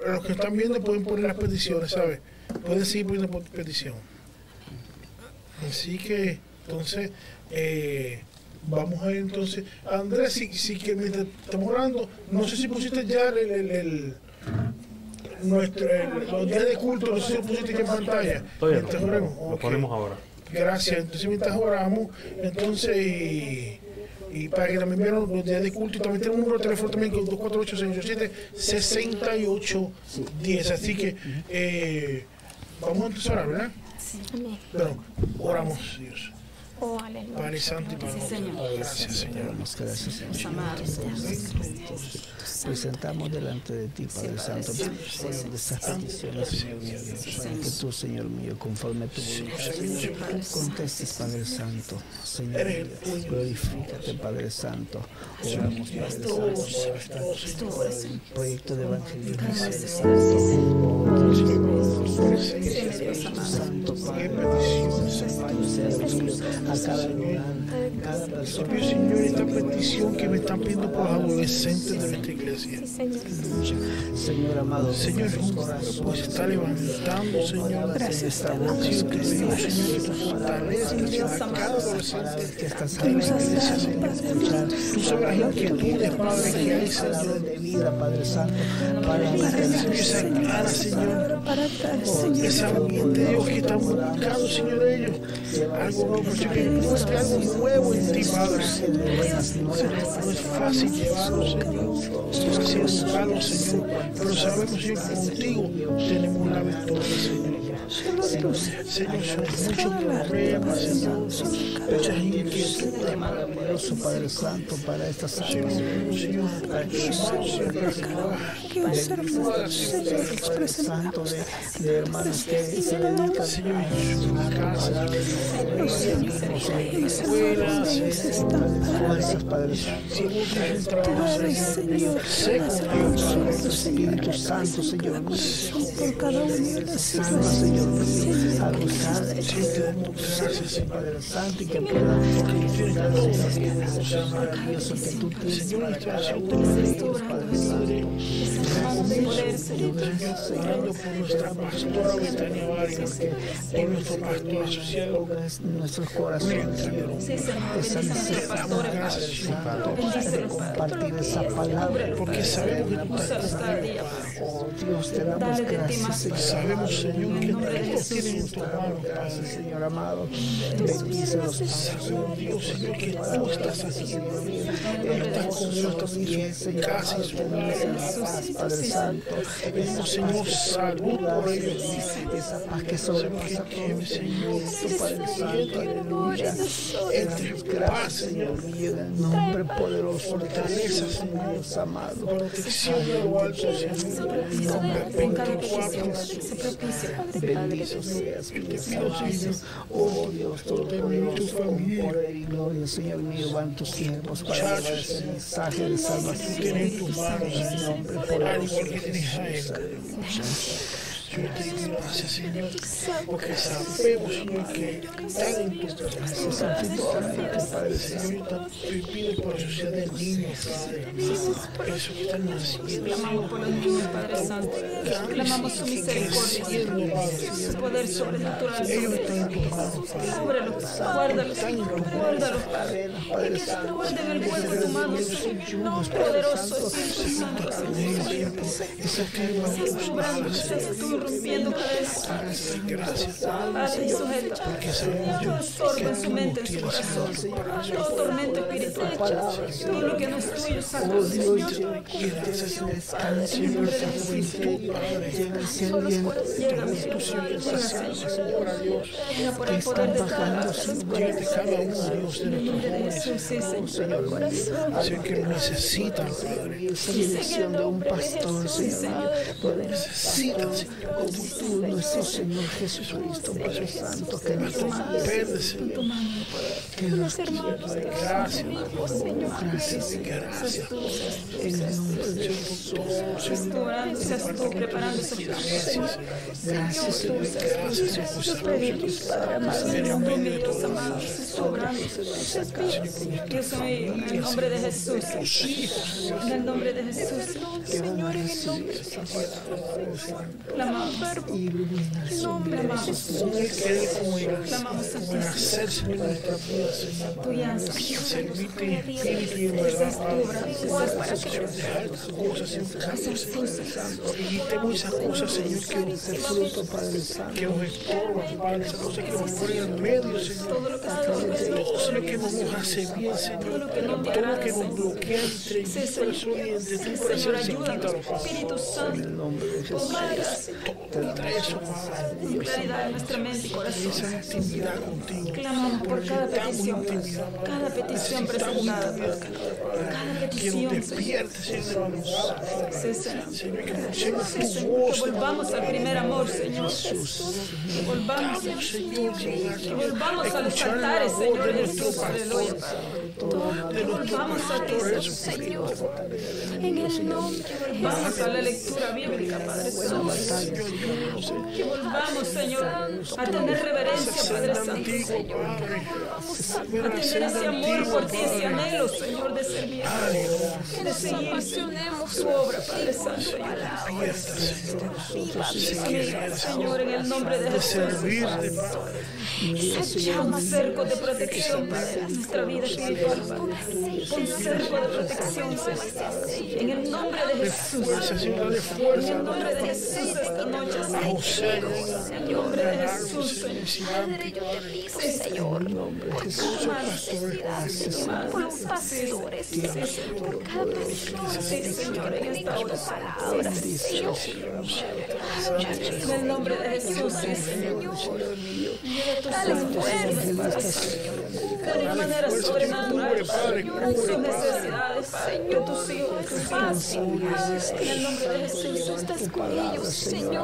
los que están viendo pueden poner las peticiones, ¿sabes? Pueden seguir poniendo po- petición. Así que, entonces, eh, vamos a ir entonces. Andrés, si, si que mientras estamos orando, no sé si pusiste ya el, el, el- nuestro, el- los días de culto, no sé si lo pusiste ya en pantalla. Todavía Mientras no. Lo ponemos ahora. Gracias. Entonces, mientras oramos, entonces, y, para que también vean los días de culto, y también tenemos un número de teléfono también, que es 248-687-6810. Así que, eh, vamos a empezar ¿verdad? Amén. Pero oramos, Dios. Oh, aleluya. Padre Santo y Padre Señor. Gracias, Señor. Damos gracias, Señor. Amados. Presentamos delante de ti, Padre Santo, estas peticiones, Señor mío que tú, Señor mío, conforme a tu voluntad, Señor, contestes, Padre Santo, Señor mío, glorifícate, Padre Santo, oramos, Padre Santo, por, el proyecto de evangelismo, Padre Santo, oh Santo, Padre, servir a cada lugar, cada persona, Pido, Señor, esta petición que me están pidiendo por los adolescentes de nuestra iglesia. Señor. Señor amado, Señor, pues está levantando, Señor. Gracias, esta voz, Señor, te Señor, que tú fortalezcas a cada adolescente de la iglesia, Señor. Tú sabes las inquietudes, Padre, que hay, Señor. de vida, Padre Santo, para clara, Señor. Esa ambiente, Dios, que están buscando, Señor, ellos. Algo nuevo, Señor, que encuentre algo nuevo en ti, Padre. No es fácil llevarlo, Señor. Es fácil buscarlo, Señor. Pero sabemos, Señor, que contigo tenemos la victoria, Señor. Señor, muchos problemas, Señor. Muchas inquietudes, maravilloso, Padre Santo, para estas almas. Señor, Padre Santo, de, hermanos que se dedican a fuerzas, Padre Santo. Espíritu Santo, Señor, por cada una de las almas, Señor, presencia, Padre Santo, y que puedan disfrutar de ese Dios maravilloso que tú tienes para cada uno de ellos, Padre Santo. orando por nuestra pastora Betania Vargas, por nuestro pastor asociado. nuestros corazones, Señor, esa necesidad, Padre de compartir esa palabra, Porque sabemos que tú estás Oh Dios, te damos gracias, más. Sabemos, Señor, que nombre de Jesús. en tu. Señor amado. Bendice los Sabemos, Dios, Señor, que tú estás aquí. Estás con nuestros pies, Señor, casi su Padre Santo. Pedimos, Señor, salud por ellos. Esa paz que sobrepasa todo entendimiento, Padre Santo. Aleluya. Entre paz, Señor mío, en nombre poderoso de Fortaleza, Jesús, Señor. Dios amado. Protección de lo alto, Señor. En cada petición, 24 se propicia. Bendito seas, Dios amado. Oh Dios Todopoderoso, con poder y gloria, Señor mío, van tus siervos para llevar ese mensaje de salvación. En tus manos, En el nombre Señor. Poderoso de Jesús. Yo te gracias, Señor, porque sabemos, Señor, que Gracias brazos. infinitamente, Padre. Señor, pido por la sociedad Padre. Eso que están Clamamos por los niños, Padre Santo. Clamamos su misericordia, su poder sobrenatural. Ellos están Padre. Guárdalos, guárdalos, Padre. Que se Santo. guarden el hueco de tu mano, Señor. Poderoso Espíritu Santo. Es la Estás tus cobrando, manos, estás Señor. tú rompiendo cadenas. Gracias, Padre, y sujeta. porque en que su mente, en su tienes corazón. Todo tormento espiritual. Todo lo que no es tuyo, sácalo, Señor. de Llega, Señor. por que el poder cada. Sé que lo necesitan, Padre. De un pastor, Señor. Necesitan, Señor. Como tú, nuestro Señor Jesucristo, Padre Santo, que nos Verde, Señor. que nos Gracias, gracias, gracias. en el nombre de Jesús. Tú preparando. Gracias, Señor. Gracias, pedidos, Padre amado, en el nombre de Dios amado. Dios mío, en el nombre de Jesús. En el nombre de Jesús. clamamos, Con el querer como el de. Servirte en espíritu y en verdad. Dejar cosas en esas cosas, Señor, que nos Fruto, Padre Santo. que nos estorban, Padre, esas cosas que nos ponen en medio, Señor. Todo lo que está Todo lo que no nos hace bien, Señor. Todo lo que nos Señor. bloquea entre corazón y entre tu ayúdanos. quítalo, Padre. Espíritu En Santo, el nombre de Jesús. Padre. pon claridad en nuestra mente y corazón. Esa. Clamamos por cada petición, cada petición presentada, cada petición, Señor. que volvamos al primer amor, Señor. Que volvamos, que volvamos a los altares, Señor Jesús, aleluya, volvamos a ti, Señor. En el nombre de Vamos a la lectura bíblica, Padre Santo. Que volvamos, Señor, a tener reverencia, Padre Santo. Padre. A tener ese amor por ti, ese anhelo, Señor, de servir. De seguir su obra, Padre Santo. Señor, en el nombre de Jesús. Padre. Pon cerco de protección, Padre, a nuestra vida espiritual. Pon cerco de protección, Señor. En el nombre de Jesús. Señor, En el nombre de Jesús esta noche, A Señor. En el nombre de Jesús, Señor. Padre, yo te pido, Señor, por cada necesidad, Señor, por los pastores, por cada persona, Señor, tu palabra, Señor. En el nombre de Jesús, Señor. Dale fuerza, De una manera sobrenatural, Padre, sus necesidades, de tus hijos, de paz. En el nombre de Jesús, estás con ellos, Señor.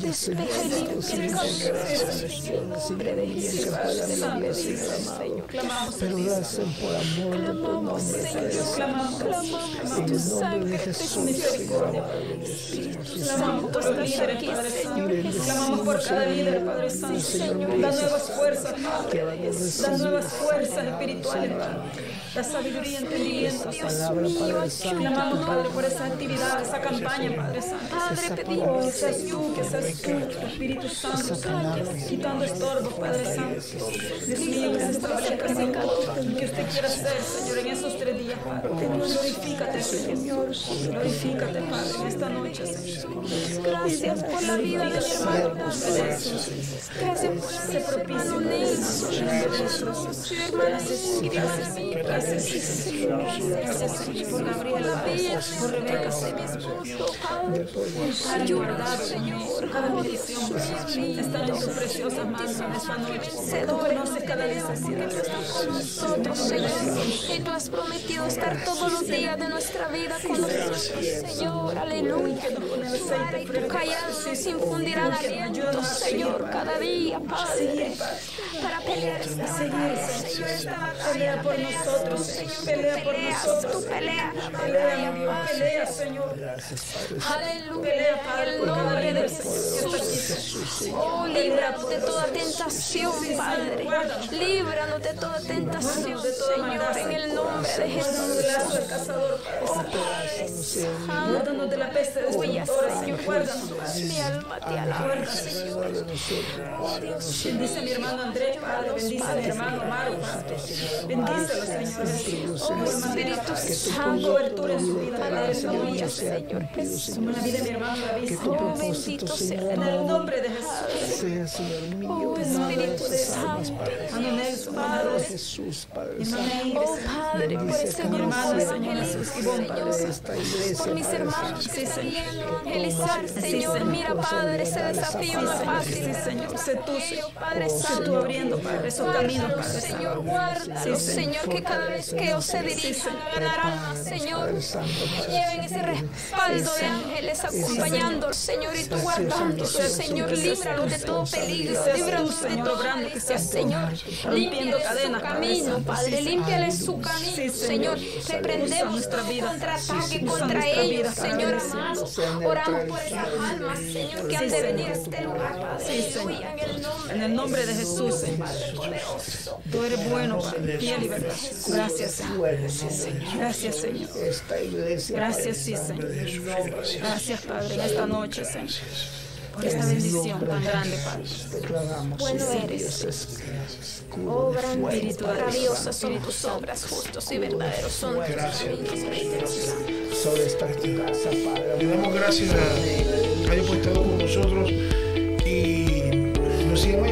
Despeja. Clamamos, lo hacen por amor de tu nombre, de Jesús. Clamamos por los líderes, Padre Santo. Clamamos por cada líder, Padre Santo. Dando nuevas fuerzas, Padre. Da nuevas fuerzas espirituales. Da sabiduría entendimiento. Clamamos, Padre, por esa actividad, esa campaña, Padre Santo. Padre, pedimos que seas tú, que seas tú, tu Espíritu Santo, quitando estorbos, Padre Santo. Dios mío, que se establezca, Señor, que usted quiera hacer, Señor, en esos tres días, Padre. Glorifícate, Señor. Glorifícate, Padre, en esta noche, Señor. Gracias por la vida de mi hermano. Gracias por la Se propicio. Mi hermano Gracias. Gracias. Gracias, Señor, por Gabriela, por Rebeca, Señor. Padre, guardado, Señor. Cada bendición está en tus preciosas manos en esta noche. Tú conoces cada necesidad. nosotros, Señor. Y tú has prometido estar todos los días de nuestra vida con nosotros, Señor. Aleluya. Padre, tu callado infundirán aliento, Señor, cada día, Padre. Para pelear esta batalla, Señor. Pelea por nosotros, Señor. Pelea por nosotros. Tu pelea, Pelea, mi Dios. Pelea, Señor. Aleluya. En el nombre de Jesús. Oh, líbranos de toda tentación, Padre. Líbranos de toda tentación, Señor, en el nombre de Jesús. Oh, Padre Padre Santo. De la peste destructora, Señor. Padre. Mi alma te alaba, Señor. Oh, Dios Bendice a mi hermano Andrés, Padre. Bendice a mi hermano Amaro, Padre. Bendícelo, Señor. Oh, Espíritu Santo. Cobertura en su vida, Padre. Aleluya, Señor Jesús. La vida de hermano David. Oh, bendito sea En el nombre de Jesús. Sea, Señor mío, Oh, Espíritu Santo. Nelson, Padre. Jesús, Padre Santo. Oh, Padre, por ese hermano, Jesús, Padre. Señor. Por mis Padre hermanos que a evangelizar, Señor. Mira, Padre, ese desafío no es fácil. Señor. Sé tú, Señor. Padre Santo. tú abriendo, Padre, esos caminos, Padre Señor, Sí, Señor. Que cada vez que ellos se dirijan a ganar almas, Señor, lleven ese respaldo de ángeles acompañándolos, Señor, y tú guardándolos, Señor, líbralos de todo peligro, líbralos de que seas tú, Señor, su cadenas, Padre camino. Padre, límpiale su camino, Señor, reprendemos nuestra todo vida. contraataque contra ellos, Señor amado, oramos por esas almas, Señor, que han de venir a este lugar, Padre, en el nombre de Jesús, Señor. Tú eres bueno, Padre. Fiel y verdad. Gracias, Señor. Gracias, Señor. Gracias, sí, Señor. Gracias, Padre, Padre, en esta noche, Señor. Por esta bendición tan grande, Padre. Bueno eres. Obra oh, espíritu grandiosa son tus obras, justos y verdaderos son tus caminos. Sobre esta casa, Padre. Le damos gracias a Dios por estar con nosotros y nos sigamos